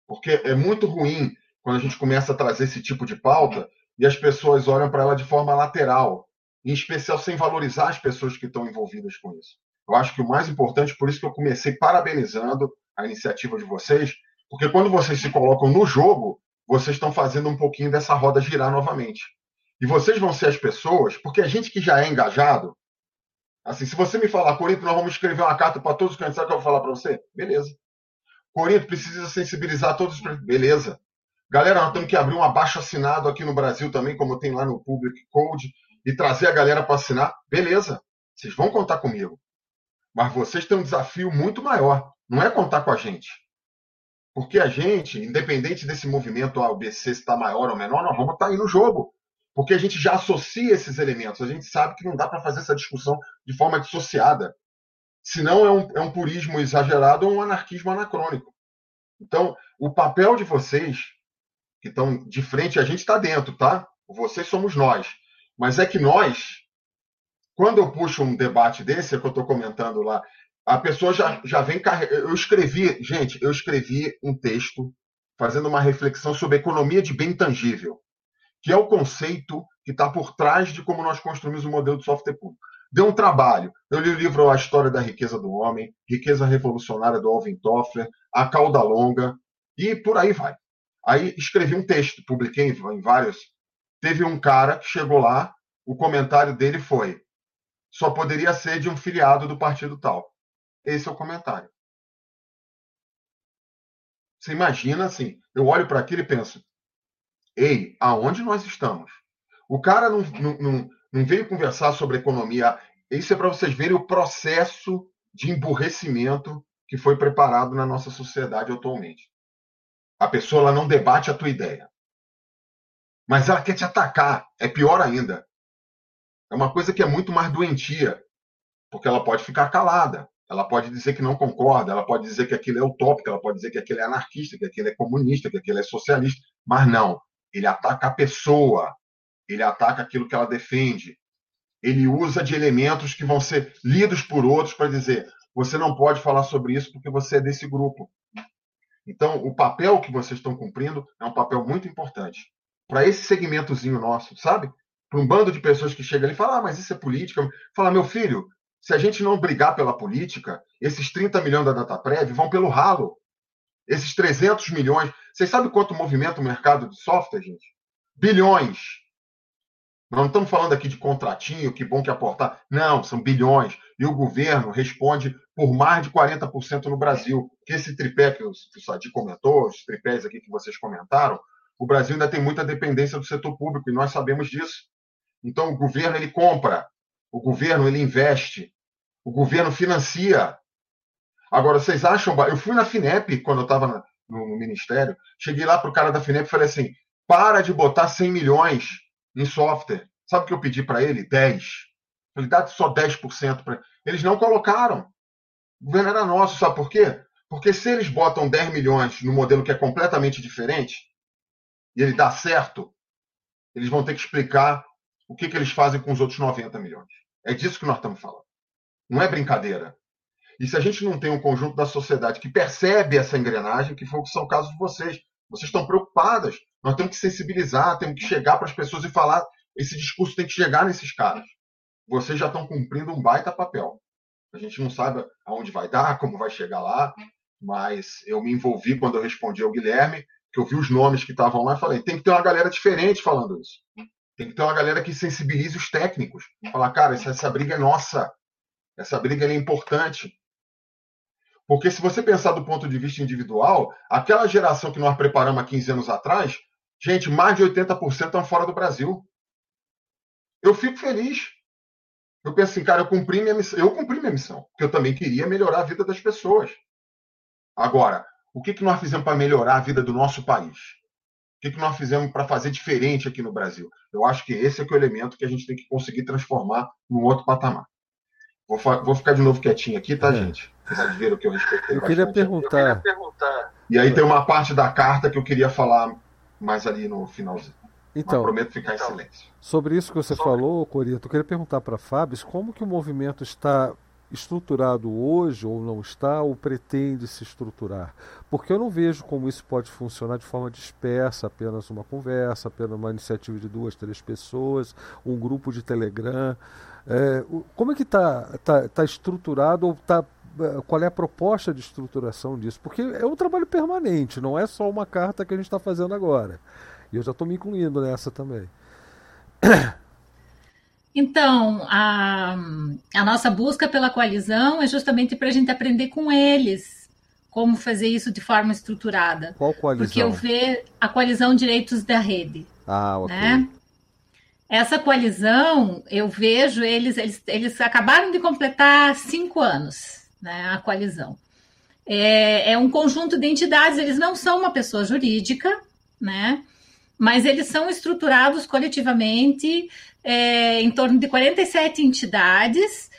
Porque é muito ruim quando a gente começa a trazer esse tipo de pauta e as pessoas olham para ela de forma lateral, em especial sem valorizar as pessoas que estão envolvidas com isso. Eu acho que o mais importante, por isso que eu comecei parabenizando a iniciativa de vocês, porque quando vocês se colocam no jogo, vocês estão fazendo um pouquinho dessa roda girar novamente. E vocês vão ser as pessoas, porque a gente que já é engajado, assim, se você me falar, Corinto, nós vamos escrever uma carta para todos os candidatos, que eu vou falar para você? Beleza. Corinto, precisa sensibilizar todos os. Beleza. Galera, nós temos que abrir um abaixo assinado aqui no Brasil também, como tem lá no Public Code, e trazer a galera para assinar. Beleza. Vocês vão contar comigo. Mas vocês têm um desafio muito maior. Não é contar com a gente. Porque a gente, independente desse movimento ABC está maior ou menor, nós vamos estar tá aí no jogo. Porque a gente já associa esses elementos. A gente sabe que não dá para fazer essa discussão de forma dissociada. Senão é um, é um purismo exagerado ou um anarquismo anacrônico. Então, o papel de vocês, que estão de frente, a gente está dentro, tá? Vocês somos nós. Mas é que nós, quando eu puxo um debate desse, é que eu estou comentando lá, a pessoa já, já vem. Eu escrevi, gente, eu escrevi um texto fazendo uma reflexão sobre economia de bem tangível, que é o conceito que está por trás de como nós construímos o modelo de software público. Deu um trabalho. Eu li o livro A História da Riqueza do Homem, Riqueza Revolucionária do Alvin Toffler, A Cauda Longa, e por aí vai. Aí escrevi um texto, publiquei em vários. Teve um cara que chegou lá, o comentário dele foi: só poderia ser de um filiado do partido tal. Esse é o comentário. Você imagina assim, eu olho para aquilo e penso: ei, aonde nós estamos? O cara não, não, não, veio conversar sobre economia. Isso é para vocês verem o processo de emburrecimento que foi preparado na nossa sociedade atualmente. A pessoa ela não debate a tua ideia. Mas ela quer te atacar. É pior ainda. É uma coisa que é muito mais doentia. Porque ela pode ficar calada. Ela pode dizer que não concorda, ela pode dizer que aquilo é utópico, ela pode dizer que aquilo é anarquista, que aquilo é comunista, que aquilo é socialista, mas não. Ele ataca a pessoa, ele ataca aquilo que ela defende. Ele usa de elementos que vão ser lidos por outros para dizer: você não pode falar sobre isso porque você é desse grupo. Então, o papel que vocês estão cumprindo é um papel muito importante para esse segmentozinho nosso, sabe? Para um bando de pessoas que chega ali e fala: ah, mas isso é política. Fala, meu filho, se a gente não brigar pela política, esses 30 milhões da DataPrev vão pelo ralo. Esses 300 milhões. Vocês sabem quanto movimenta o mercado de software, gente? Bilhões. Nós não estamos falando aqui de contratinho, que bom que aportar. Não, são bilhões. E o governo responde por mais de 40% no Brasil. Esse tripé que o, Sadi comentou, os tripés aqui que vocês comentaram, o Brasil ainda tem muita dependência do setor público e nós sabemos disso. Então, o governo ele compra o governo ele investe, o governo financia. Agora, vocês acham? Eu fui na FINEP quando eu estava no, no, ministério, cheguei lá para o cara da FINEP e falei assim: para de botar 100 milhões em software. Sabe o que eu pedi para ele? 10. Ele dá só 10% para Eles não colocaram. O governo era nosso, sabe por quê? Porque se eles botam 10 milhões no modelo que é completamente diferente, e ele dá certo, eles vão ter que explicar o que, que eles fazem com os outros 90 milhões. É disso que nós estamos falando. Não é brincadeira. E se a gente não tem um conjunto da sociedade que percebe essa engrenagem, que foi, são casos de vocês, vocês estão preocupadas. Nós temos que sensibilizar, temos que chegar para as pessoas e falar. Esse discurso tem que chegar nesses caras. Vocês já estão cumprindo um baita papel. A gente não sabe aonde vai dar, como vai chegar lá, mas eu me envolvi quando eu respondi ao Guilherme, que eu vi os nomes que estavam lá e falei: tem que ter uma galera diferente falando isso. Tem que ter uma galera que sensibilize os técnicos. Falar, cara, essa, essa briga é nossa. Essa briga é importante. Porque se você pensar do ponto de vista individual, aquela geração que nós preparamos há 15 anos atrás, gente, mais de 80% estão fora do Brasil. Eu fico feliz. Eu penso assim, cara, eu cumpri minha missão. Eu cumpri minha missão, porque eu também queria melhorar a vida das pessoas. Agora, o que, que nós fizemos para melhorar a vida do nosso país? O que, que nós fizemos para fazer diferente aqui no Brasil? Eu acho que esse é, que é o elemento que a gente tem que conseguir transformar num outro patamar. Vou, vou ficar de novo quietinho aqui, tá, é. gente? Vocês viram que eu respeitei eu queria, perguntar... eu queria perguntar. E aí tem uma parte da carta que eu queria falar mais ali no finalzinho. Então, prometo ficar então, em silêncio. Sobre isso que você sobre... falou, Corito, eu queria perguntar para Fábio como que o movimento está estruturado hoje ou não está ou pretende se estruturar? Porque eu não vejo como isso pode funcionar de forma dispersa, apenas uma conversa, apenas uma iniciativa de duas, três pessoas, um grupo de Telegram. É, como é que está tá, tá estruturado ou está é, qual é a proposta de estruturação disso? Porque é um trabalho permanente, não é só uma carta que a gente está fazendo agora. E eu já estou me incluindo nessa também. Então, a, a nossa busca pela coalizão é justamente para a gente aprender com eles como fazer isso de forma estruturada. Qual coalizão? Porque eu vejo a coalizão Direitos da Rede. Ah, ok. Né? Essa coalizão, eu vejo eles, eles, eles acabaram de completar cinco anos, né? A coalizão. É, é um conjunto de entidades, eles não são uma pessoa jurídica, né? Mas eles são estruturados coletivamente é, em torno de 47 entidades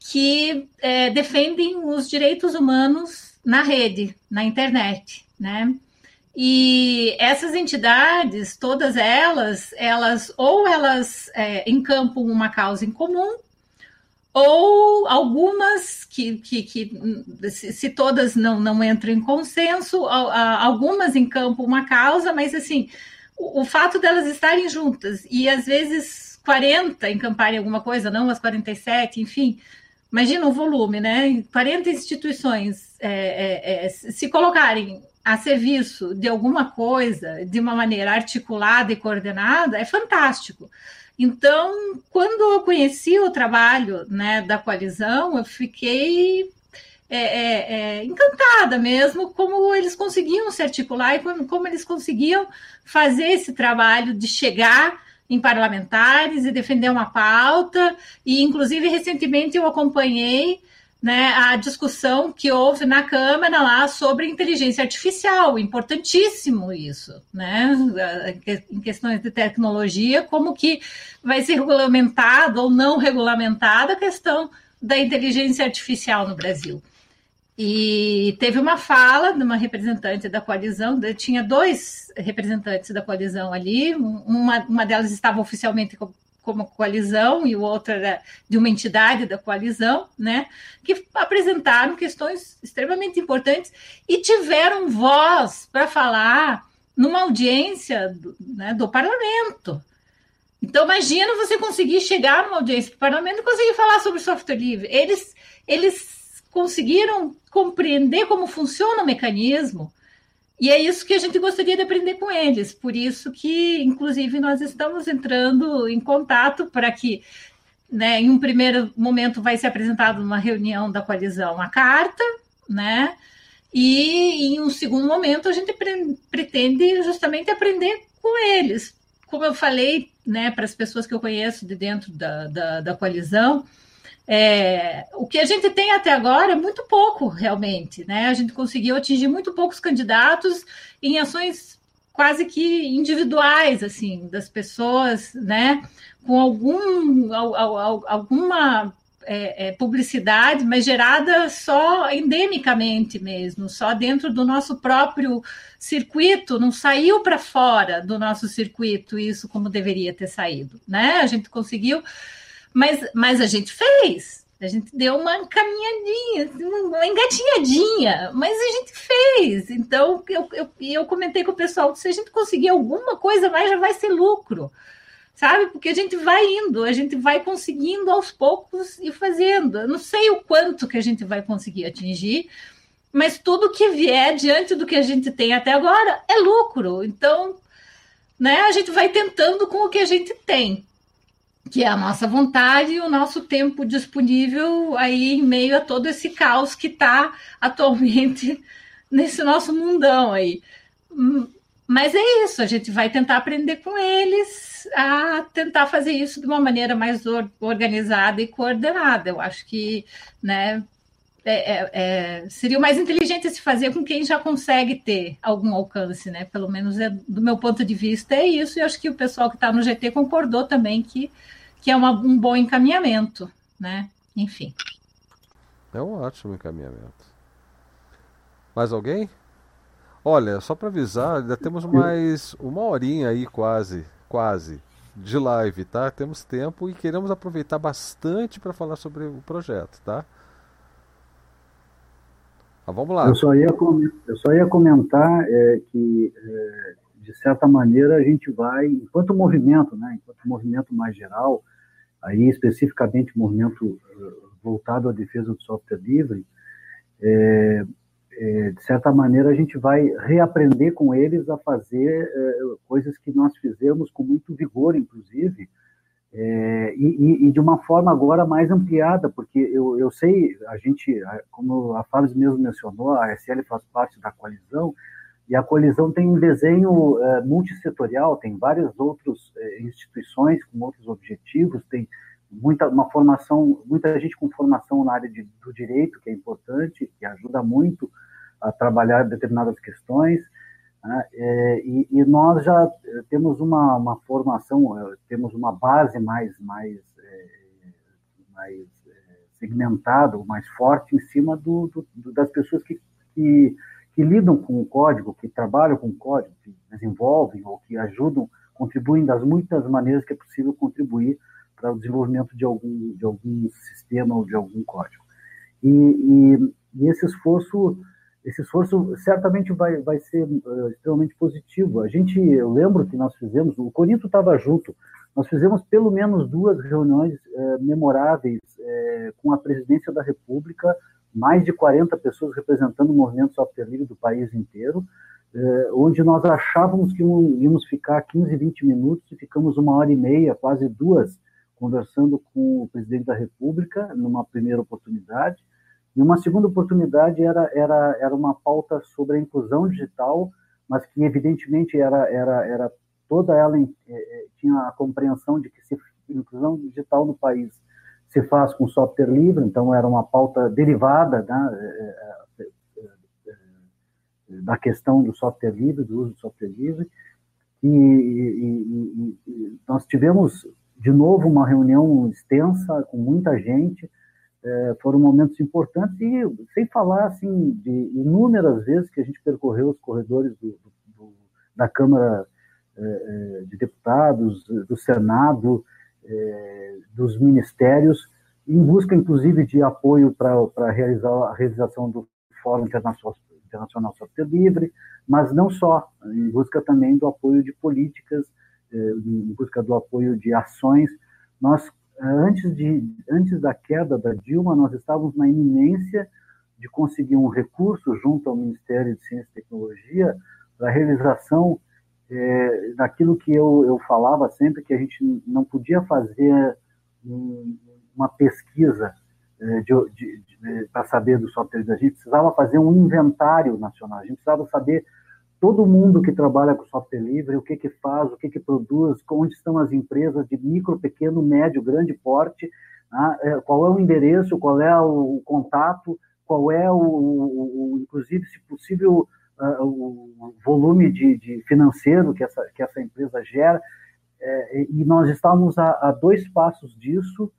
que é, defendem os direitos humanos na rede, na internet, né? E essas entidades, todas elas, elas ou elas é, encampam uma causa em comum, ou algumas que, que, que se, todas não, não entram em consenso, algumas encampam uma causa, mas assim, o, fato delas estarem juntas e às vezes 40 encamparem alguma coisa, não as 47, enfim. Imagina o volume, né? 40 instituições é, é, é, se colocarem a serviço de alguma coisa de uma maneira articulada e coordenada é fantástico. Então, quando eu conheci o trabalho né, da coalizão, eu fiquei é, é, é, encantada mesmo como eles conseguiam se articular e como, como eles conseguiam fazer esse trabalho de chegar em parlamentares e defender uma pauta. E, inclusive, recentemente eu acompanhei né, a discussão que houve na Câmara lá sobre inteligência artificial, importantíssimo isso, né, em questões de tecnologia, como que vai ser regulamentado ou não regulamentado a questão da inteligência artificial no Brasil. E teve uma fala de uma representante da coalizão, tinha dois representantes da coalizão ali, uma, uma delas estava oficialmente como coalizão e o outro era de uma entidade da coalizão, né, que apresentaram questões extremamente importantes e tiveram voz para falar numa audiência do, né, do parlamento. Então, imagina você conseguir chegar numa audiência do parlamento e conseguir falar sobre software livre. Eles, eles conseguiram compreender como funciona o mecanismo. E é isso que a gente gostaria de aprender com eles. Por isso que, inclusive, nós estamos entrando em contato para que, né, em um primeiro momento, vai ser apresentada uma reunião da coalizão a carta, né? E em um segundo momento a gente pre pretende justamente aprender com eles. Como eu falei, né, para as pessoas que eu conheço de dentro da, da, da coalizão, é, o que a gente tem até agora é muito pouco, realmente. Né? A gente conseguiu atingir muito poucos candidatos em ações quase que individuais, assim, das pessoas, né? com algum, alguma é, é, publicidade, mas gerada só endemicamente mesmo, só dentro do nosso próprio circuito, não saiu para fora do nosso circuito isso como deveria ter saído. Né? A gente conseguiu mas, mas a gente fez. A gente deu uma caminhadinha, uma engatinhadinha, mas a gente fez. Então, eu, eu, eu comentei com o pessoal: se a gente conseguir alguma coisa mais, já vai ser lucro, sabe? Porque a gente vai indo, a gente vai conseguindo aos poucos e fazendo. Eu não sei o quanto que a gente vai conseguir atingir, mas tudo que vier diante do que a gente tem até agora é lucro. Então, né, a gente vai tentando com o que a gente tem que é a nossa vontade e o nosso tempo disponível aí em meio a todo esse caos que está atualmente nesse nosso mundão aí. Mas é isso, a gente vai tentar aprender com eles a tentar fazer isso de uma maneira mais organizada e coordenada. Eu acho que né, é, é, é, seria o mais inteligente se fazer com quem já consegue ter algum alcance, né? Pelo menos é, do meu ponto de vista é isso, e acho que o pessoal que está no GT concordou também que que é uma, um bom encaminhamento, né? Enfim. É um ótimo encaminhamento. Mais alguém? Olha, só para avisar, ainda temos mais uma horinha aí quase, quase, de live, tá? Temos tempo e queremos aproveitar bastante para falar sobre o projeto, tá? Mas vamos lá. Eu só ia, eu só ia comentar é, que, é, de certa maneira, a gente vai, enquanto movimento, né, enquanto movimento mais geral, aí especificamente movimento é, voltado à defesa do software livre, é, é, de certa maneira, a gente vai reaprender com eles a fazer é, coisas que nós fizemos com muito vigor, inclusive, é, e, e, de uma forma agora mais ampliada, porque eu, eu sei, a gente, como a Fábio mesmo mencionou, a SL faz parte da coalizão, e a coalizão tem um desenho é, multissetorial, tem várias outras é, instituições com outros objetivos, tem muita uma formação, muita gente com formação na área de, do direito, que é importante, que ajuda muito a trabalhar determinadas questões. Né? É, e, e, nós já temos uma, uma formação, é, temos uma base mais, mais, é, mais é, segmentada, mais forte em cima do, do, das pessoas que, que, que, lidam com o código, que trabalham com o código, que desenvolvem ou que ajudam, contribuem das muitas maneiras que é possível contribuir para o desenvolvimento de algum, de algum sistema ou de algum código. E, e, e esse esforço esse esforço certamente vai, vai ser uh, extremamente positivo. A gente, eu lembro que nós fizemos, o Corinto estava junto, nós fizemos pelo menos duas reuniões uh, memoráveis uh, com a presidência da República, mais de 40 pessoas representando o movimento software livre do país inteiro, onde nós achávamos que íamos ficar 15, 20 minutos e ficamos uma hora e meia, quase duas, conversando com o presidente da República, numa primeira oportunidade, e uma segunda oportunidade era, era, era uma pauta sobre a inclusão digital, mas que evidentemente era, era, era toda ela é, é, tinha a compreensão de que se inclusão digital no país se faz com software livre, então era uma pauta derivada né, da questão do software livre, do uso do software livre, e, e, e nós tivemos de novo uma reunião extensa com muita gente, é, foram momentos importantes e sem falar assim de inúmeras vezes que a gente percorreu os corredores do, do, da Câmara é, de Deputados, do Senado, é, dos ministérios, em busca inclusive de apoio para realizar a realização do Fórum Internacional, Software Livre, mas não só, em busca também do apoio de políticas, é, em busca do apoio de ações. Nós antes, de, antes da queda da Dilma, nós estávamos na iminência de conseguir um recurso junto ao Ministério de Ciência e Tecnologia para a realização é, daquilo que eu, eu falava sempre, que a gente não podia fazer um, uma pesquisa é, para saber do software, a gente precisava fazer um inventário nacional, a gente precisava saber todo mundo que trabalha com software livre, o que que faz, o que que produz, onde estão as empresas de micro, pequeno, médio, grande porte, né? Qual é o endereço, qual é o contato, qual é o, o, inclusive, se possível, o volume de, de, financeiro que essa, que essa empresa gera. É, e nós estávamos a, a dois passos disso.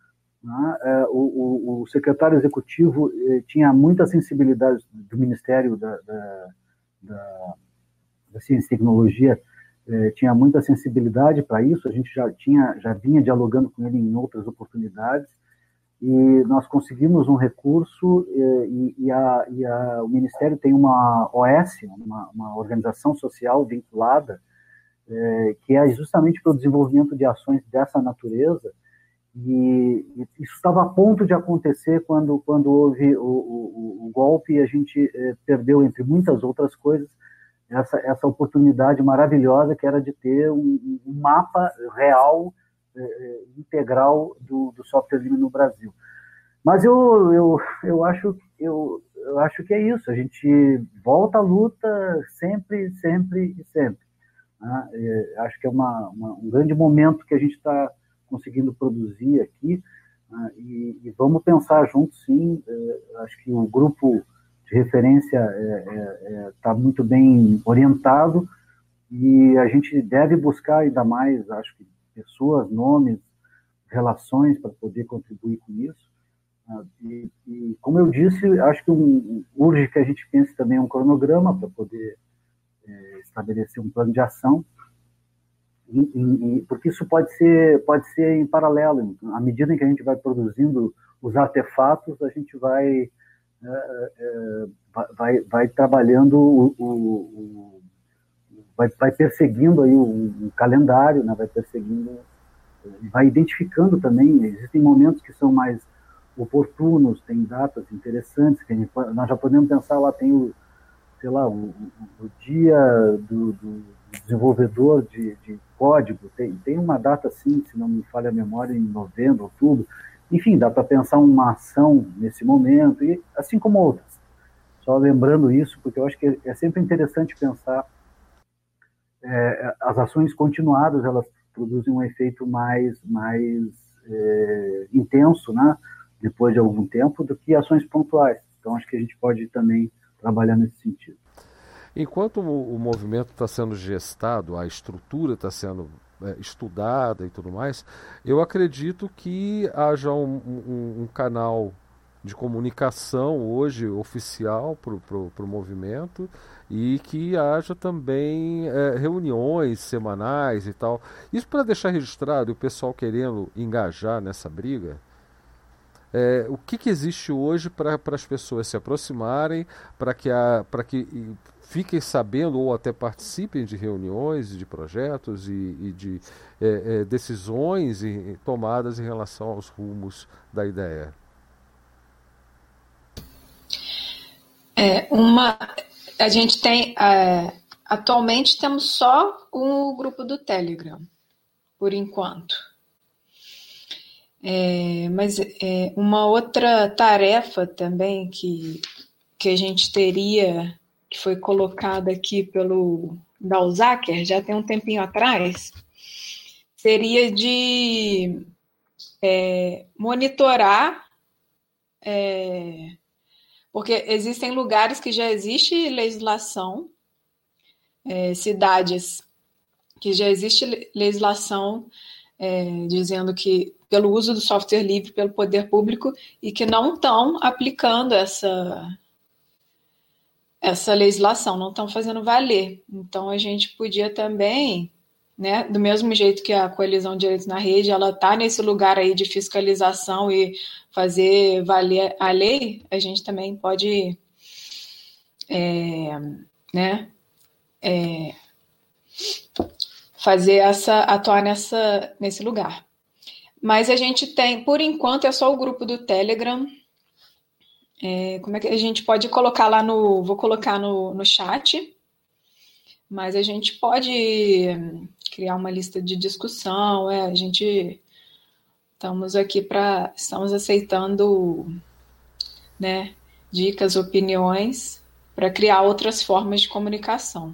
Né? É, o, o, secretário executivo eh, tinha muita sensibilidade do Ministério da, da, da da ciência e tecnologia eh, tinha muita sensibilidade para isso, a gente já tinha, já vinha dialogando com ele em outras oportunidades, e nós conseguimos um recurso e, e, a, e a, o Ministério tem uma OS, uma, uma organização social vinculada, eh, que é justamente para o desenvolvimento de ações dessa natureza, e, e isso estava a ponto de acontecer quando, quando houve o, o, o golpe e a gente eh, perdeu, entre muitas outras coisas, essa, essa oportunidade maravilhosa que era de ter um, um mapa real, é, é, integral do, do software livre no Brasil. Mas eu, eu, eu, acho, eu, eu acho que é isso, a gente volta à luta sempre, sempre e sempre. Né? É, acho que é uma, uma, um grande momento que a gente está conseguindo produzir aqui, né? e, e, vamos pensar juntos, sim. É, acho que o grupo de referência está é, é tá muito bem orientado e a gente deve buscar ainda mais, acho que, pessoas, nomes, relações para poder contribuir com isso. Ah, e, e, como eu disse, acho que um, urge que a gente pense também um cronograma para poder é, estabelecer um plano de ação, e, e, porque isso pode ser, pode ser em paralelo. À medida em que a gente vai produzindo os artefatos, a gente vai é, é, vai, vai trabalhando o, o, o vai, vai, perseguindo aí o, o, calendário, né? vai perseguindo, vai identificando também, existem momentos que são mais oportunos, tem datas interessantes, que gente, nós já podemos pensar lá, tem o, sei lá, o, o dia do, do desenvolvedor de, de, código, tem, tem uma data assim, se não me falha a memória, em novembro, outubro, enfim, dá para pensar uma ação nesse momento, e assim como outras. Só lembrando isso, porque eu acho que é sempre interessante pensar é, as ações continuadas, elas produzem um efeito mais, mais é, intenso, né, depois de algum tempo, do que ações pontuais. Então, acho que a gente pode também trabalhar nesse sentido. Enquanto o, movimento está sendo gestado, a estrutura está sendo é, estudada e tudo mais, eu acredito que haja um, um, um canal de comunicação hoje oficial para o movimento e que haja também é, reuniões semanais e tal. Isso para deixar registrado o pessoal querendo engajar nessa briga. É, o que, que existe hoje para as pessoas se aproximarem, para que, a, que fiquem sabendo ou até participem de reuniões, de projetos e, e de é, é, decisões e, tomadas em relação aos rumos da ideia? É, uma, a gente tem, é, atualmente temos só o grupo do Telegram, por enquanto. É, mas é, uma outra tarefa também que, que a gente teria que foi colocada aqui pelo Dalzaker já tem um tempinho atrás, seria de é, monitorar, é, porque existem lugares que já existe legislação, é, cidades que já existe legislação é, dizendo que pelo uso do software livre pelo poder público e que não estão aplicando essa essa legislação, não estão fazendo valer. Então, a gente podia também, né, do mesmo jeito que a Coalizão de Direitos na Rede, ela está nesse lugar aí de fiscalização e fazer valer a lei, a gente também pode, é, né, é, fazer essa, atuar nessa, nesse lugar. Mas a gente tem, por enquanto, é só o grupo do Telegram, é, como é que a gente pode colocar lá no. Vou colocar no, no chat, mas a gente pode criar uma lista de discussão. É, a gente estamos aqui para. Estamos aceitando né, dicas, opiniões para criar outras formas de comunicação.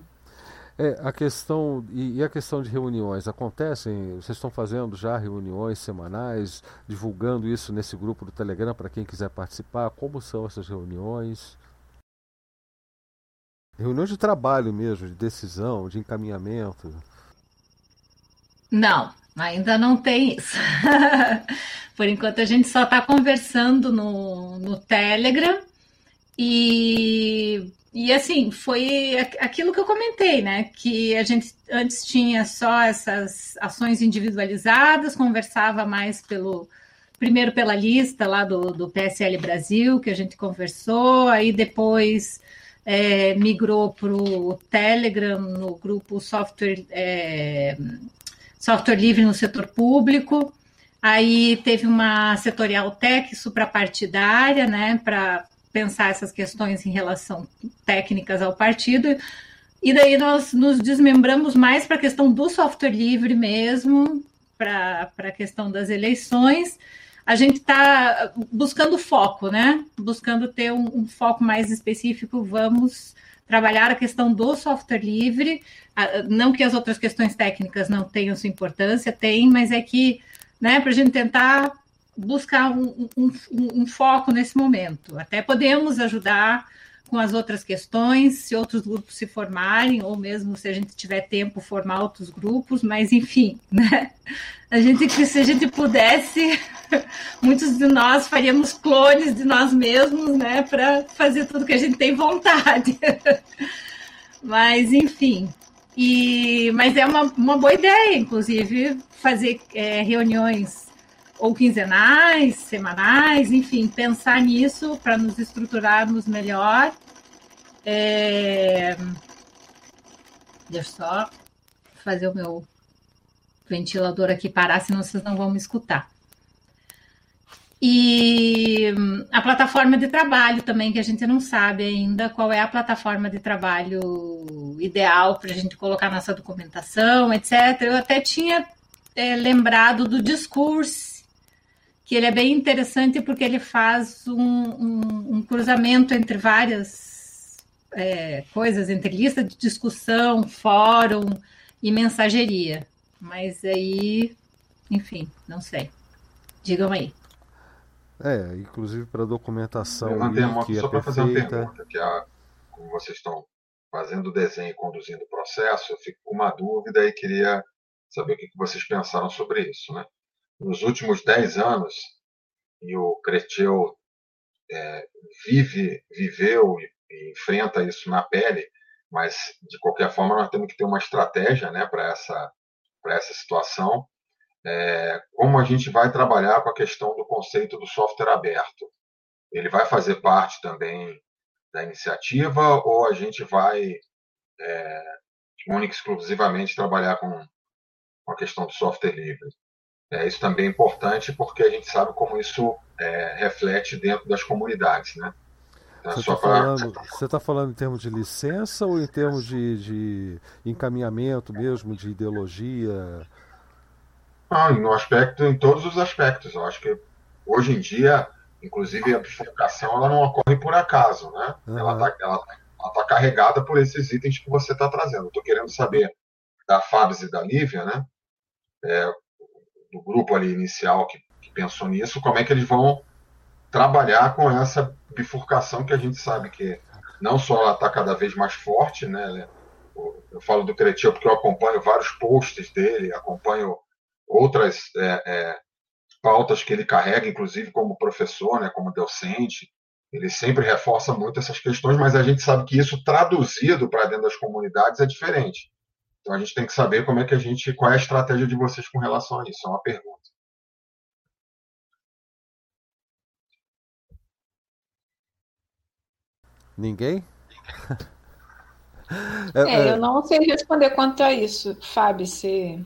É, a questão e, e, a questão de reuniões acontecem? Vocês estão fazendo já reuniões semanais, divulgando isso nesse grupo do Telegram para quem quiser participar? Como são essas reuniões? Reuniões de trabalho mesmo, de decisão, de encaminhamento? Não, ainda não tem isso. Por enquanto a gente só está conversando no, no Telegram e e assim, foi aquilo que eu comentei, né? Que a gente antes tinha só essas ações individualizadas, conversava mais pelo. Primeiro pela lista lá do, do PSL Brasil, que a gente conversou, aí depois é, migrou para o Telegram, no grupo Software, é, Software Livre no Setor Público. Aí teve uma setorial tech suprapartidária, né, para pensar essas questões em relação técnicas ao partido. E daí nós nos desmembramos mais para a questão do software livre mesmo, para a questão das eleições. A gente está buscando foco, né? Buscando ter um, um, foco mais específico. Vamos trabalhar a questão do software livre. Não que as outras questões técnicas não tenham sua importância, tem, mas é que, né, para a gente tentar buscar um, um, um, foco nesse momento. Até podemos ajudar com as outras questões, se outros grupos se formarem, ou mesmo se a gente tiver tempo, formar outros grupos, mas enfim, né? A gente, se a gente pudesse, muitos de nós faríamos clones de nós mesmos, né, para fazer tudo que a gente tem vontade. Mas, enfim, e, mas é uma, uma boa ideia, inclusive, fazer é, reuniões ou quinzenais, semanais, enfim, pensar nisso para nos estruturarmos melhor. É... Deixa eu só fazer o meu ventilador aqui parar, senão vocês não vão me escutar. E a plataforma de trabalho também, que a gente não sabe ainda qual é a plataforma de trabalho ideal para a gente colocar nossa documentação, etc. Eu até tinha é, lembrado do discurso, que ele é bem interessante porque ele faz um, um, um cruzamento entre várias é, coisas, entre lista de discussão, fórum e mensageria. Mas aí, enfim, não sei. Digam aí. É, inclusive para documentação. uma, só para fazer uma pergunta, que a, como vocês estão fazendo o desenho e conduzindo o processo, eu fico com uma dúvida e queria saber o que vocês pensaram sobre isso. Né? Nos últimos 10 anos, e o Creteu é, vive, viveu e, e, enfrenta isso na pele, mas de qualquer forma nós temos que ter uma estratégia né, para essa, essa situação é, como a gente vai trabalhar com a questão do conceito do software aberto. Ele vai fazer parte também da iniciativa ou a gente vai é, única exclusivamente trabalhar com, com a questão do software livre? É, isso também é importante porque a gente sabe como isso é, reflete dentro das comunidades, né? Então, você está falando, você tá falando em termos de licença ou em termos de, de encaminhamento mesmo, de ideologia? Ah, no aspecto, em todos os aspectos. Eu acho que hoje em dia, inclusive a bifurcação, ela não ocorre por acaso, né? Uhum. Ela está tá carregada por esses itens que você está trazendo. Estou querendo saber da Fábio e da Lívia, né? É, do grupo ali inicial que, que pensou nisso, como é que eles vão trabalhar com essa bifurcação que a gente sabe que não só ela está cada vez mais forte, né? Eu falo do Cretil porque eu acompanho vários posts dele, acompanho outras é, é, pautas que ele carrega, inclusive como professor, né, como docente. Ele sempre reforça muito essas questões, mas a gente sabe que isso traduzido para dentro das comunidades é diferente. Então a gente tem que saber como é que a gente, qual é a estratégia de vocês com relação a isso. É uma pergunta. Ninguém? é, é, eu não sei responder quanto a isso, Fábio. Se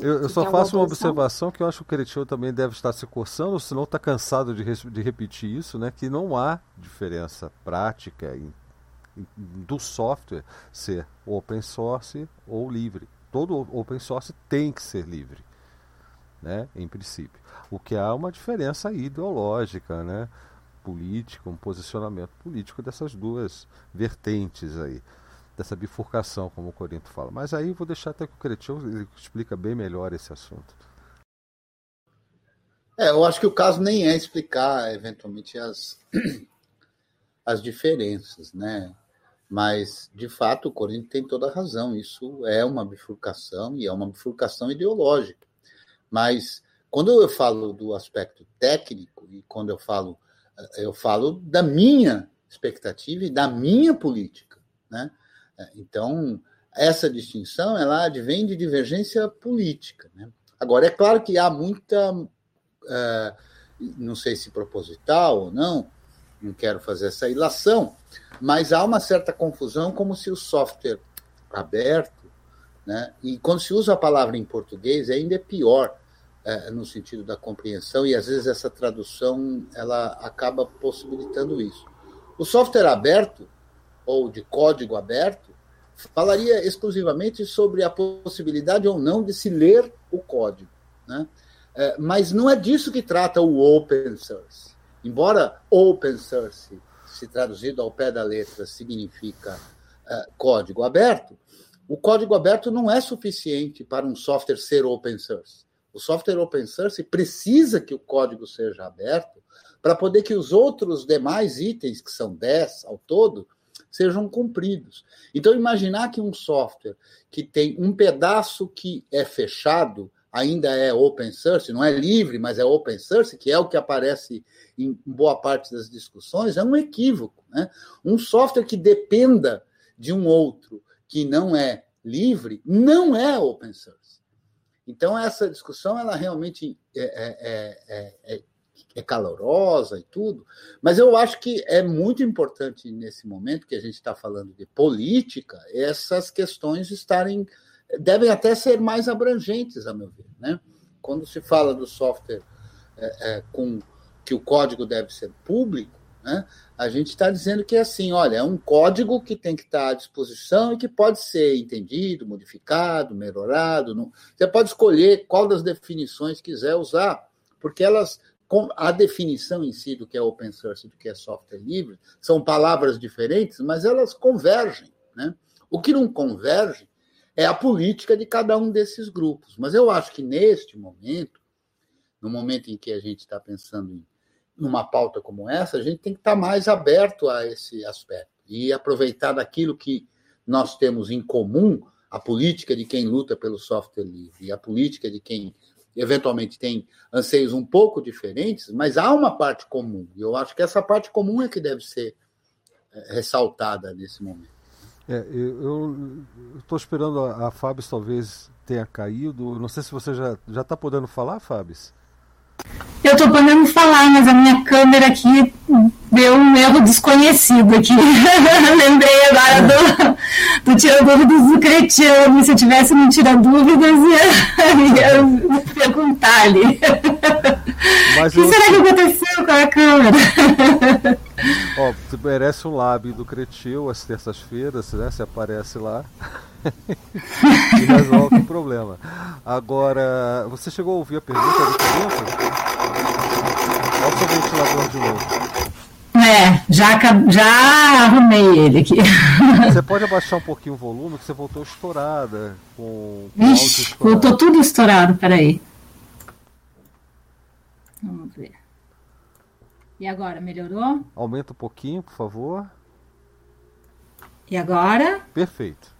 eu, eu só faço uma observação que eu acho que o Cretinho também deve estar se coçando, senão está cansado de, de, repetir isso, né? Que não há diferença prática em, em, do software ser open source ou livre. Todo open source tem que ser livre, né? Em princípio. O que há é uma diferença ideológica, né? Política, um posicionamento político dessas duas vertentes aí dessa bifurcação, como o Corinto fala. Mas aí vou deixar até que o Cretinho explica bem melhor esse assunto. É, eu acho que o caso nem é explicar eventualmente as, as diferenças, né? Mas, de fato, o Corinto tem toda a razão. Isso é uma bifurcação e é uma bifurcação ideológica. Mas, quando eu falo do aspecto técnico e quando eu falo, eu falo da minha expectativa e da minha política, né? É, então, essa distinção ela advém de divergência política. Né? Agora, é claro que há muita, uh, não sei se proposital ou não, não quero fazer essa ilação, mas há uma certa confusão, como se o software aberto, né, e quando se usa a palavra em português, ainda é pior, uh, no sentido da compreensão, e às vezes essa tradução ela acaba possibilitando isso. O software aberto ou de código aberto, falaria exclusivamente sobre a possibilidade ou não de se ler o código. Né? É, mas não é disso que trata o open source. Embora open source, se traduzido ao pé da letra, significa é, código aberto, o código aberto não é suficiente para um software ser open source. O software open source precisa que o código seja aberto para poder que os outros demais itens, que são 10 ao todo, sejam cumpridos. Então, imaginar que um software que tem um pedaço que é fechado ainda é open source, não é livre, mas é open source, que é o que aparece em boa parte das discussões, é um equívoco. Né? Um software que dependa de um outro que não é livre, não é open source. Então, essa discussão, ela realmente é, é, é, é, é calorosa e tudo, mas eu acho que é muito importante nesse momento que a gente está falando de política, essas questões estarem, devem até ser mais abrangentes, a meu ver. Né? Quando se fala do software com que o código deve ser público, né? A gente está dizendo que é assim, olha, é um código que tem que estar à disposição e que pode ser entendido, modificado, melhorado. Não... Você pode escolher qual das definições quiser usar, porque elas, a definição em si do que é open source e do que é software livre, são palavras diferentes, mas elas convergem. Né? O que não converge é a política de cada um desses grupos. Mas eu acho que neste momento, no momento em que a gente está pensando em numa pauta como essa, a gente tem que estar mais aberto a esse aspecto e aproveitar daquilo que nós temos em comum, a política de quem luta pelo software livre e a política de quem eventualmente tem anseios um pouco diferentes, mas há uma parte comum. E eu acho que essa parte comum é que deve ser é, ressaltada nesse momento. É, eu estou esperando a, a Fábio talvez tenha caído. Não sei se você já está podendo falar, Fábio. Eu estou podendo falar, mas a minha câmera aqui deu um erro desconhecido aqui. Lembrei agora do, do Tira Dúvidas do Cretiano. Se eu tivesse no Tira Dúvidas, ia, ia perguntar ali. Mas o que eu... será que aconteceu com a câmera? Ó, você merece um lábio do Cretil às terças-feiras, né? Você aparece lá e resolve o problema. Agora, você chegou a ouvir a pergunta do Corinthians? Olha o seu ventilador de novo. É, já, já arrumei ele aqui. Você pode abaixar um pouquinho o volume, que você voltou estourada. Com, com Ixi, voltou tudo estourado, peraí. Vamos ver. E agora, melhorou? Aumenta um pouquinho, por favor. E agora? Perfeito.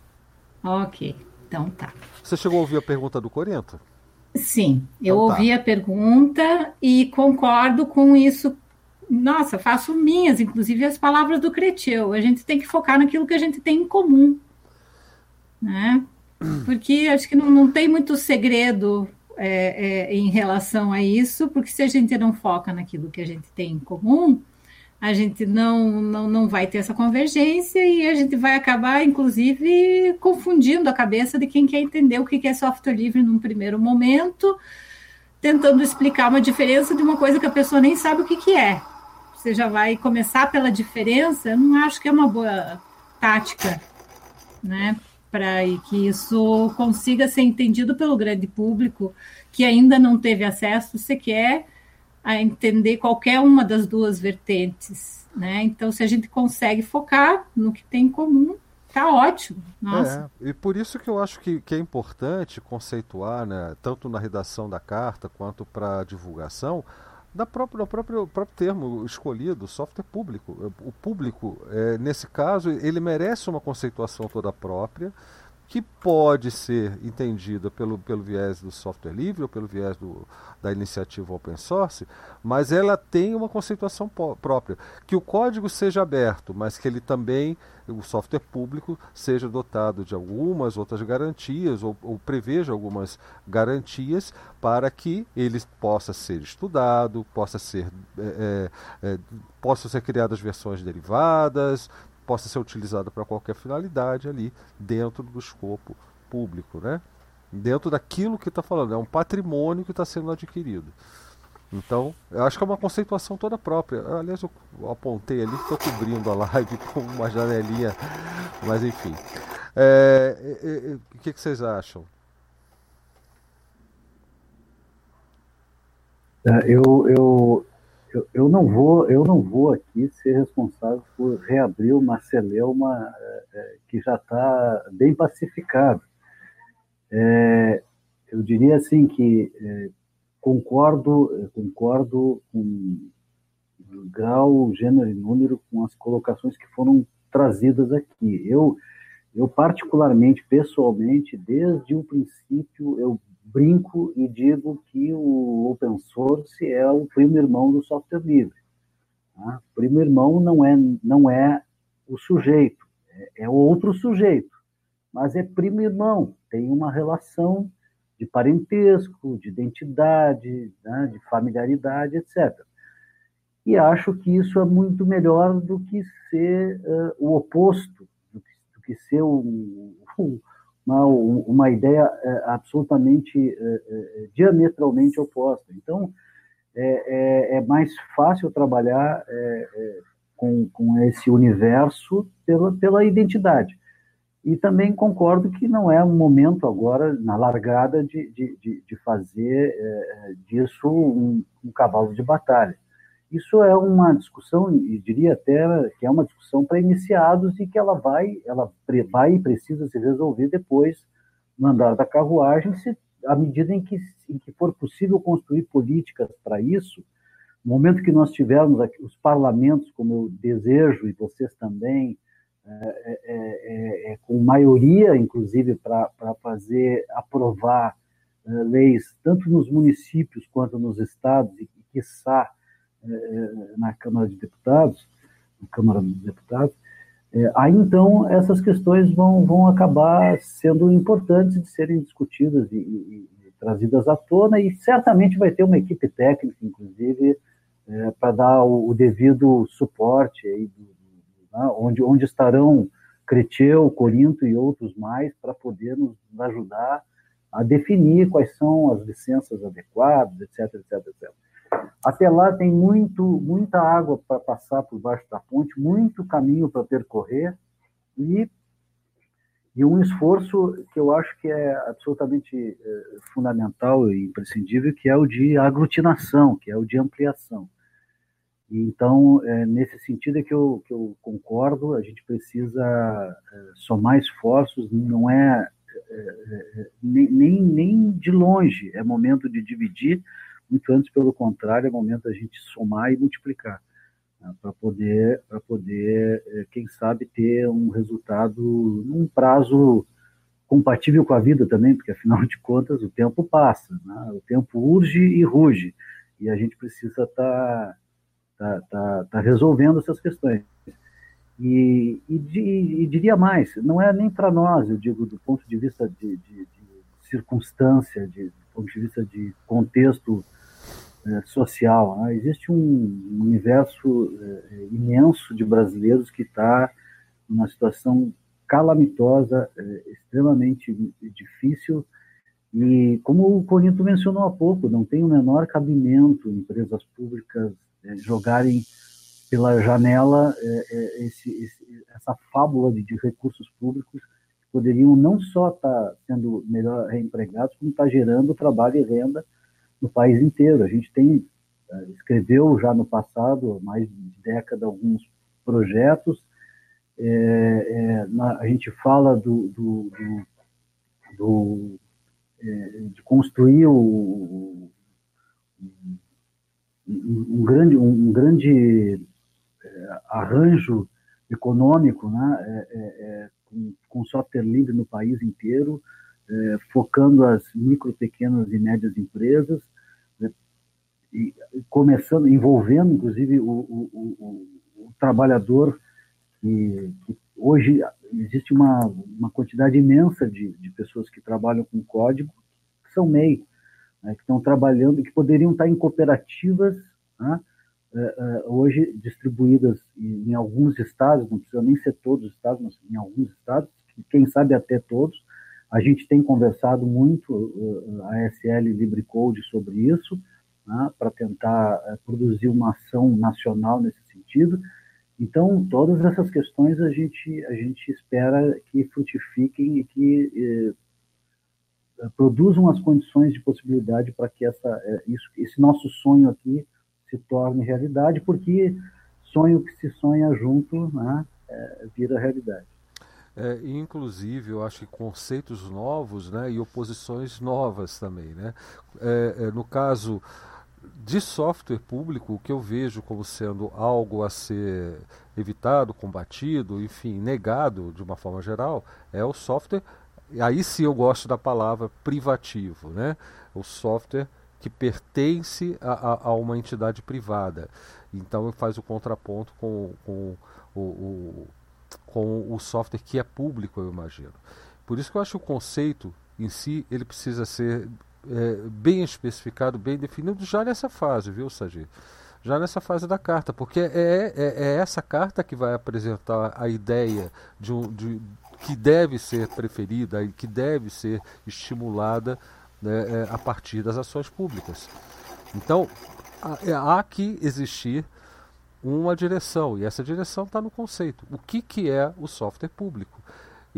Ok, então tá. Você chegou a ouvir a pergunta do Corinto? Sim, eu então, tá. ouvi a pergunta e concordo com isso. Nossa, faço minhas, inclusive as palavras do Cretil. A gente tem que focar naquilo que a gente tem em comum. Né? Porque acho que não, não tem muito segredo é, é, em relação a isso, porque se a gente não foca naquilo que a gente tem em comum, a gente não, não, não vai ter essa convergência e a gente vai acabar, inclusive, confundindo a cabeça de quem quer entender o que é software livre num primeiro momento, tentando explicar uma diferença de uma coisa que a pessoa nem sabe o que, que é. Você já vai começar pela diferença, eu não acho que é uma boa tática, né? Para que isso consiga ser entendido pelo grande público que ainda não teve acesso sequer a entender qualquer uma das duas vertentes, né? Então, se a gente consegue focar no que tem em comum, tá ótimo. Nossa. É, e por isso que eu acho que, que é importante conceituar, né, tanto na redação da carta quanto para divulgação, da própria, do próprio, próprio termo escolhido, software público. O público, é, nesse caso, ele merece uma conceituação toda própria, que pode ser entendida pelo, pelo viés do software livre ou pelo viés do, da iniciativa open source, mas ela tem uma conceituação própria. Que o código seja aberto, mas que ele também, o software público, seja dotado de algumas outras garantias ou, ou preveja algumas garantias para que ele possa ser estudado, possa ser, é, é, é possam ser criadas versões derivadas, possa ser utilizada para qualquer finalidade ali dentro do escopo público, né? Dentro daquilo que está falando, é um patrimônio que está sendo adquirido. Então, eu acho que é uma conceituação toda própria. Aliás, eu apontei ali, estou cobrindo a live com uma janelinha, mas enfim. É, é, é, o que, que vocês acham? É, eu, eu, eu, eu, não vou, eu não vou aqui ser responsável por reabrir uma celeuma é, que já está bem pacificada. É, eu diria assim que é, concordo, concordo com grau, gênero e número com as colocações que foram trazidas aqui. Eu, eu particularmente, pessoalmente, desde o princípio, eu brinco e digo que o open source é o primo irmão do software livre. Tá? O primo irmão não é, não é o sujeito, é, é outro sujeito, mas é primo irmão, tem uma relação de parentesco, de identidade, né, de familiaridade, etc. E acho que isso é muito melhor do que ser uh, o oposto, do que, do que ser um, uma, uma, ideia uh, absolutamente, uh, diametralmente oposta. Então, é, é, é, mais fácil trabalhar com, com esse universo pela, pela identidade. E também concordo que não é um momento agora, na largada, de, de, de fazer é, disso um, um, cavalo de batalha. Isso é uma discussão, e diria até que é uma discussão para iniciados e que ela vai, ela vai e precisa se resolver depois no andar da carruagem, se, à medida em que, em que for possível construir políticas para isso, no momento que nós tivermos aqui, os parlamentos, como eu desejo, e vocês também, é, é, é, é com maioria, inclusive, para fazer aprovar é, leis, tanto nos municípios quanto nos estados, e, quiçá, é, na Câmara de Deputados, na Câmara dos Deputados, aí então essas questões vão, vão acabar sendo importantes de serem discutidas e, e, e trazidas à tona, e certamente vai ter uma equipe técnica, inclusive, é, para dar o, o, devido suporte aí, do, do, né, onde, onde estarão Creteu, Corinto e outros mais para poder nos ajudar a definir quais são as licenças adequadas, etc, etc, etc. Até lá tem muito, muita água para passar por baixo da ponte, muito caminho para percorrer e, e um esforço que eu acho que é absolutamente é, fundamental e imprescindível, que é o de aglutinação, que é o de ampliação. Então, é, nesse sentido é que eu, que eu concordo, a gente precisa é, somar esforços, não é, é, é nem, nem de longe é momento de dividir, muito antes, pelo contrário, é momento da gente somar e multiplicar, né, para poder, pra poder é, quem sabe, ter um resultado num prazo compatível com a vida também, porque afinal de contas o tempo passa, né? o tempo urge e ruge, e a gente precisa estar. Tá, está tá, tá resolvendo essas questões. E, e, e, diria mais, não é nem para nós, eu digo, do ponto de vista de, de circunstância, de, do ponto de vista de contexto é, social. Né? Existe um universo é, imenso de brasileiros que está numa situação calamitosa, é, extremamente difícil, e como o Corinto mencionou há pouco, não tem o menor cabimento empresas públicas é, jogarem pela janela é, é, esse, esse, essa fábula de, de, recursos públicos poderiam não só estar tá sendo melhor reempregados, como estar tá gerando trabalho e renda no país inteiro. A gente tem escreveu já no passado, mais de década, alguns projetos. É, é, na, a gente fala do, do, do, do é, de construir o, um grande, um grande é, arranjo econômico né, é, é, com, software livre no país inteiro, é, focando as micro, pequenas e médias empresas, né, e começando, envolvendo inclusive o, o, o, o trabalhador, que, que, hoje existe uma, uma quantidade imensa de, de pessoas que trabalham com código, que são MEI, né, que estão trabalhando, que poderiam estar em cooperativas, né, hoje distribuídas em, alguns estados, não precisa nem ser todos os estados, mas em alguns estados, quem sabe até todos. A gente tem conversado muito, uh, a SL Libre Code, sobre isso, né, para tentar uh, produzir uma ação nacional nesse sentido. Então, todas essas questões a gente, a gente espera que frutifiquem e que eh, produzam as condições de possibilidade para que essa, eh, isso, esse nosso sonho aqui se torne realidade, porque sonho que se sonha junto né, é, vira realidade. É, inclusive, eu acho que conceitos novos né, e oposições novas também. Né? É, é, no caso de software público, o que eu vejo como sendo algo a ser evitado, combatido, enfim, negado de uma forma geral, é o software aí sim eu gosto da palavra privativo, né? O software que pertence a, a, a uma entidade privada. Então faz o contraponto com, com o, com o software que é público, eu imagino. Por isso que eu acho o conceito em si, ele precisa ser é, bem especificado, bem definido já nessa fase, viu, Sagi? Já nessa fase da carta, porque é, é, é essa carta que vai apresentar a ideia de, um, de que deve ser preferida que deve ser estimulada né, é, a partir das ações públicas. Então, há, há que existir uma direção, e essa direção está no conceito. O que, que é o software público?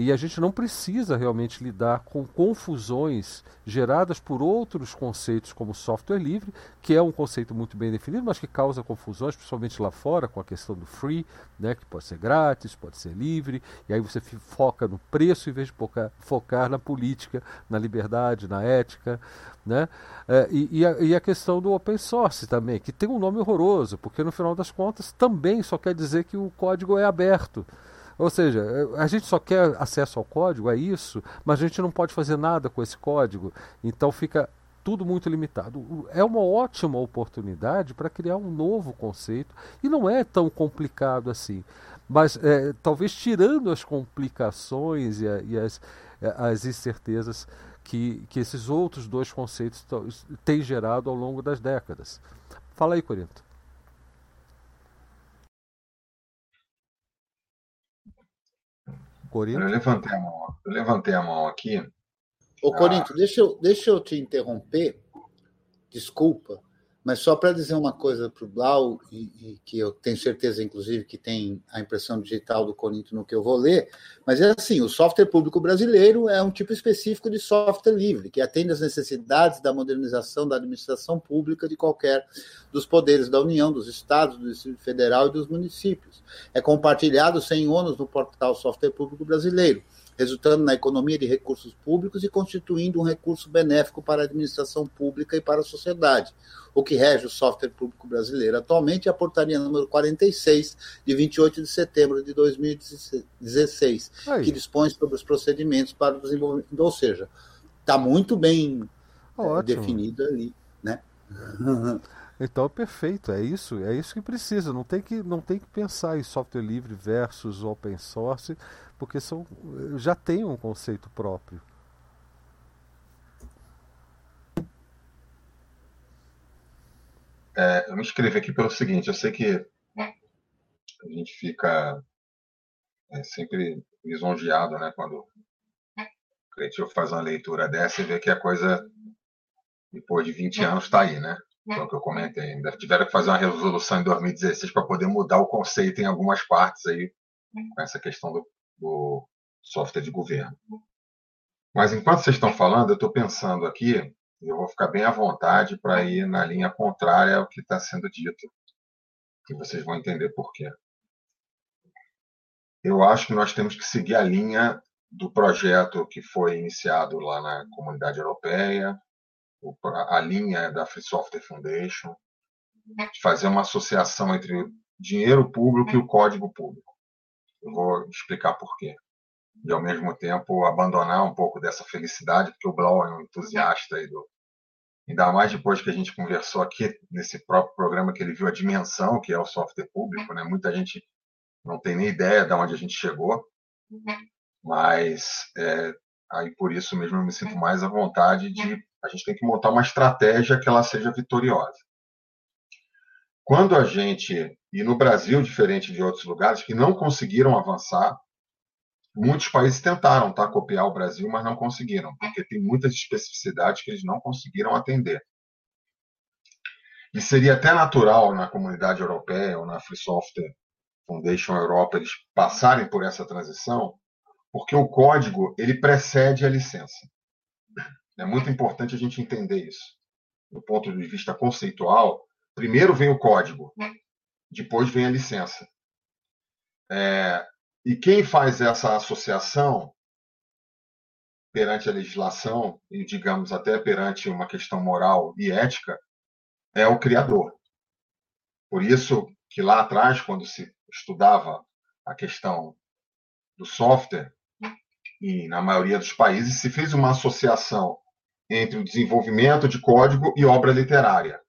E a gente não precisa realmente lidar com confusões geradas por outros conceitos, como software livre, que é um conceito muito bem definido, mas que causa confusões, principalmente lá fora, com a questão do free, né, que pode ser grátis, pode ser livre, e aí você foca no preço em vez de focar, na política, na liberdade, na ética. Né? É, e, e, a, e a questão do open source também, que tem um nome horroroso, porque no final das contas também só quer dizer que o código é aberto. Ou seja, a gente só quer acesso ao código, é isso, mas a gente não pode fazer nada com esse código, então fica tudo muito limitado. É uma ótima oportunidade para criar um novo conceito e não é tão complicado assim. Mas é, talvez tirando as complicações e, a, e as, as incertezas que, que esses outros dois conceitos têm gerado ao longo das décadas. Fala aí, Corinto. Corinto? Eu levantei a mão, eu levantei a mão aqui. Ô, Corinto, ah. deixa, eu, deixa eu te interromper. Desculpa, mas só para dizer uma coisa para o Blau, e, e, que eu tenho certeza, inclusive, que tem a impressão digital do Corinto no que eu vou ler, mas é assim: o software público brasileiro é um tipo específico de software livre, que atende às necessidades da modernização da administração pública de qualquer dos poderes da União, dos estados, do Distrito Federal e dos municípios. É compartilhado sem ônus no portal Software Público Brasileiro resultando na economia de recursos públicos e constituindo um recurso benéfico para a administração pública e para a sociedade. O que rege o software público brasileiro atualmente é a portaria número 46, de 28 de setembro de 2016, Aí. que dispõe sobre os procedimentos para o desenvolvimento. Ou seja, está muito bem é, definido ali, né? Então, perfeito, é isso, é isso que precisa. Não tem que, não tem que pensar em software livre versus open source, porque são, já tem um conceito próprio. É, eu me inscrevi aqui pelo seguinte, eu sei que a gente fica é, sempre lisonjeado, né, quando o Creativo faz uma leitura dessa e vê que a coisa, depois de 20 anos, está aí, né? Foi o que eu comentei. Ainda tiveram que fazer uma resolução em 2016 para poder mudar o conceito em algumas partes aí, com essa questão do, do software de governo. Mas enquanto vocês estão falando, eu estou pensando aqui, eu vou ficar bem à vontade para ir na linha contrária ao que está sendo dito, que vocês vão entender por quê. Eu acho que nós temos que seguir a linha do projeto que foi iniciado lá na Comunidade Europeia, a linha da Free Software Foundation, de fazer uma associação entre o dinheiro público e o código público. Vou explicar por quê. E, ao mesmo tempo, abandonar um pouco dessa felicidade, porque o Blau é um entusiasta aí do. Ainda mais depois que a gente conversou aqui nesse próprio programa, que ele viu a dimensão que é o software público, né? Muita gente não tem nem ideia de onde a gente chegou, mas é, aí por isso mesmo eu me sinto mais à vontade de a gente tem que montar uma estratégia que ela seja vitoriosa. Quando a gente, e no Brasil, diferente de outros lugares, que não conseguiram avançar, muitos países tentaram tá, copiar o Brasil, mas não conseguiram, porque tem muitas especificidades que eles não conseguiram atender. E seria até natural na comunidade europeia ou na Free Software Foundation Europa eles passarem por essa transição, porque o código ele precede a licença. É muito importante a gente entender isso. Do ponto de vista conceitual, primeiro vem o código, depois vem a licença. É, e quem faz essa associação perante a legislação, e digamos até perante uma questão moral e ética, é o criador. Por isso que lá atrás, quando se estudava a questão do software, e na maioria dos países se fez uma associação entre o desenvolvimento de código e obra literária.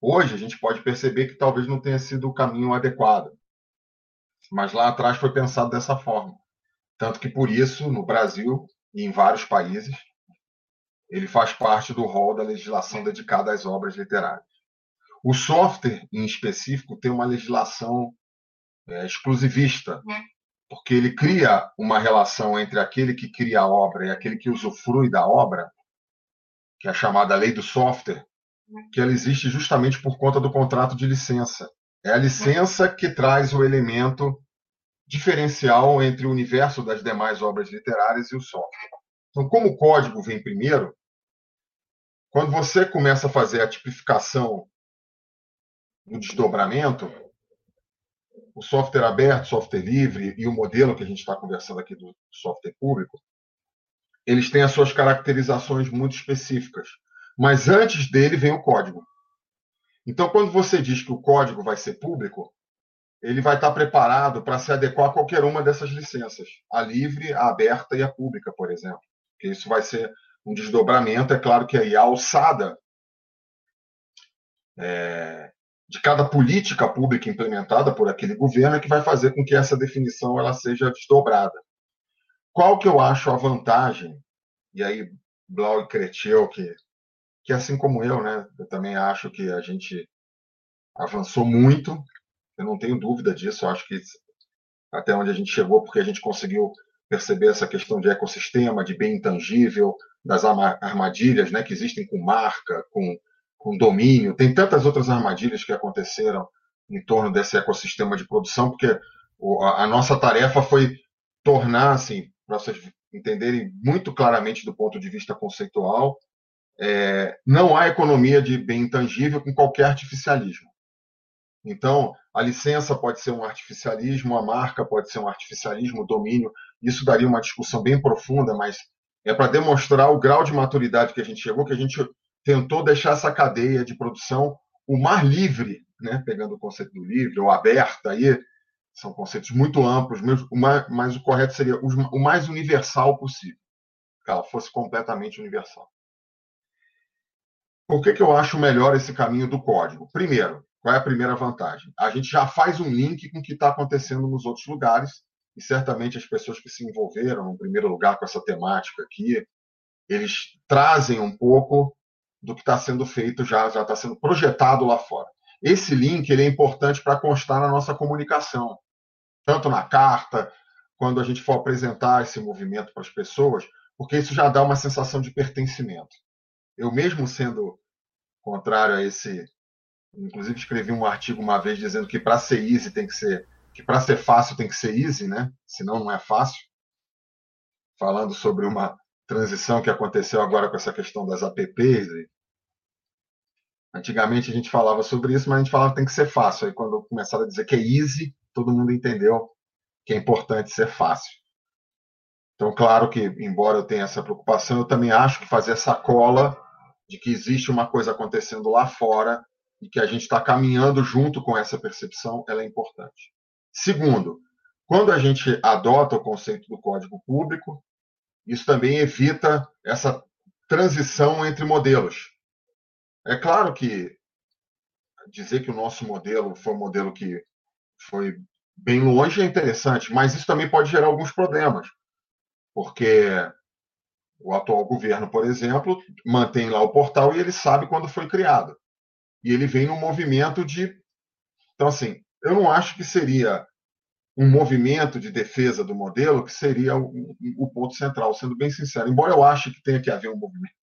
Hoje a gente pode perceber que talvez não tenha sido o caminho adequado, mas lá atrás foi pensado dessa forma. Tanto que por isso, no Brasil e em vários países, ele faz parte do rol da legislação dedicada às obras literárias. O software, em específico, tem uma legislação é, exclusivista, porque ele cria uma relação entre aquele que cria a obra e aquele que usufrui da obra, que é a chamada lei do software, que ela existe justamente por conta do contrato de licença. É a licença que traz o elemento diferencial entre o universo das demais obras literárias e o software. Então, como o código vem primeiro, quando você começa a fazer a tipificação no desdobramento, o software aberto, software livre e o modelo que a gente está conversando aqui do software público, eles têm as suas caracterizações muito específicas. Mas antes dele vem o código. Então, quando você diz que o código vai ser público, ele vai estar preparado para se adequar a qualquer uma dessas licenças, a livre, a aberta e a pública, por exemplo. Porque isso vai ser um desdobramento. É claro que aí a alçada é, de cada política pública implementada por aquele governo é que vai fazer com que essa definição ela seja desdobrada. Qual que eu acho a vantagem? E aí, Blau e Cretil, que, que assim como eu, né, eu também acho que a gente avançou muito, eu não tenho dúvida disso, eu acho que até onde a gente chegou, porque a gente conseguiu perceber essa questão de ecossistema, de bem intangível, das armadilhas né, que existem com marca, com, com domínio. Tem tantas outras armadilhas que aconteceram em torno desse ecossistema de produção, porque a nossa tarefa foi tornar, assim, para vocês entenderem muito claramente do ponto de vista conceitual, é, não há economia de bem intangível com qualquer artificialismo. Então, a licença pode ser um artificialismo, a marca pode ser um artificialismo, o domínio. Isso daria uma discussão bem profunda, mas é para demonstrar o grau de maturidade que a gente chegou, que a gente tentou deixar essa cadeia de produção o mais livre, né? pegando o conceito do livre ou aberta, aí são conceitos muito amplos, mas o correto seria o mais universal possível, que ela fosse completamente universal. Por que, que eu acho melhor esse caminho do código? Primeiro, qual é a primeira vantagem? A gente já faz um link com o que está acontecendo nos outros lugares, e certamente as pessoas que se envolveram, no primeiro lugar, com essa temática aqui, eles trazem um pouco do que está sendo feito já, já está sendo projetado lá fora. Esse link ele é importante para constar na nossa comunicação, tanto na carta, quando a gente for apresentar esse movimento para as pessoas, porque isso já dá uma sensação de pertencimento. Eu mesmo sendo contrário a esse, inclusive escrevi um artigo uma vez dizendo que para ser easy tem que ser que para ser fácil tem que ser easy, né? Senão não é fácil. Falando sobre uma transição que aconteceu agora com essa questão das apps. Antigamente a gente falava sobre isso, mas a gente falava que tem que ser fácil. Aí quando começaram a dizer que é easy, todo mundo entendeu que é importante ser fácil. Então, claro que, embora eu tenha essa preocupação, eu também acho que fazer essa cola de que existe uma coisa acontecendo lá fora e que a gente está caminhando junto com essa percepção, ela é importante. Segundo, quando a gente adota o conceito do código público, isso também evita essa transição entre modelos. É claro que dizer que o nosso modelo foi um modelo que foi bem longe é interessante, mas isso também pode gerar alguns problemas, porque o atual governo, por exemplo, mantém lá o portal e ele sabe quando foi criado. E ele vem num movimento de. Então, assim, eu não acho que seria um movimento de defesa do modelo que seria o, o, ponto central, sendo bem sincero. Embora eu ache que tenha que haver um movimento,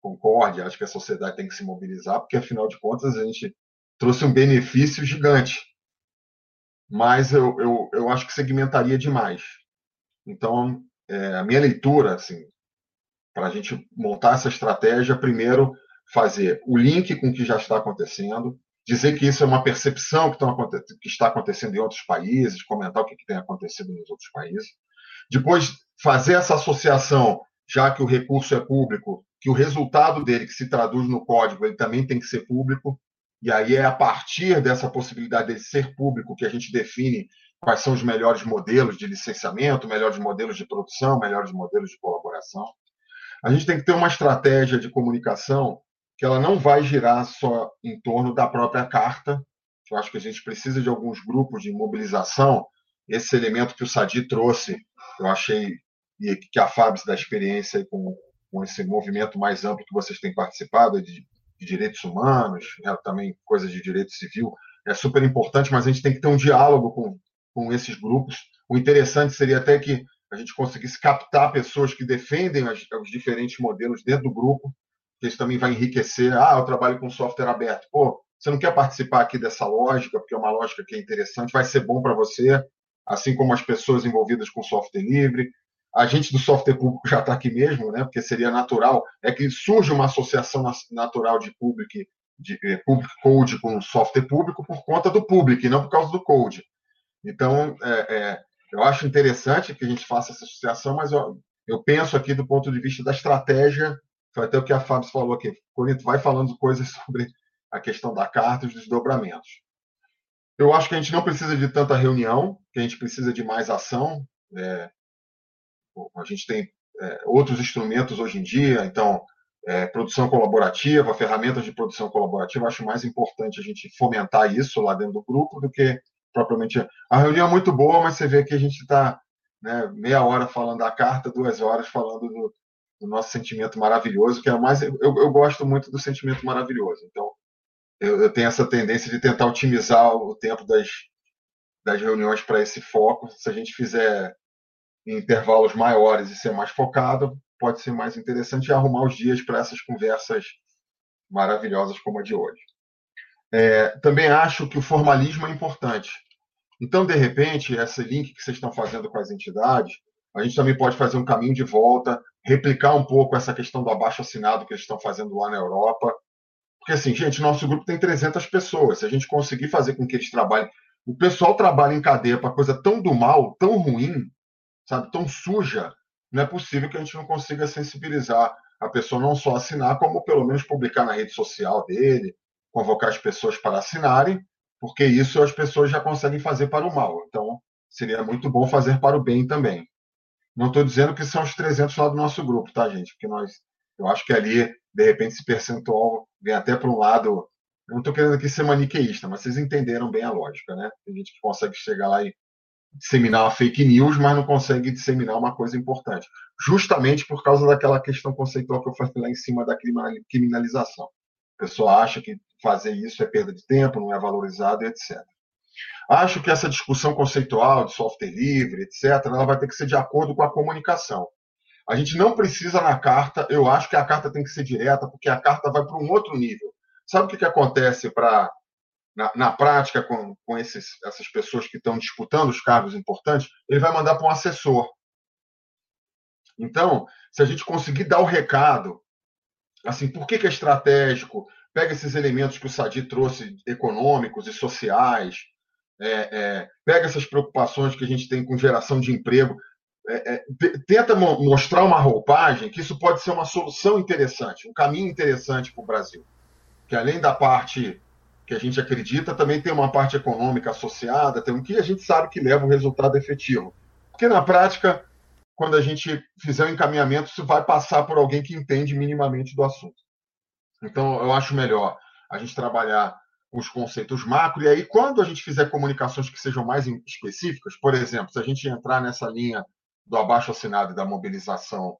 concorde, acho que a sociedade tem que se mobilizar, porque afinal de contas a gente trouxe um benefício gigante. Mas eu, eu, eu acho que segmentaria demais. Então, é, a minha leitura, assim, para a gente montar essa estratégia, primeiro fazer o link com o que já está acontecendo, dizer que isso é uma percepção que, está acontecendo em outros países, comentar o que tem acontecido nos outros países. Depois, fazer essa associação, já que o recurso é público, que o resultado dele, que se traduz no código, ele também tem que ser público. E aí é a partir dessa possibilidade de ser público que a gente define quais são os melhores modelos de licenciamento, melhores modelos de produção, melhores modelos de colaboração. A gente tem que ter uma estratégia de comunicação que ela não vai girar só em torno da própria carta. Eu acho que a gente precisa de alguns grupos de mobilização. Esse elemento que o Sadi trouxe, eu achei, e que a Fabs da experiência com com esse movimento mais amplo que vocês têm participado de, de direitos humanos, né, também coisas de direito civil, é super importante, mas a gente tem que ter um diálogo com, com esses grupos. O interessante seria até que a gente conseguisse captar pessoas que defendem as, os diferentes modelos dentro do grupo, que isso também vai enriquecer. Ah, eu trabalho com software aberto. Pô, você não quer participar aqui dessa lógica, porque é uma lógica que é interessante, vai ser bom para você, assim como as pessoas envolvidas com software livre. A gente do software público já está aqui mesmo, né? Porque seria natural, é que surge uma associação natural de public, de eh, public code com software público por conta do public, não por causa do code. Então, é, é, eu acho interessante que a gente faça essa associação, mas eu, eu penso aqui do ponto de vista da estratégia, foi até o que a Fábio falou aqui. Corinto vai falando coisas sobre a questão da carta e os desdobramentos. Eu acho que a gente não precisa de tanta reunião, que a gente precisa de mais ação. É, a gente tem é, outros instrumentos hoje em dia, então, é, produção colaborativa, ferramentas de produção colaborativa, acho mais importante a gente fomentar isso lá dentro do grupo do que propriamente. A reunião é muito boa, mas você vê que a gente está né, meia hora falando da carta, duas horas falando do, do nosso sentimento maravilhoso, que é mais. Eu, eu, gosto muito do sentimento maravilhoso. Então, eu, eu tenho essa tendência de tentar otimizar o tempo das, das reuniões para esse foco. Se a gente fizer em intervalos maiores e ser mais focado, pode ser mais interessante arrumar os dias para essas conversas maravilhosas como a de hoje. É, também acho que o formalismo é importante. Então, de repente, esse link que vocês estão fazendo com as entidades, a gente também pode fazer um caminho de volta, replicar um pouco essa questão do abaixo assinado que eles estão fazendo lá na Europa. Porque, assim, gente, nosso grupo tem 300 pessoas. Se a gente conseguir fazer com que eles trabalhem. O pessoal trabalha em cadeia para coisa tão do mal, tão ruim, sabe, tão suja, não é possível que a gente não consiga sensibilizar a pessoa não só assinar, como pelo menos publicar na rede social dele, convocar as pessoas para assinarem, porque isso as pessoas já conseguem fazer para o mal. Então, seria muito bom fazer para o bem também. Não estou dizendo que são os 300 lá do nosso grupo, tá, gente? Porque nós, eu acho que ali, de repente, esse percentual vem até para um lado. Eu não estou querendo aqui ser maniqueísta, mas vocês entenderam bem a lógica, né? Tem gente que consegue chegar lá e disseminar uma fake news, mas não consegue disseminar uma coisa importante. Justamente por causa daquela questão conceitual que eu falei lá em cima da criminalização. A pessoa acha que fazer isso é perda de tempo, não é valorizado, etc. Acho que essa discussão conceitual de software livre, etc., ela vai ter que ser de acordo com a comunicação. A gente não precisa na carta, eu acho que a carta tem que ser direta, porque a carta vai para um outro nível. Sabe o que, que acontece para na, na, prática com, com esses, essas pessoas que estão disputando os cargos importantes? Ele vai mandar para um assessor. Então, se a gente conseguir dar o recado, assim, por que, que é estratégico? Pega esses elementos que o Sadi trouxe, econômicos e sociais, é, é, pega essas preocupações que a gente tem com geração de emprego, é, é tenta mo mostrar uma roupagem que isso pode ser uma solução interessante, um caminho interessante para o Brasil. Que além da parte que a gente acredita, também tem uma parte econômica associada, tem um que a gente sabe que leva o resultado efetivo. Porque na prática, quando a gente fizer o encaminhamento, isso vai passar por alguém que entende minimamente do assunto. Então, eu acho melhor a gente trabalhar os conceitos macro, e aí, quando a gente fizer comunicações que sejam mais específicas, por exemplo, se a gente entrar nessa linha do abaixo assinado e da mobilização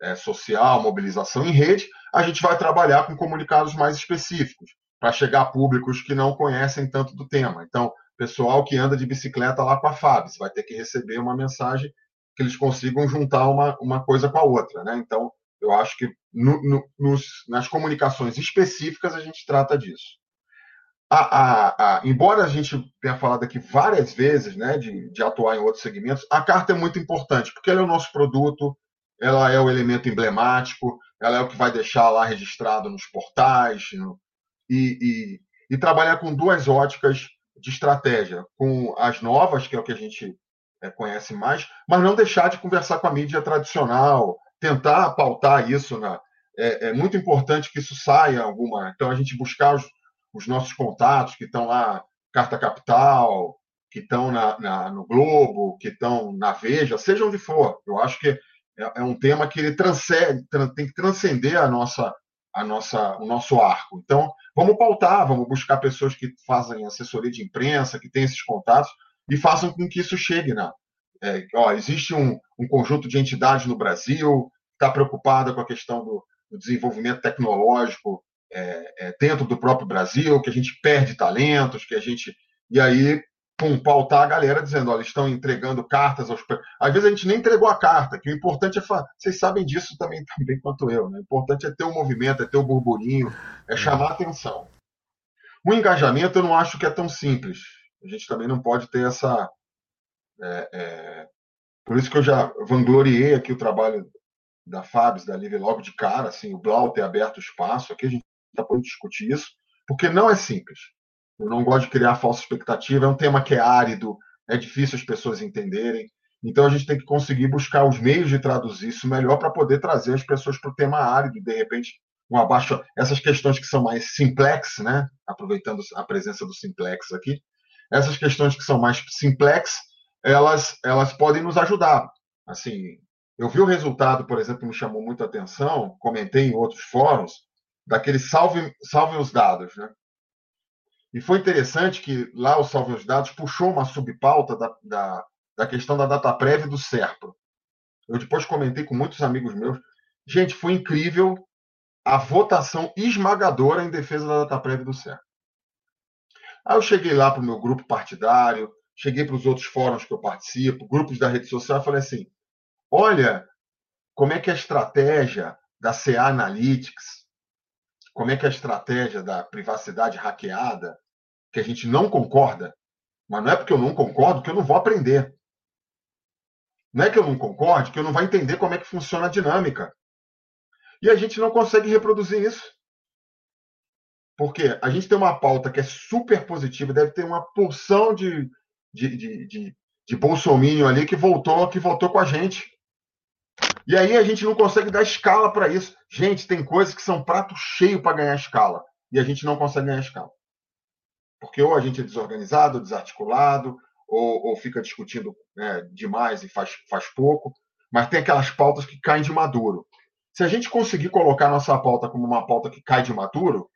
é, social, mobilização em rede, a gente vai trabalhar com comunicados mais específicos, para chegar a públicos que não conhecem tanto do tema. Então, pessoal que anda de bicicleta lá com a FABS vai ter que receber uma mensagem que eles consigam juntar uma, uma coisa com a outra. Né? Então, eu acho que no, no, nos, nas comunicações específicas a gente trata disso. A, a, a, embora a gente tenha falado aqui várias vezes né, de, de, atuar em outros segmentos, a carta é muito importante, porque ela é o nosso produto, ela é o elemento emblemático, ela é o que vai deixar lá registrado nos portais, no, e, e, e trabalhar com duas óticas de estratégia, com as novas, que é o que a gente é, conhece mais, mas não deixar de conversar com a mídia tradicional, tentar pautar isso. Na, é, é muito importante que isso saia alguma. Então, a gente buscar os, os nossos contatos que estão lá, Carta Capital, que estão na, na, no Globo, que estão na Veja, seja onde for. Eu acho que é, é um tema que ele transcende, tem que transcender a nossa, a nossa, o nosso arco. Então, vamos pautar, vamos buscar pessoas que fazem assessoria de imprensa, que têm esses contatos e façam com que isso chegue. Né? É, ó, existe um, um conjunto de entidades no Brasil, está preocupada com a questão do, do desenvolvimento tecnológico é, é, dentro do próprio Brasil, que a gente perde talentos, que a gente. E aí, pum, pautar a galera dizendo, olha, estão entregando cartas aos. Às vezes a gente nem entregou a carta, que o importante é. Fa... Vocês sabem disso também, também quanto eu, né? O importante é ter o um movimento, é ter o um burburinho, é chamar atenção. O engajamento eu não acho que é tão simples. A gente também não pode ter essa. É, é... Por isso que eu já vangloriei aqui o trabalho da Fabs, da Live logo de cara, assim, o Blau ter aberto espaço, aqui a gente está podendo discutir isso, porque não é simples. Eu não gosto de criar falsa expectativa, é um tema que é árido, é difícil as pessoas entenderem. Então a gente tem que conseguir buscar os meios de traduzir isso melhor para poder trazer as pessoas para o tema árido, de repente um abaixo essas questões que são mais simplex, né? Aproveitando a presença do simplex aqui, essas questões que são mais simplex, elas elas podem nos ajudar. Assim, eu vi o resultado, por exemplo, me chamou muita atenção, comentei em outros fóruns, daquele salve, salve os dados. Né? E foi interessante que lá o Salve os Dados puxou uma subpauta da, da, da questão da data prévia do SERPRO. Eu depois comentei com muitos amigos meus. Gente, foi incrível a votação esmagadora em defesa da data prévia do SERPRO. Aí eu cheguei lá para o meu grupo partidário, cheguei para os outros fóruns que eu participo, grupos da rede social, e falei assim: olha como é que a estratégia da CA Analytics, como é que a estratégia da privacidade hackeada, que a gente não concorda, mas não é porque eu não concordo que eu não vou aprender. Não é que eu não concorde que eu não vou entender como é que funciona a dinâmica. E a gente não consegue reproduzir isso. Porque a gente tem uma pauta que é super positiva, deve ter uma porção de, de, de, de, de bolsominion ali que voltou, que voltou com a gente. E aí a gente não consegue dar escala para isso. Gente, tem coisas que são prato cheio para ganhar escala. E a gente não consegue ganhar escala. Porque ou a gente é desorganizado, desarticulado, ou, ou fica discutindo né, demais e faz, faz pouco. Mas tem aquelas pautas que caem de maduro. Se a gente conseguir colocar nossa pauta como uma pauta que cai de maduro,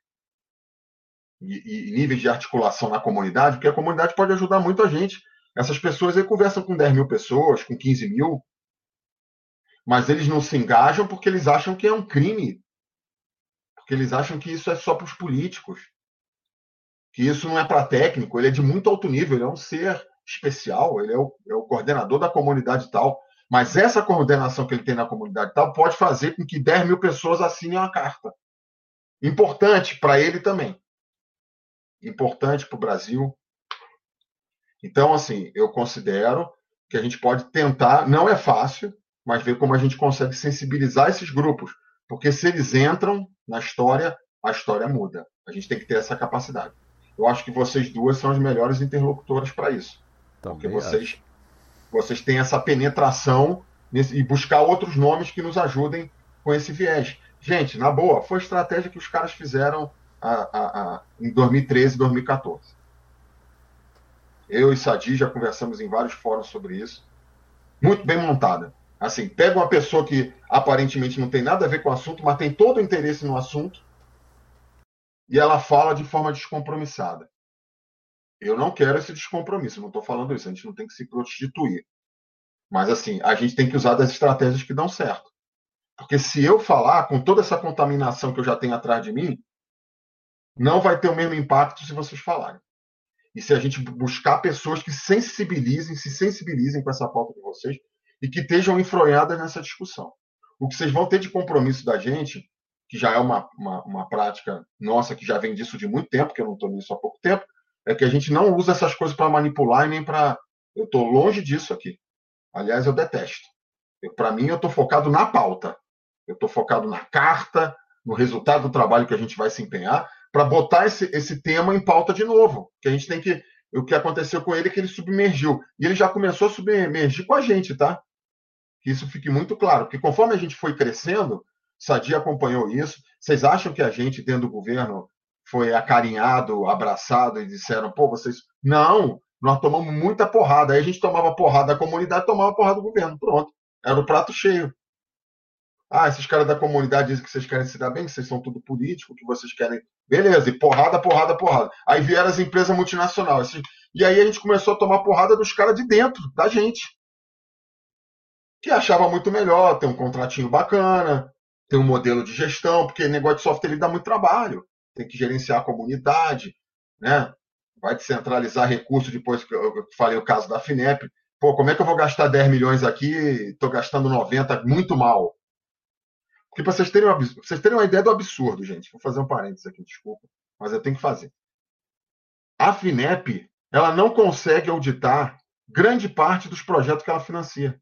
e, e, níveis de articulação na comunidade, porque a comunidade pode ajudar muito a gente. Essas pessoas aí conversam com 10 mil pessoas, com 15 mil, mas eles não se engajam porque eles acham que é um crime. Porque eles acham que isso é só para os políticos. Que isso não é para técnico, ele é de muito alto nível, ele é um ser especial, ele é o, é o coordenador da comunidade tal. Mas essa coordenação que ele tem na comunidade tal pode fazer com que 10 mil pessoas assinem uma carta. Importante para ele também. Importante para o Brasil. Então, assim, eu considero que a gente pode tentar, não é fácil, mas ver como a gente consegue sensibilizar esses grupos. Porque se eles entram na história, a história muda. A gente tem que ter essa capacidade. Eu acho que vocês duas são as melhores interlocutoras para isso. Também porque vocês, vocês têm essa penetração nesse, e buscar outros nomes que nos ajudem com esse viés. Gente, na boa, foi a estratégia que os caras fizeram a, a, a, em 2013 2014. Eu e Sadi já conversamos em vários fóruns sobre isso. Muito bem montada. Assim, pega uma pessoa que aparentemente não tem nada a ver com o assunto, mas tem todo o interesse no assunto, e ela fala de forma descompromissada. Eu não quero esse descompromisso, não estou falando isso, a gente não tem que se prostituir. Mas, assim, a gente tem que usar das estratégias que dão certo. Porque se eu falar com toda essa contaminação que eu já tenho atrás de mim, não vai ter o mesmo impacto se vocês falarem. E se a gente buscar pessoas que sensibilizem, se sensibilizem com essa pauta de vocês, e que estejam enfronhadas nessa discussão. O que vocês vão ter de compromisso da gente, que já é uma, uma, uma prática nossa, que já vem disso de muito tempo, que eu não estou nisso há pouco tempo, é que a gente não usa essas coisas para manipular e nem para. Eu estou longe disso aqui. Aliás, eu detesto. Para mim, eu estou focado na pauta. Eu estou focado na carta, no resultado do trabalho que a gente vai se empenhar, para botar esse, esse tema em pauta de novo. Que a gente tem que. O que aconteceu com ele é que ele submergiu. E ele já começou a submergir com a gente, tá? Que isso fique muito claro, porque conforme a gente foi crescendo, Sadia acompanhou isso. Vocês acham que a gente, dentro do governo, foi acarinhado, abraçado e disseram, pô, vocês. Não, nós tomamos muita porrada. Aí a gente tomava porrada da comunidade, tomava porrada do governo. Pronto. Era o prato cheio. Ah, esses caras da comunidade dizem que vocês querem se dar bem, que vocês são tudo político, que vocês querem. Beleza, e porrada, porrada, porrada. Aí vieram as empresas multinacionais. E aí a gente começou a tomar porrada dos caras de dentro, da gente. que achava muito melhor ter um contratinho bacana, ter um modelo de gestão, porque negócio de software ele dá muito trabalho. Tem que gerenciar a comunidade, né? vai descentralizar recursos depois que eu falei o caso da FINEP. Pô, como é que eu vou gastar 10 milhões aqui estou gastando 90 muito mal? Porque para vocês, terem uma, vocês terem uma ideia do absurdo, gente, vou fazer um parênteses aqui, desculpa, mas eu tenho que fazer. A FINEP, ela não consegue auditar grande parte dos projetos que ela financia.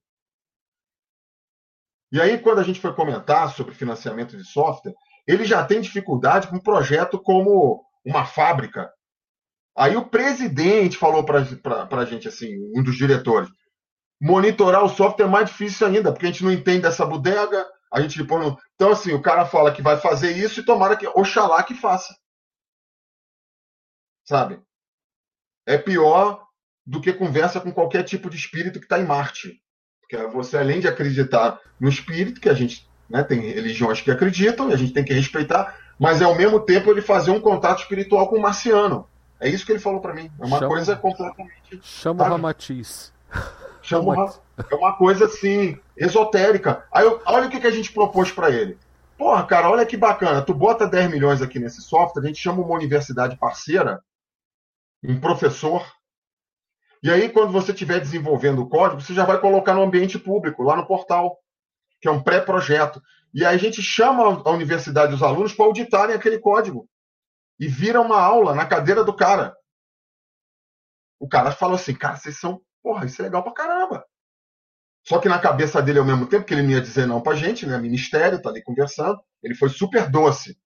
E aí, quando a gente foi comentar sobre financiamento de software, ele já tem dificuldade com um projeto como uma fábrica Aí o presidente falou para a gente assim, um dos diretores, monitorar o software é mais difícil ainda, porque a gente não entende essa bodega, a gente põe no... Então, assim, o cara fala que vai fazer isso e tomara que, oxalá que faça. Sabe? É pior do que conversa com qualquer tipo de espírito que está em Marte. Porque você, além de acreditar no espírito, que a gente né, tem religiões que acreditam e a gente tem que respeitar, mas é ao mesmo tempo ele fazer um contato espiritual com o marciano. É isso que ele falou para mim. É uma Chama, coisa completamente. Chama o Ramatiz. Chama É uma coisa assim, esotérica. Aí eu, olha o que, que a gente propôs para ele. Porra, cara, olha que bacana. Tu bota 10 milhões aqui nesse software, a gente chama uma universidade parceira, um professor. E aí, quando você estiver desenvolvendo o código, você já vai colocar no ambiente público, lá no portal, que é um pré-projeto. E aí a gente chama a universidade e os alunos para auditarem aquele código e vira uma aula na cadeira do cara. O cara falou assim, cara, vocês são, porra, isso é legal pra caramba. Só que na cabeça dele, ao mesmo tempo que ele não ia dizer não pra gente, né? Ministério, tá ali conversando, ele foi super doce.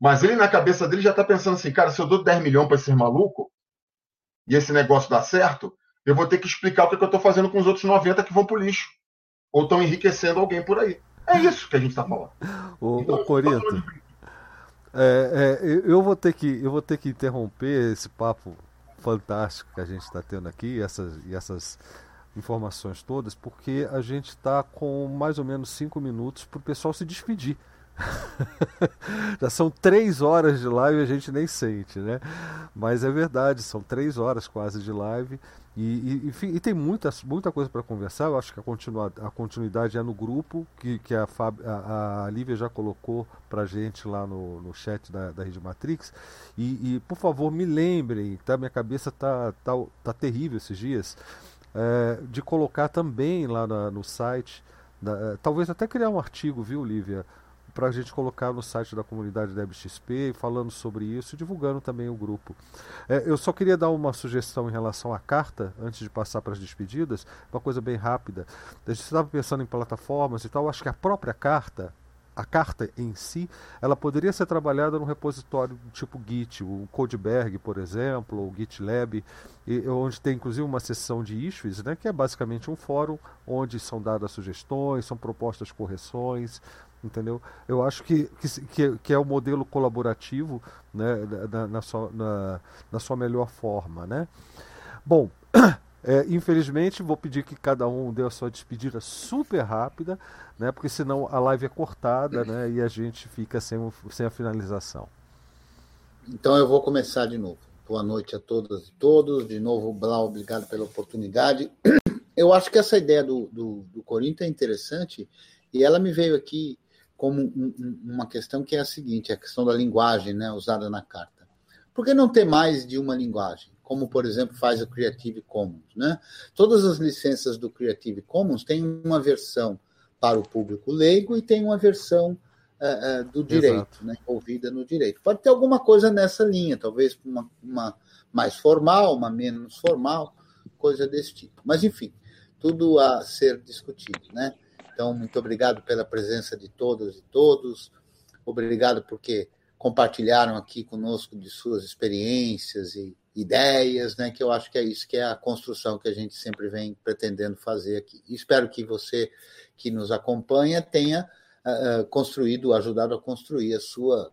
Mas ele, na cabeça dele, já tá pensando assim, cara, se eu dou 10 milhões pra esse maluco, e esse negócio dá certo, eu vou ter que explicar o que, eu tô fazendo com os outros 90 que vão pro lixo. Ou estão enriquecendo alguém por aí. É isso que a gente tá falando. Ô, então, Corinto, é, é, eu vou ter que eu vou ter que interromper esse papo fantástico que a gente está tendo aqui essas, e essas informações todas, porque a gente está com mais ou menos cinco minutos para o pessoal se despedir. Já são três horas de live e a gente nem sente, né? Mas é verdade, são três horas quase de live e, e, enfim, e tem muita, muita coisa para conversar. Eu acho que a, continua, a continuidade é no grupo, que, que a, Fab, a, a Lívia já colocou para gente lá no, no chat da, da Rede Matrix. E, e, por favor, me lembrem, tá? Minha cabeça tá, tá, tá terrível esses dias, é, de colocar também lá na, no site. Da, talvez até criar um artigo, viu, Lívia? para a gente colocar no site da comunidade da falando sobre isso, divulgando também o grupo. É, eu só queria dar uma sugestão em relação à carta, antes de passar para as despedidas, uma coisa bem rápida. A gente estava pensando em plataformas e tal, acho que a própria carta, a carta em si, ela poderia ser trabalhada no repositório tipo Git, o Codeberg, por exemplo, ou GitLab, e, onde tem inclusive uma seção de issues, né, que é basicamente um fórum onde são dadas sugestões, são propostas correções, entendeu? Eu acho que, que, que é o modelo colaborativo né, na, na, sua, na, na sua melhor forma, né? Bom, é, infelizmente vou pedir que cada um dê a sua despedida super rápida, né? Porque senão a live é cortada, né? E a gente fica sem, sem a finalização. Então eu vou começar de novo. Boa noite a todas e todos. De novo, Blau, obrigado pela oportunidade. Eu acho que essa ideia do, do, do Corinto é interessante e ela me veio aqui como um, uma questão que é a seguinte, a questão da linguagem né, usada na carta. Por que não ter mais de uma linguagem? Como, por exemplo, faz a Creative Commons. Né? Todas as licenças do Creative Commons têm uma versão para o público leigo e tem uma versão uh, uh, do direito, né, envolvida no direito. Pode ter alguma coisa nessa linha, talvez uma, uma mais formal, uma menos formal, coisa desse tipo. Mas, enfim, tudo a ser discutido. Né? Então, muito obrigado pela presença de todas e todos. Obrigado porque compartilharam aqui conosco de suas experiências e ideias, né? Que eu acho que é isso que é a construção que a gente sempre vem pretendendo fazer aqui. Espero que você que nos acompanha tenha uh, construído, ajudado a construir a sua,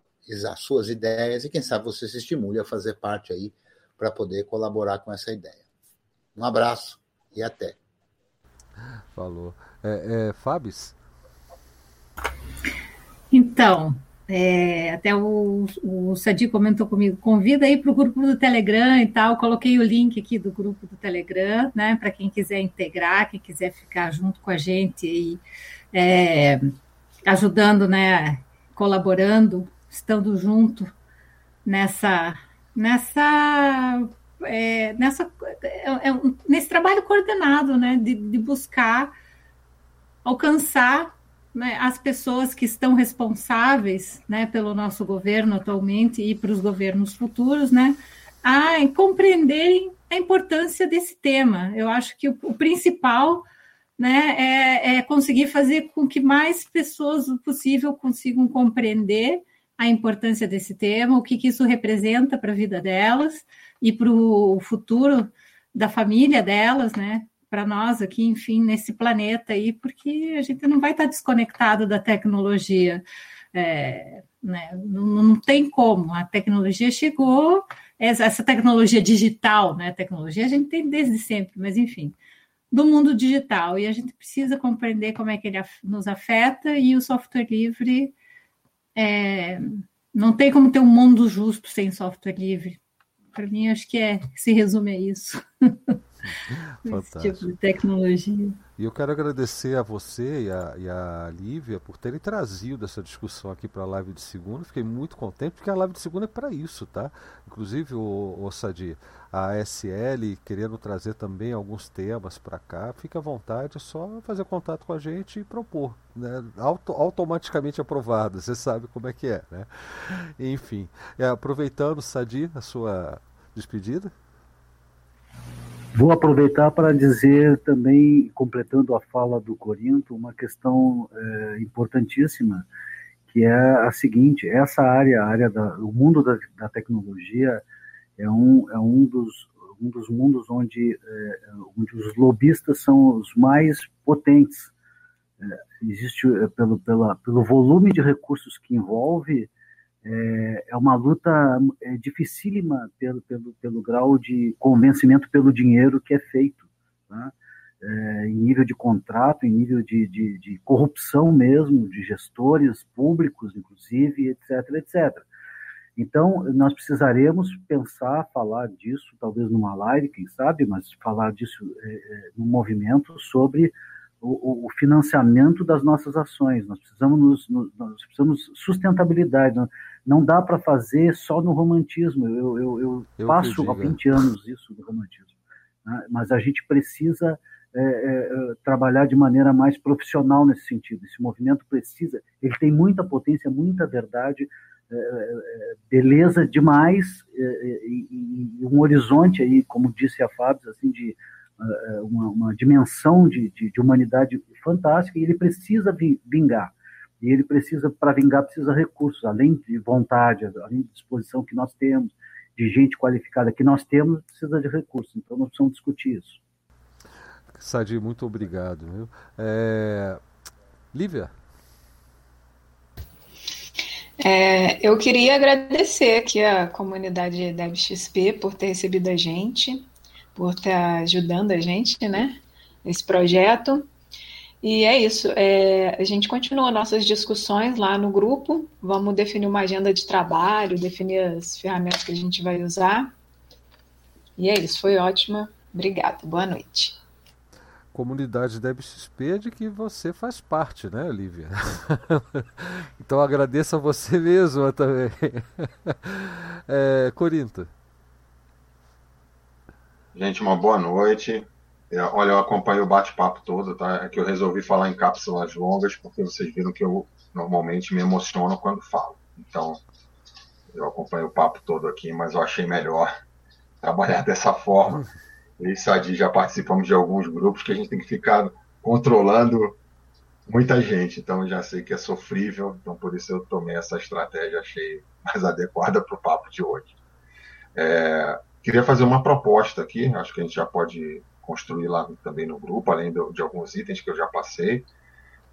as suas ideias e quem sabe você se estimule a fazer parte aí para poder colaborar com essa ideia. Um abraço e até. Falou. É, é, Fabis? Então, É, até o, o Sadi comentou comigo, convida aí para o grupo do Telegram e tal. Coloquei o link aqui do grupo do Telegram, né? Para quem quiser integrar, quem quiser ficar junto com a gente e é, ajudando, né? Colaborando, estando junto nessa nessa é, nessa é, é nesse trabalho coordenado, né? De, de buscar alcançar né, as pessoas que estão responsáveis né, pelo nosso governo atualmente e para os governos futuros, né, a compreenderem a importância desse tema. Eu acho que o, o principal né, é, é, conseguir fazer com que mais pessoas possível consigam compreender a importância desse tema, o que, que isso representa para a vida delas e para o futuro da família delas, né? Para nós aqui, enfim, nesse planeta aí, porque a gente não vai estar desconectado da tecnologia. É, né? não, não, tem como. A tecnologia chegou, essa tecnologia digital, né? Tecnologia a gente tem desde sempre, mas enfim, do mundo digital. E a gente precisa compreender como é que ele nos afeta e o software livre. É, não tem como ter um mundo justo sem software livre. Para mim, acho que é, se resume a isso. Esse tipo de tecnologia. E eu quero agradecer a você e a, e a Lívia por terem trazido essa discussão aqui para a live de segunda. Fiquei muito contente, porque a live de segunda é para isso, tá? Inclusive, o, o Sadi, a SL querendo trazer também alguns temas para cá, fica à vontade, é só fazer contato com a gente e propor. Né? Auto, automaticamente aprovado, você sabe como é que é, né? Enfim, é, aproveitando, Sadi, a sua despedida. Vou aproveitar para dizer também, completando a fala do Corinto, uma questão é, importantíssima, que é a seguinte: essa área, a área da, o mundo da, da tecnologia, é um, é um dos um dos mundos onde, é, onde os lobistas são os mais potentes. É, existe é, pelo, pela, pelo volume de recursos que envolve é, é uma luta é, dificílima pelo, pelo, pelo grau de convencimento pelo dinheiro que é feito, tá? é, em nível de contrato, em nível de, de, de, corrupção mesmo, de gestores públicos, inclusive, etc, etc. Então, nós precisaremos pensar, falar disso, talvez numa live, quem sabe, mas falar disso é, é no movimento sobre o, o, financiamento das nossas ações. Nós precisamos, nos, nós precisamos sustentabilidade. Não, não dá para fazer só no romantismo. Eu, eu, eu, eu passo há 20 anos isso do romantismo. Né? Mas a gente precisa é, é, trabalhar de maneira mais profissional nesse sentido. Esse movimento precisa, ele tem muita potência, muita verdade, é, é beleza demais é, é, e, e, um horizonte aí, como disse a Fábio, assim de uma, uma dimensão de, de, de, humanidade fantástica e ele precisa vingar. E ele precisa, para vingar, precisa de recursos, além de vontade, além de disposição que nós temos, de gente qualificada que nós temos, precisa de recursos. Então nós precisamos discutir isso. Sadi, muito obrigado. Viu? É... Lívia? É, eu queria agradecer aqui a comunidade da XP por ter recebido a gente por estar ajudando a gente, né, nesse projeto. E é isso. É, a gente continua nossas discussões lá no grupo. Vamos definir uma agenda de trabalho, definir as ferramentas que a gente vai usar. E é isso. Foi ótima. Obrigada. Boa noite. Comunidade da XP de que você faz parte, né, Lívia? então agradeço a você mesmo também. É, Corinto. Gente, uma boa noite. É, olha, eu acompanhei o bate-papo todo, tá? É que eu resolvi falar em cápsulas longas, porque vocês viram que eu normalmente me emociono quando falo. Então, eu acompanhei o papo todo aqui, mas eu achei melhor trabalhar dessa forma. E Sadi, já participamos de alguns grupos que a gente tem que ficar controlando muita gente, então já sei que é sofrível, então por isso eu tomei essa estratégia, achei mais adequada para o papo de hoje. É, Queria fazer uma proposta aqui, acho que a gente já pode construir lá também no grupo, além de, de alguns itens que eu já passei.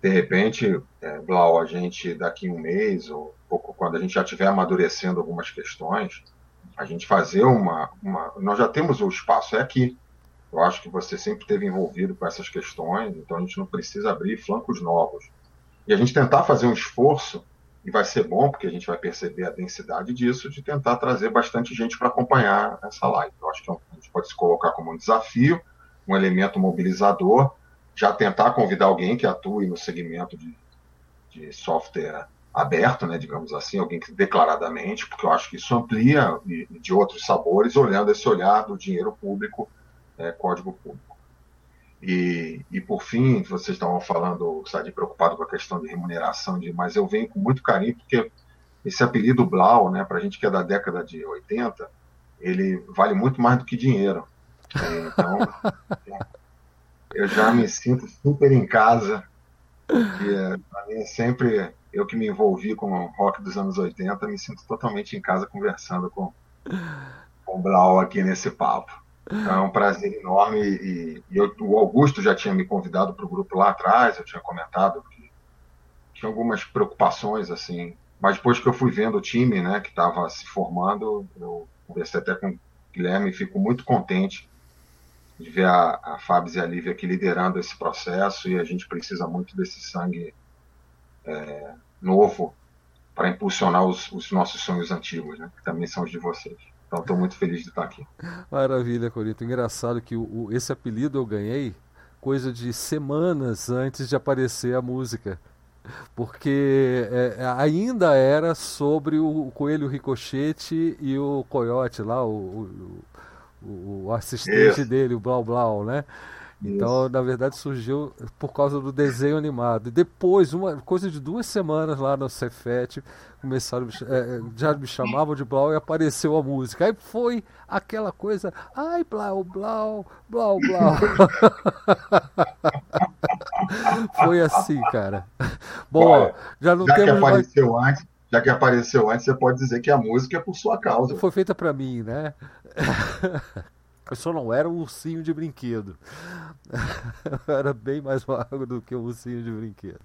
De repente, é, Blau, a gente daqui um mês, ou pouco, quando a gente já estiver amadurecendo algumas questões, a gente fazer uma, uma. Nós já temos o espaço, é aqui. Eu acho que você sempre esteve envolvido com essas questões, então a gente não precisa abrir flancos novos. E a gente tentar fazer um esforço e vai ser bom, porque a gente vai perceber a densidade disso, de tentar trazer bastante gente para acompanhar essa live. Eu acho que é a gente pode se colocar como um desafio, um elemento mobilizador, já tentar convidar alguém que atue no segmento de, de software aberto, né, digamos assim, alguém que declaradamente, porque eu acho que isso amplia de outros sabores, olhando esse olhar do dinheiro público, é, código público. E, e por fim, vocês estavam falando, de preocupado com a questão de remuneração, de, mas eu venho com muito carinho, porque esse apelido Blau, né, para a gente que é da década de 80, ele vale muito mais do que dinheiro. Então, eu já me sinto super em casa, porque para mim é sempre eu que me envolvi com o rock dos anos 80, me sinto totalmente em casa conversando com, com o Blau aqui nesse papo. Então é um prazer enorme. E, e eu, o Augusto já tinha me convidado para o grupo lá atrás, eu tinha comentado que tinha algumas preocupações, assim. Mas depois que eu fui vendo o time né, que estava se formando, eu conversei até com o Guilherme e fico muito contente de ver a, a Fábio e a Lívia aqui liderando esse processo e a gente precisa muito desse sangue é, novo para impulsionar os, os, nossos sonhos antigos, né, que também são os de vocês. Então estou muito feliz de estar aqui. Maravilha, Corito. Engraçado que o, o, esse apelido eu ganhei coisa de semanas antes de aparecer a música. Porque é, é ainda era sobre o Coelho Ricochete e o Coyote lá, o, o, o assistente Isso. dele, o Blau Blau, né? Então, Isso. na verdade, surgiu por causa do desenho animado. Depois, uma coisa de duas semanas lá no Cefet, começaram, é, já me chamavam de Blau e apareceu a música. Aí foi aquela coisa, ai, Blau, Blau, Blau, Blau. foi assim, cara. Bom, Olha, já não já temos que apareceu mais... antes, já que apareceu antes, você pode dizer que a música é por sua causa. Foi feita para mim, né? Eu só não era um ursinho de brinquedo. Eu era bem mais magro do que um ursinho de brinquedo.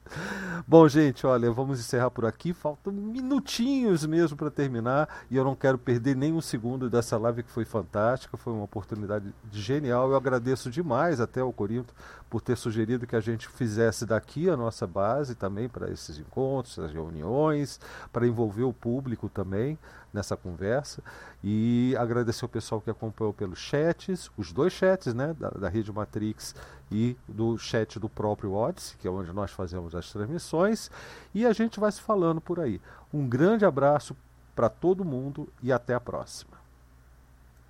Bom, gente, olha, vamos encerrar por aqui. Faltam minutinhos mesmo para terminar. E eu não quero perder nem um segundo dessa live que foi fantástica. Foi uma oportunidade genial. Eu agradeço demais até ao Corinto por ter sugerido que a gente fizesse daqui a nossa base também para esses encontros, as reuniões, para envolver o público também nessa conversa. E agradecer o pessoal que acompanhou pelos chats, os dois chats né, da, da Rede Matrix e do chat do próprio Odyssey, que é onde nós fazemos as transmissões. E a gente vai se falando por aí. Um grande abraço para todo mundo e até a próxima.